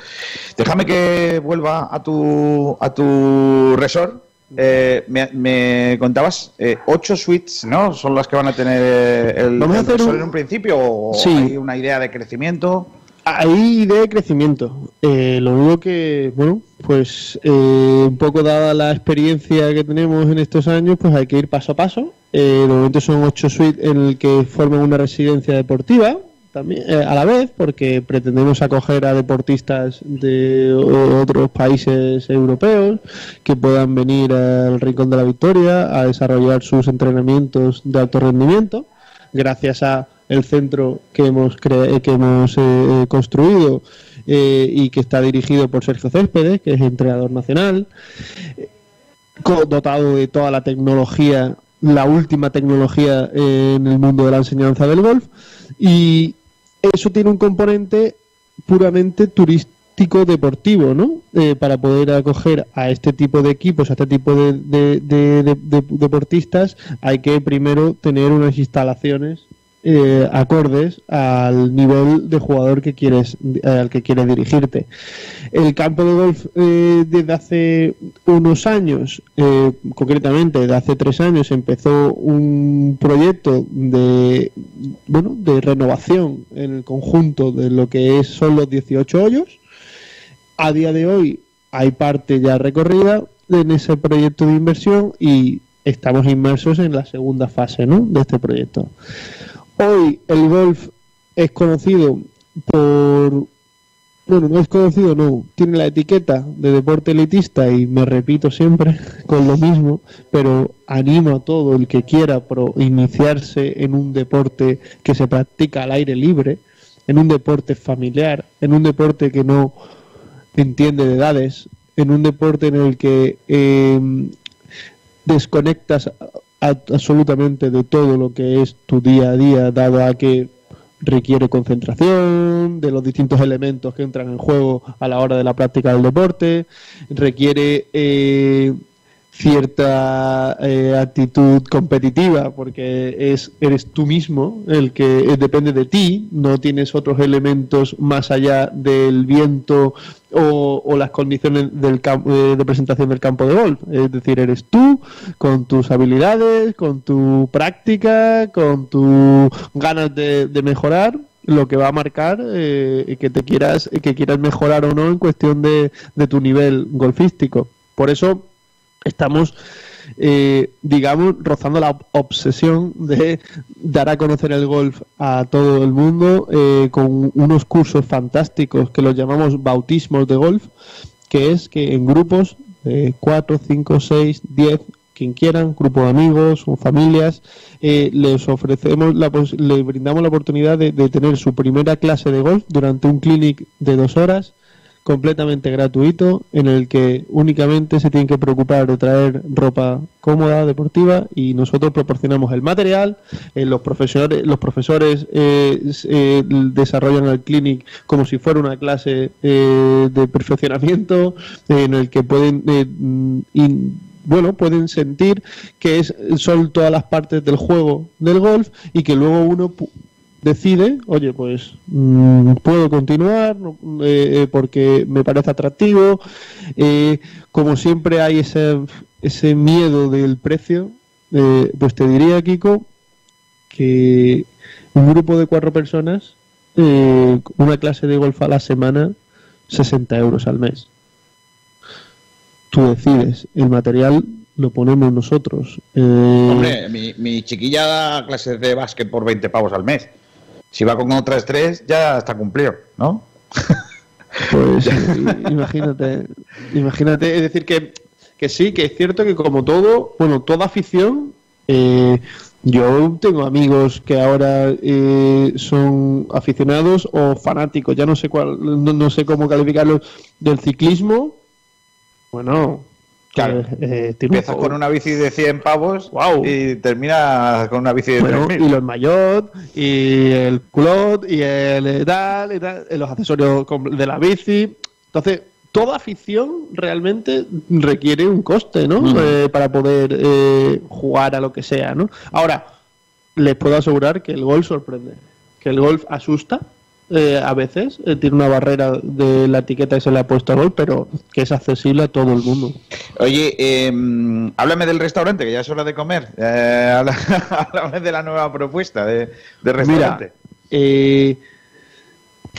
Déjame que vuelva a tu, a tu resort eh, me, contabas eh, ocho suites, ¿no? Son las que van a tener el, Vamos a hacer en un principio o hay una idea de crecimiento. Hay idea de crecimiento. Eh, lo único que, bueno, pues un poco dada la experiencia que tenemos en estos años, pues hay que ir paso a paso. de momento son ocho suites en el que forman una residencia deportiva también eh, a la vez porque pretendemos acoger a deportistas de otros países europeos que puedan venir al Rincón de la Victoria a desarrollar sus entrenamientos de alto rendimiento gracias a el centro que hemos que hemos eh, construido eh, y que está dirigido por Sergio Céspedes que es entrenador nacional dotado de toda la tecnología la última tecnología en el mundo de la enseñanza del golf y eso tiene un componente puramente turístico deportivo, ¿no? Eh, para poder acoger a este tipo de equipos, a este tipo de, deportistas, hay que primero tener unas instalaciones eh, acordes al nivel de jugador que quieres eh, al que quieres dirigirte. El campo de golf eh, desde hace unos años, concretamente desde hace tres años, empezó un proyecto de bueno de renovación en el conjunto de lo que es, son los 18 hoyos. A día de hoy hay parte ya recorrida en ese proyecto de inversión y estamos inmersos en la segunda fase ¿no? de este proyecto. Hoy el golf es conocido por... Bueno, no es conocido, no. Tiene la etiqueta de deporte elitista y me repito siempre con lo mismo, pero animo a todo el que quiera iniciarse en un deporte que se practica al aire libre en un deporte familiar, en un deporte que no entiende de edades, en un deporte en el que em, desconectas absolutamente de todo lo que es tu día a día, dado a que requiere concentración, de los distintos elementos que entran en juego a la hora de la práctica del deporte, requiere eh, cierta eh, actitud competitiva porque es eres tú mismo el que eh, depende de ti no tienes otros elementos más allá del viento o, las condiciones del eh, de presentación del campo de golf. Es decir eres tú con tus habilidades con tu práctica con tus ganas de, mejorar lo que va a marcar que te quieras que quieras mejorar o no en cuestión de, de tu nivel golfístico. Por eso estamos, eh, digamos, rozando la obsesión de dar a conocer el golf a todo el mundo eh, con unos cursos fantásticos que los llamamos bautismos de golf, que es que en grupos de 4, 5, 6, 10, quien quieran, grupo de amigos o familias, eh, les ofrecemos, la, les brindamos la oportunidad de, de, tener su primera clase de golf durante un clinic de dos horas completamente gratuito en el que únicamente se tienen que preocupar de traer ropa cómoda, deportiva y nosotros proporcionamos el material, eh, los profesores, los profesores eh, eh, desarrollan el clinic como si fuera una clase de perfeccionamiento en el que pueden bueno, pueden sentir que es, son todas las partes del juego del golf y que luego uno decide, oye, pues mm, puedo continuar eh, eh, porque me parece atractivo. Eh, como siempre hay ese, ese miedo del precio, pues te diría, Kiko, que un grupo de cuatro personas, una clase de golf a la semana, 60 euros al mes. Tú decides, el material lo ponemos nosotros. Hombre, mi, mi chiquilla da clases de básquet por 20 pavos al mes. Si va con otras tres, ya está cumplido, ¿no? Pues imagínate, imagínate, es decir, que, que sí, que es cierto que como todo, bueno, toda afición, eh, yo tengo amigos que ahora eh, son aficionados o fanáticos, ya no sé cuál, no, sé cómo calificarlos, del ciclismo. Bueno, Claro, eh, eh empiezas con una bici de 100 pavos y terminas con una bici de bueno, Y los maillot, y el culot, y el tal, y tal, los accesorios de la bici. Entonces, toda afición realmente requiere un coste, ¿no? Eh, para poder eh, jugar a lo que sea, ¿no? Ahora, les puedo asegurar que el golf sorprende, que el golf asusta, eh, a veces, eh, tiene una barrera de la etiqueta que se le ha puesto a gol, pero que es accesible a todo el mundo. Oye, eh, háblame del restaurante, que ya es hora de comer. Eh, háblame de la nueva propuesta de, restaurante. Mira,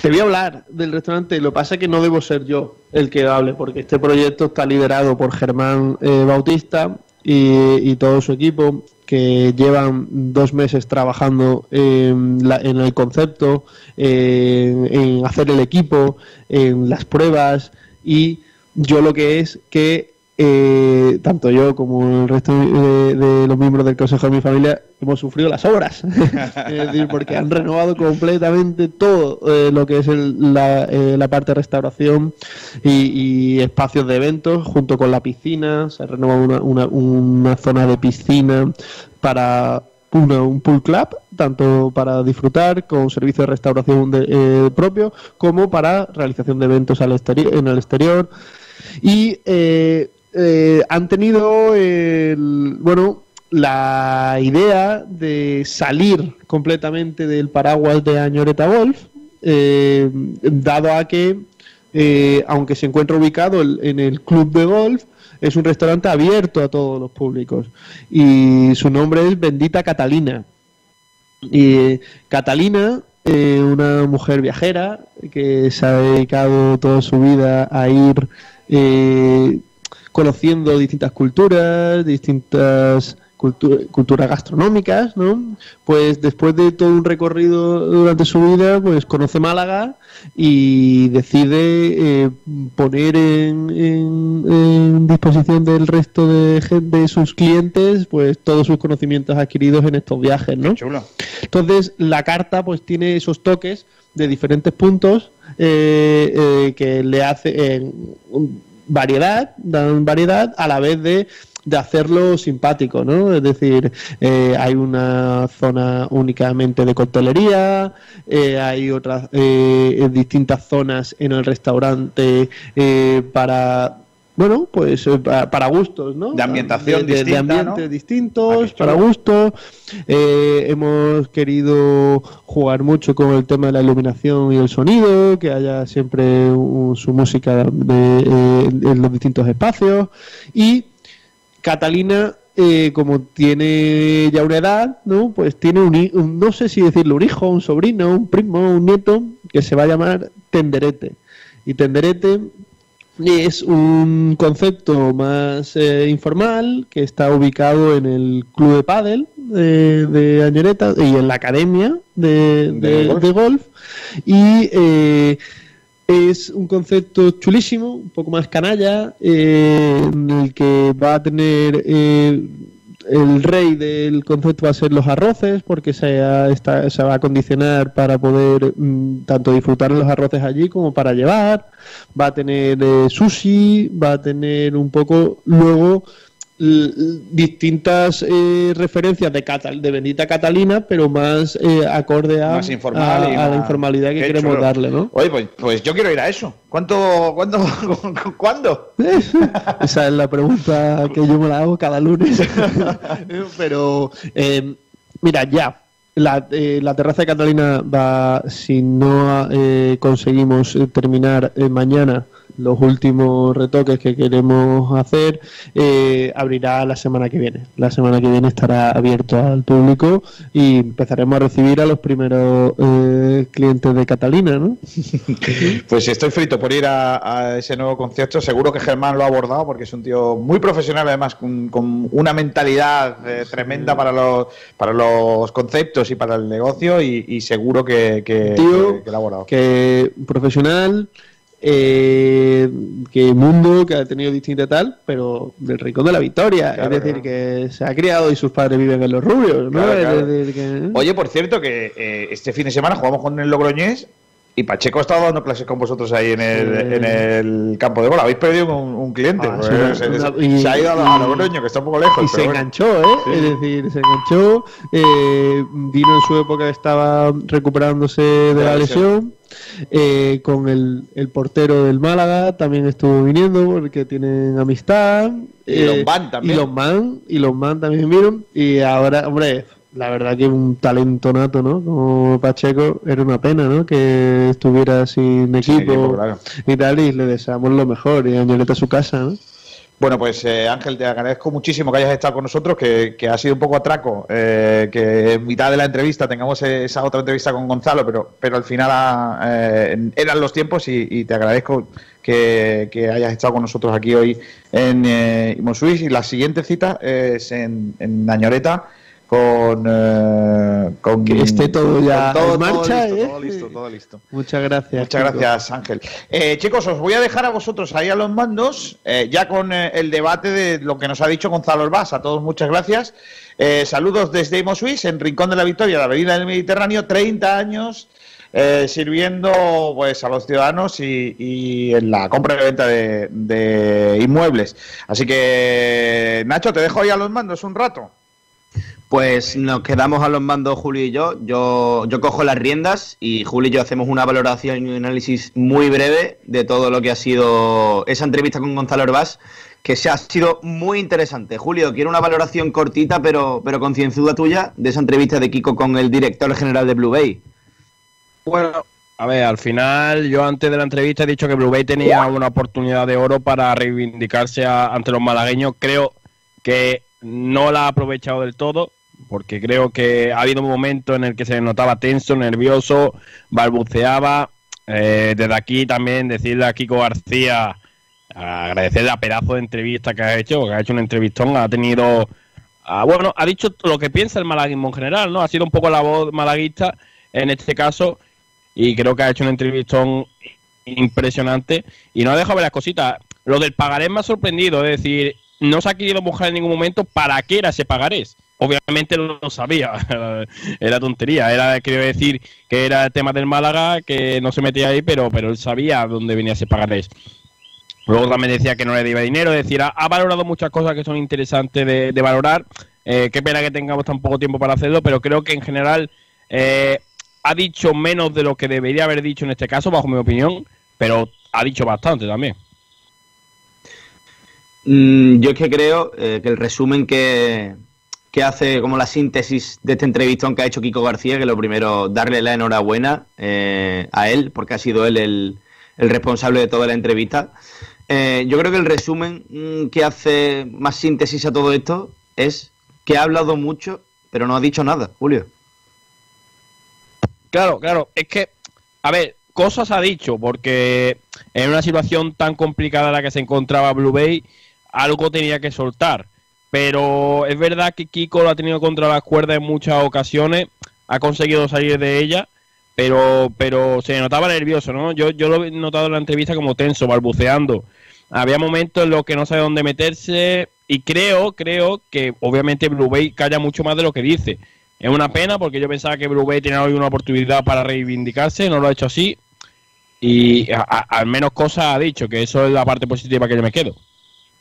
te voy a hablar del restaurante, lo que pasa es que no debo ser yo el que hable, porque este proyecto está liderado por Germán Bautista y, todo su equipo que llevan dos meses trabajando en, en el concepto, en, hacer el equipo, en las pruebas y yo lo que es que eh, tanto yo como el resto de, los miembros del consejo de mi familia hemos sufrido las obras, es decir, porque han renovado completamente todo eh, lo que es la, eh, parte de restauración y, espacios de eventos, junto con la piscina, se ha renovado una, una, una zona de piscina para un pool club, tanto para disfrutar con servicio de restauración de, propio, como para realización de eventos al en el exterior. Y eh, eh, han tenido el, bueno, la idea de salir completamente del paraguas de Añoreta Golf, eh, dado a que, eh, aunque se encuentra ubicado en el club de golf, es un restaurante abierto a todos los públicos. Y su nombre es Bendita Catalina. Y Catalina, una mujer viajera que se ha dedicado toda su vida a ir conociendo distintas culturas, distintas culturas gastronómicas, ¿no? Pues después de todo un recorrido durante su vida, pues conoce Málaga y decide eh, poner en, disposición del resto de, de sus clientes pues todos sus conocimientos adquiridos en estos viajes, ¿no? Entonces la carta pues tiene esos toques de diferentes puntos eh, eh, que le hace variedad, dan variedad a la vez de de hacerlo simpático, ¿no? Es decir, eh, hay una zona únicamente de coctelería, eh, hay otras eh, distintas zonas en el restaurante para bueno, pues para, gustos, ¿no? De ambientación de, de ambientes distintos, ah, para gustos. hemos querido jugar mucho con el tema de la iluminación y el sonido, que haya siempre su música en los distintos espacios. Y Catalina, eh, como tiene ya una edad, ¿no? Pues tiene un, no sé si decirlo, un hijo, un sobrino, un primo, un nieto, que se va a llamar Tenderete. Y Tenderete es un concepto más eh, informal que está ubicado en el club de pádel de, de y en la academia de, golf. Y eh, es un concepto chulísimo, un poco más canalla, eh, en el que va a tener eh, el rey del concepto va a ser los arroces, porque se, se va a condicionar para poder mm, tanto disfrutar los arroces allí como para llevar. Va a tener eh, sushi, va a tener un poco luego distintas eh, referencias de, de Bendita Catalina, pero más eh, acorde a, la informalidad que queremos darle, ¿no? Oye, pues, pues, yo quiero ir a eso. ¿Cuánto, cuándo, cuándo? Esa es la pregunta que yo me la hago cada lunes. pero, eh, mira, ya. La, la, terraza de Catalina va, si no conseguimos terminar mañana, los últimos retoques que queremos hacer, eh, abrirá la semana que viene. La semana que viene estará abierto al público y empezaremos a recibir a los primeros eh, clientes de Catalina, ¿no? pues estoy frito por ir a, ese nuevo concierto. Seguro que Germán lo ha abordado porque es un tío muy profesional, además con, una mentalidad eh, tremenda para los, para los conceptos y para el negocio y, seguro que, que, tío, que, que lo ha abordado. Que profesional eh, que mundo que ha tenido distinta tal, pero del rincón de la victoria. es decir, que se ha criado y sus padres viven en los rubios. Oye, por cierto, que eh, este fin de semana jugamos con el Logroñés y Pacheco ha estado dando clases con vosotros ahí en el, en el campo de bola. Habéis perdido un, cliente. Ah, pues, se, ha ido a, Logroño, que está un poco lejos. Y se enganchó, ¿eh? Es decir, se enganchó. Eh, vino en su época, estaba recuperándose de la lesión. Eh, con el, el, portero del Málaga también estuvo viniendo porque tienen amistad. Y los eh, Man también. Y los Man, y los Man también vinieron. Y ahora, hombre, la verdad que un talento nato, ¿no? Como Pacheco, era una pena, ¿no? Que estuviera sin equipo, y tal, y le deseamos lo mejor y añoleta a su casa, ¿no? Bueno, pues eh, Ángel, te agradezco muchísimo que hayas estado con nosotros, que, ha sido un poco atraco, eh, que en mitad de la entrevista tengamos esa otra entrevista con Gonzalo, pero, pero al final ah, eh, eran los tiempos y, te agradezco que, hayas estado con nosotros aquí hoy en eh, Y la siguiente cita es en, en Añoreta con, eh, con que esté todo ya en marcha. ¿eh? Todo listo, todo listo, Muchas gracias. Muchas gracias, Ángel. Eh, chicos, os voy a dejar a vosotros ahí a los mandos, ya con el debate de lo que nos ha dicho Gonzalo Orbás. A todos, muchas gracias. saludos desde Imo Suisse, en Rincón de la Victoria, la Avenida del Mediterráneo, 30 años. sirviendo pues a los ciudadanos y, en la compra y venta de, de inmuebles. Así que, Nacho, te dejo ahí a los mandos un rato. Pues nos quedamos a los mandos Julio y yo. yo. Yo cojo las riendas y Julio y yo hacemos una valoración y un análisis muy breve de todo lo que ha sido esa entrevista con Gonzalo Orbás, que se ha sido muy interesante. Julio, quiero una valoración cortita pero, pero concienzuda tuya de esa entrevista de Kiko con el director general de Blue Bay. Bueno, a ver, al final yo antes de la entrevista he dicho que Blue Bay tenía una oportunidad de oro para reivindicarse ante los malagueños. Creo que no la ha aprovechado del todo porque creo que ha habido un momento en el que se notaba tenso, nervioso, balbuceaba. Eh, desde aquí también decirle a Kiko García, agradecerle la pedazo de entrevista que ha hecho, que ha hecho una entrevistón, ha tenido bueno, ha dicho lo que piensa el malaguismo en general, ¿no? Ha sido un poco la voz malaguista en este caso y creo que ha hecho un entrevistón impresionante y no ha dejado ver las cositas. Lo del pagarés me ha sorprendido, es decir, no se ha querido mojar en ningún momento para qué era ese pagarés. Obviamente lo, sabía, era tontería, era quería decir que era el tema del Málaga, que no se metía ahí, pero, pero él sabía dónde venía ese pagarés. Luego también decía que no le debía dinero, es decir, ha, valorado muchas cosas que son interesantes de, valorar. Eh, qué pena que tengamos tan poco tiempo para hacerlo, pero creo que en general eh, ha dicho menos de lo que debería haber dicho en este caso, bajo mi opinión, pero ha dicho bastante también. Mm, yo es que creo eh, que el resumen que, hace como la síntesis de esta entrevista que ha hecho Kiko García, que lo primero, darle la enhorabuena eh, a él, porque ha sido él el, responsable de toda la entrevista. Eh, yo creo que el resumen mm, que hace más síntesis a todo esto es que ha hablado mucho, pero no ha dicho nada, Julio. Claro, claro, es que, a ver, cosas ha dicho, porque en una situación tan complicada en la que se encontraba Blue Bay, algo tenía que soltar. Pero es verdad que Kiko lo ha tenido contra las cuerdas en muchas ocasiones, ha conseguido salir de ella, pero, pero se notaba nervioso, ¿no? Yo, yo lo he notado en la entrevista como tenso, balbuceando. Había momentos en los que no sabe dónde meterse y creo, creo que obviamente Blue Bay calla mucho más de lo que dice. Es una pena porque yo pensaba que Blue Bay tenía hoy una oportunidad para reivindicarse, no lo ha hecho así y al menos cosas ha dicho, que eso es la parte positiva que yo me quedo.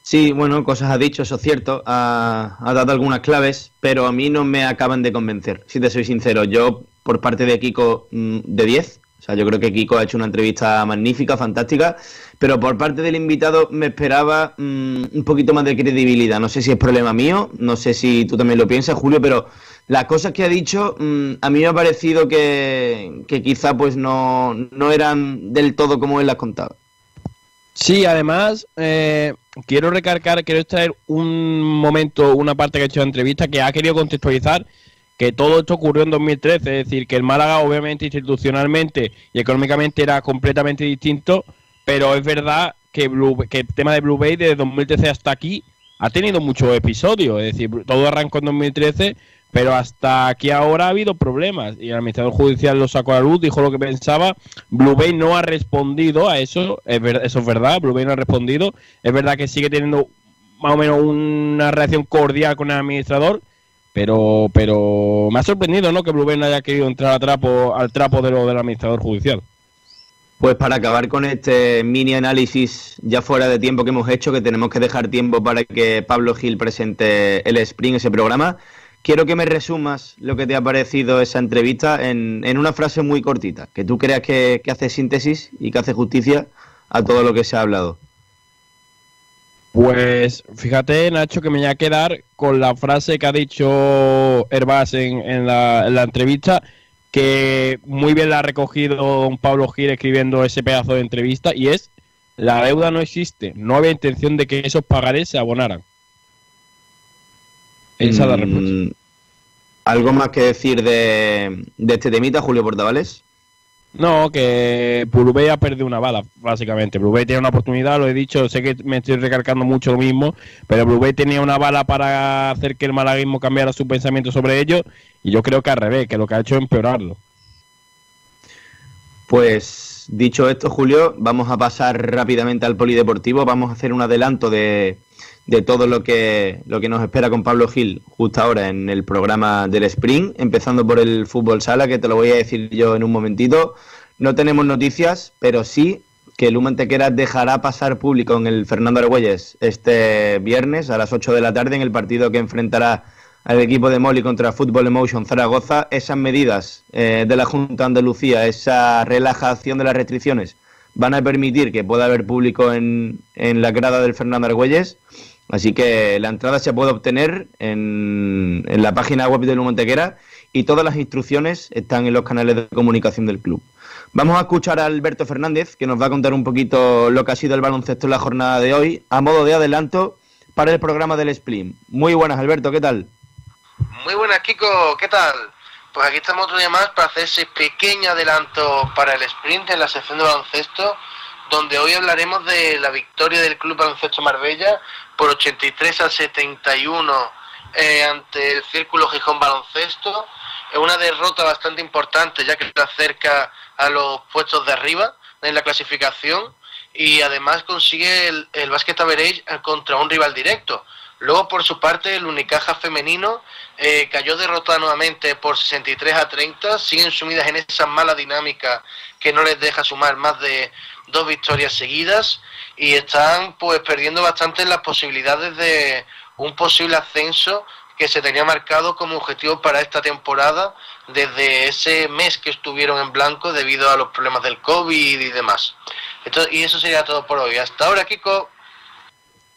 Sí, bueno, cosas ha dicho, eso es cierto. Ha, dado algunas claves, pero a mí no me acaban de convencer, si te soy sincero. Yo, por parte de Kiko, mm, de 10. O sea, yo creo que Kiko ha hecho una entrevista magnífica, fantástica, pero por parte del invitado me esperaba mm, un poquito más de credibilidad. No sé si es problema mío, no sé si tú también lo piensas, Julio, pero las cosas que ha dicho mm, a mí me ha parecido que, que quizá pues no, no eran del todo como él las contaba. Sí, además, eh, quiero recargar, quiero extraer un momento, una parte que ha hecho de entrevista que ha querido contextualizar que todo esto ocurrió en 2013, es decir, que el Málaga obviamente institucionalmente y económicamente era completamente distinto, pero es verdad que, que el tema de Blue Bay desde 2013 hasta aquí ha tenido muchos episodios, es decir, todo arrancó en 2013, pero hasta aquí ahora ha habido problemas y el administrador judicial lo sacó a la luz, dijo lo que pensaba. Blue Bay no ha respondido a eso, es eso es verdad, Blue Bay no ha respondido. Es verdad que sigue teniendo más o menos una reacción cordial con el administrador, pero pero me ha sorprendido ¿no? que Blue no haya querido entrar al trapo, de lo del administrador judicial. Pues para acabar con este mini análisis ya fuera de tiempo que hemos hecho, que tenemos que dejar tiempo para que Pablo Gil presente el Spring, ese programa. Quiero que me resumas lo que te ha parecido esa entrevista en, en una frase muy cortita, que tú creas que, hace síntesis y que hace justicia a todo lo que se ha hablado. Pues fíjate, Nacho, que me voy a quedar con la frase que ha dicho Herbás en, en, la, en la entrevista, que muy bien la ha recogido don Pablo Gil escribiendo ese pedazo de entrevista, y es, la deuda no existe, no había intención de que esos pagarés se abonaran. Mm, ¿Algo más que decir de, este temita, Julio Portavales? No, que Brubey ha perdido una bala, básicamente. Brubey tiene una oportunidad, lo he dicho, sé que me estoy recargando mucho lo mismo, pero Brubey tenía una bala para hacer que el malaguismo cambiara su pensamiento sobre ello, y yo creo que al revés, que lo que ha hecho es empeorarlo. Pues dicho esto, Julio, vamos a pasar rápidamente al polideportivo, vamos a hacer un adelanto de, de todo lo que, lo que nos espera con Pablo Gil justo ahora en el programa del Spring, empezando por el fútbol sala, que te lo voy a decir yo en un momentito. No tenemos noticias, pero sí que el Humantequera dejará pasar público en el Fernando Argüelles este viernes a las 8 de la tarde en el partido que enfrentará al equipo de Moli contra Fútbol Emotion Zaragoza. Esas medidas eh, de la Junta de Andalucía, esa relajación de las restricciones, van a permitir que pueda haber público en, en la grada del Fernando Argüelles Así que la entrada se puede obtener en, la página web de Montequera y todas las instrucciones están en los canales de comunicación del club. Vamos a escuchar a Alberto Fernández, que nos va a contar un poquito lo que ha sido el baloncesto en la jornada de hoy, a modo de adelanto para el programa del Splim. Muy buenas, Alberto, ¿qué tal? Muy buenas, Kiko, ¿qué tal? Pues aquí estamos otro día más para hacer ese pequeño adelanto para el sprint en la sección de baloncesto, donde hoy hablaremos de la victoria del Club Baloncesto Marbella por 83 a 71 eh, ante el Círculo Gijón Baloncesto. Es una derrota bastante importante ya que está cerca a los puestos de arriba en la clasificación y además consigue el, el Basket Average contra un rival directo. Luego, por su parte, el Unicaja femenino eh, cayó derrotado nuevamente por 63 a 30. Siguen sumidas en esa mala dinámica que no les deja sumar más de dos victorias seguidas y están pues perdiendo bastante las posibilidades de un posible ascenso que se tenía marcado como objetivo para esta temporada desde ese mes que estuvieron en blanco debido a los problemas del COVID y demás. y eso sería todo por hoy. Hasta ahora, Kiko.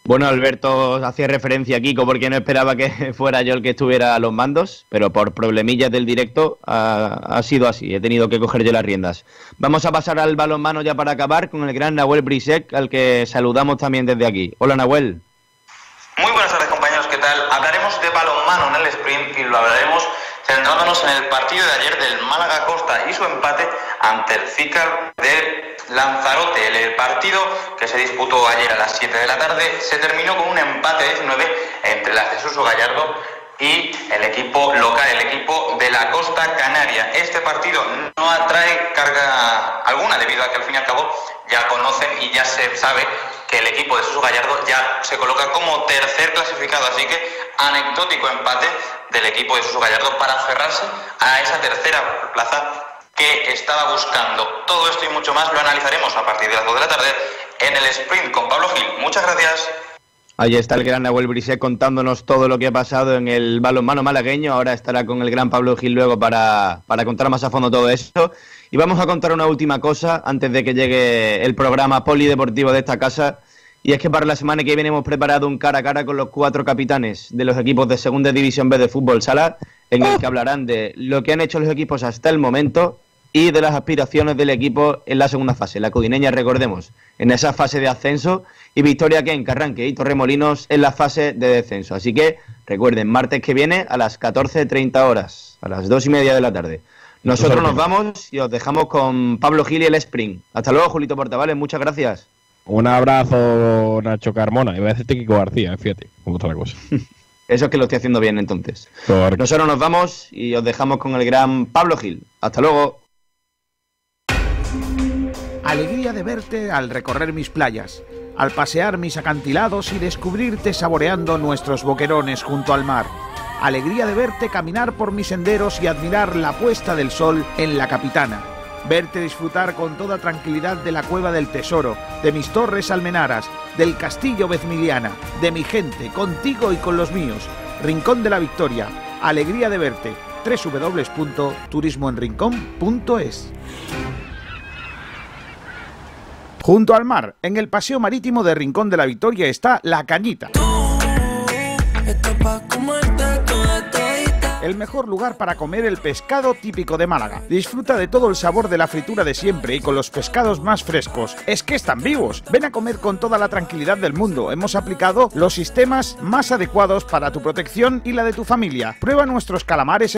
Bueno, Alberto hacía referencia a Kiko porque no esperaba que fuera yo el que estuviera a los mandos, pero por problemillas del directo ha, sido así, he tenido que coger yo las riendas. Vamos a pasar al balonmano ya para acabar con el gran Nahuel Brisek, al que saludamos también desde aquí. Hola Nahuel. Muy buenas tardes compañeros, ¿qué tal? Hablaremos de balonmano en el sprint y lo hablaremos centrándonos en el partido de ayer del Málaga Costa y su empate ante el Zícar de Lanzarote. El partido que se disputó ayer a las 7 de la tarde se terminó con un empate de 19 entre el Accesuso Gallardo y el equipo local, el equipo de la Costa Canaria. Este partido no atrae carga alguna debido a que al fin y al cabo ya conocen y ya se sabe que el equipo de Suso Gallardo ya se coloca como tercer clasificado, así que anecdótico empate del equipo de Suso Gallardo para aferrarse a esa tercera plaza que estaba buscando. Todo esto y mucho más lo analizaremos a partir de las 2 de la tarde en el sprint con Pablo Gil. Muchas gracias. Ahí está el gran Nahuel Brisé contándonos todo lo que ha pasado en el balonmano malagueño. Ahora estará con el gran Pablo Gil luego para, para contar más a fondo todo esto. Y vamos a contar una última cosa antes de que llegue el programa polideportivo de esta casa. Y es que para la semana que viene hemos preparado un cara a cara con los cuatro capitanes de los equipos de Segunda División B de Fútbol Sala, en el que hablarán de lo que han hecho los equipos hasta el momento y de las aspiraciones del equipo en la segunda fase. La Codineña, recordemos, en esa fase de ascenso y Victoria Ken, Carranque y Torremolinos en la fase de descenso. Así que recuerden, martes que viene a las 14.30 horas, a las dos y media de la tarde. Nosotros nos vamos y os dejamos con Pablo Gil y el Spring. Hasta luego, Julito Portavales, muchas gracias. Un abrazo, Nacho Carmona. Y voy a decirte Kiko García, eh, fíjate, como otra cosa. Eso es que lo estoy haciendo bien entonces. Nosotros nos vamos y os dejamos con el gran Pablo Gil. Hasta luego. Alegría de verte al recorrer mis playas, al pasear mis acantilados y descubrirte saboreando nuestros boquerones junto al mar. Alegría de verte caminar por mis senderos y admirar la puesta del sol en la capitana. Verte disfrutar con toda tranquilidad de la cueva del tesoro, de mis torres almenaras, del castillo Vezmiliana, de mi gente, contigo y con los míos. Rincón de la Victoria. Alegría de verte. www.turismoenrincón.es Junto al mar, en el paseo marítimo de Rincón de la Victoria está La Cañita. el mejor lugar para comer el pescado típico de Málaga. Disfruta de todo el sabor de la fritura de siempre y con los pescados más frescos. Es que están vivos. Ven a comer con toda la tranquilidad del mundo. Hemos aplicado los sistemas más adecuados para tu protección y la de tu familia. Prueba nuestros calamares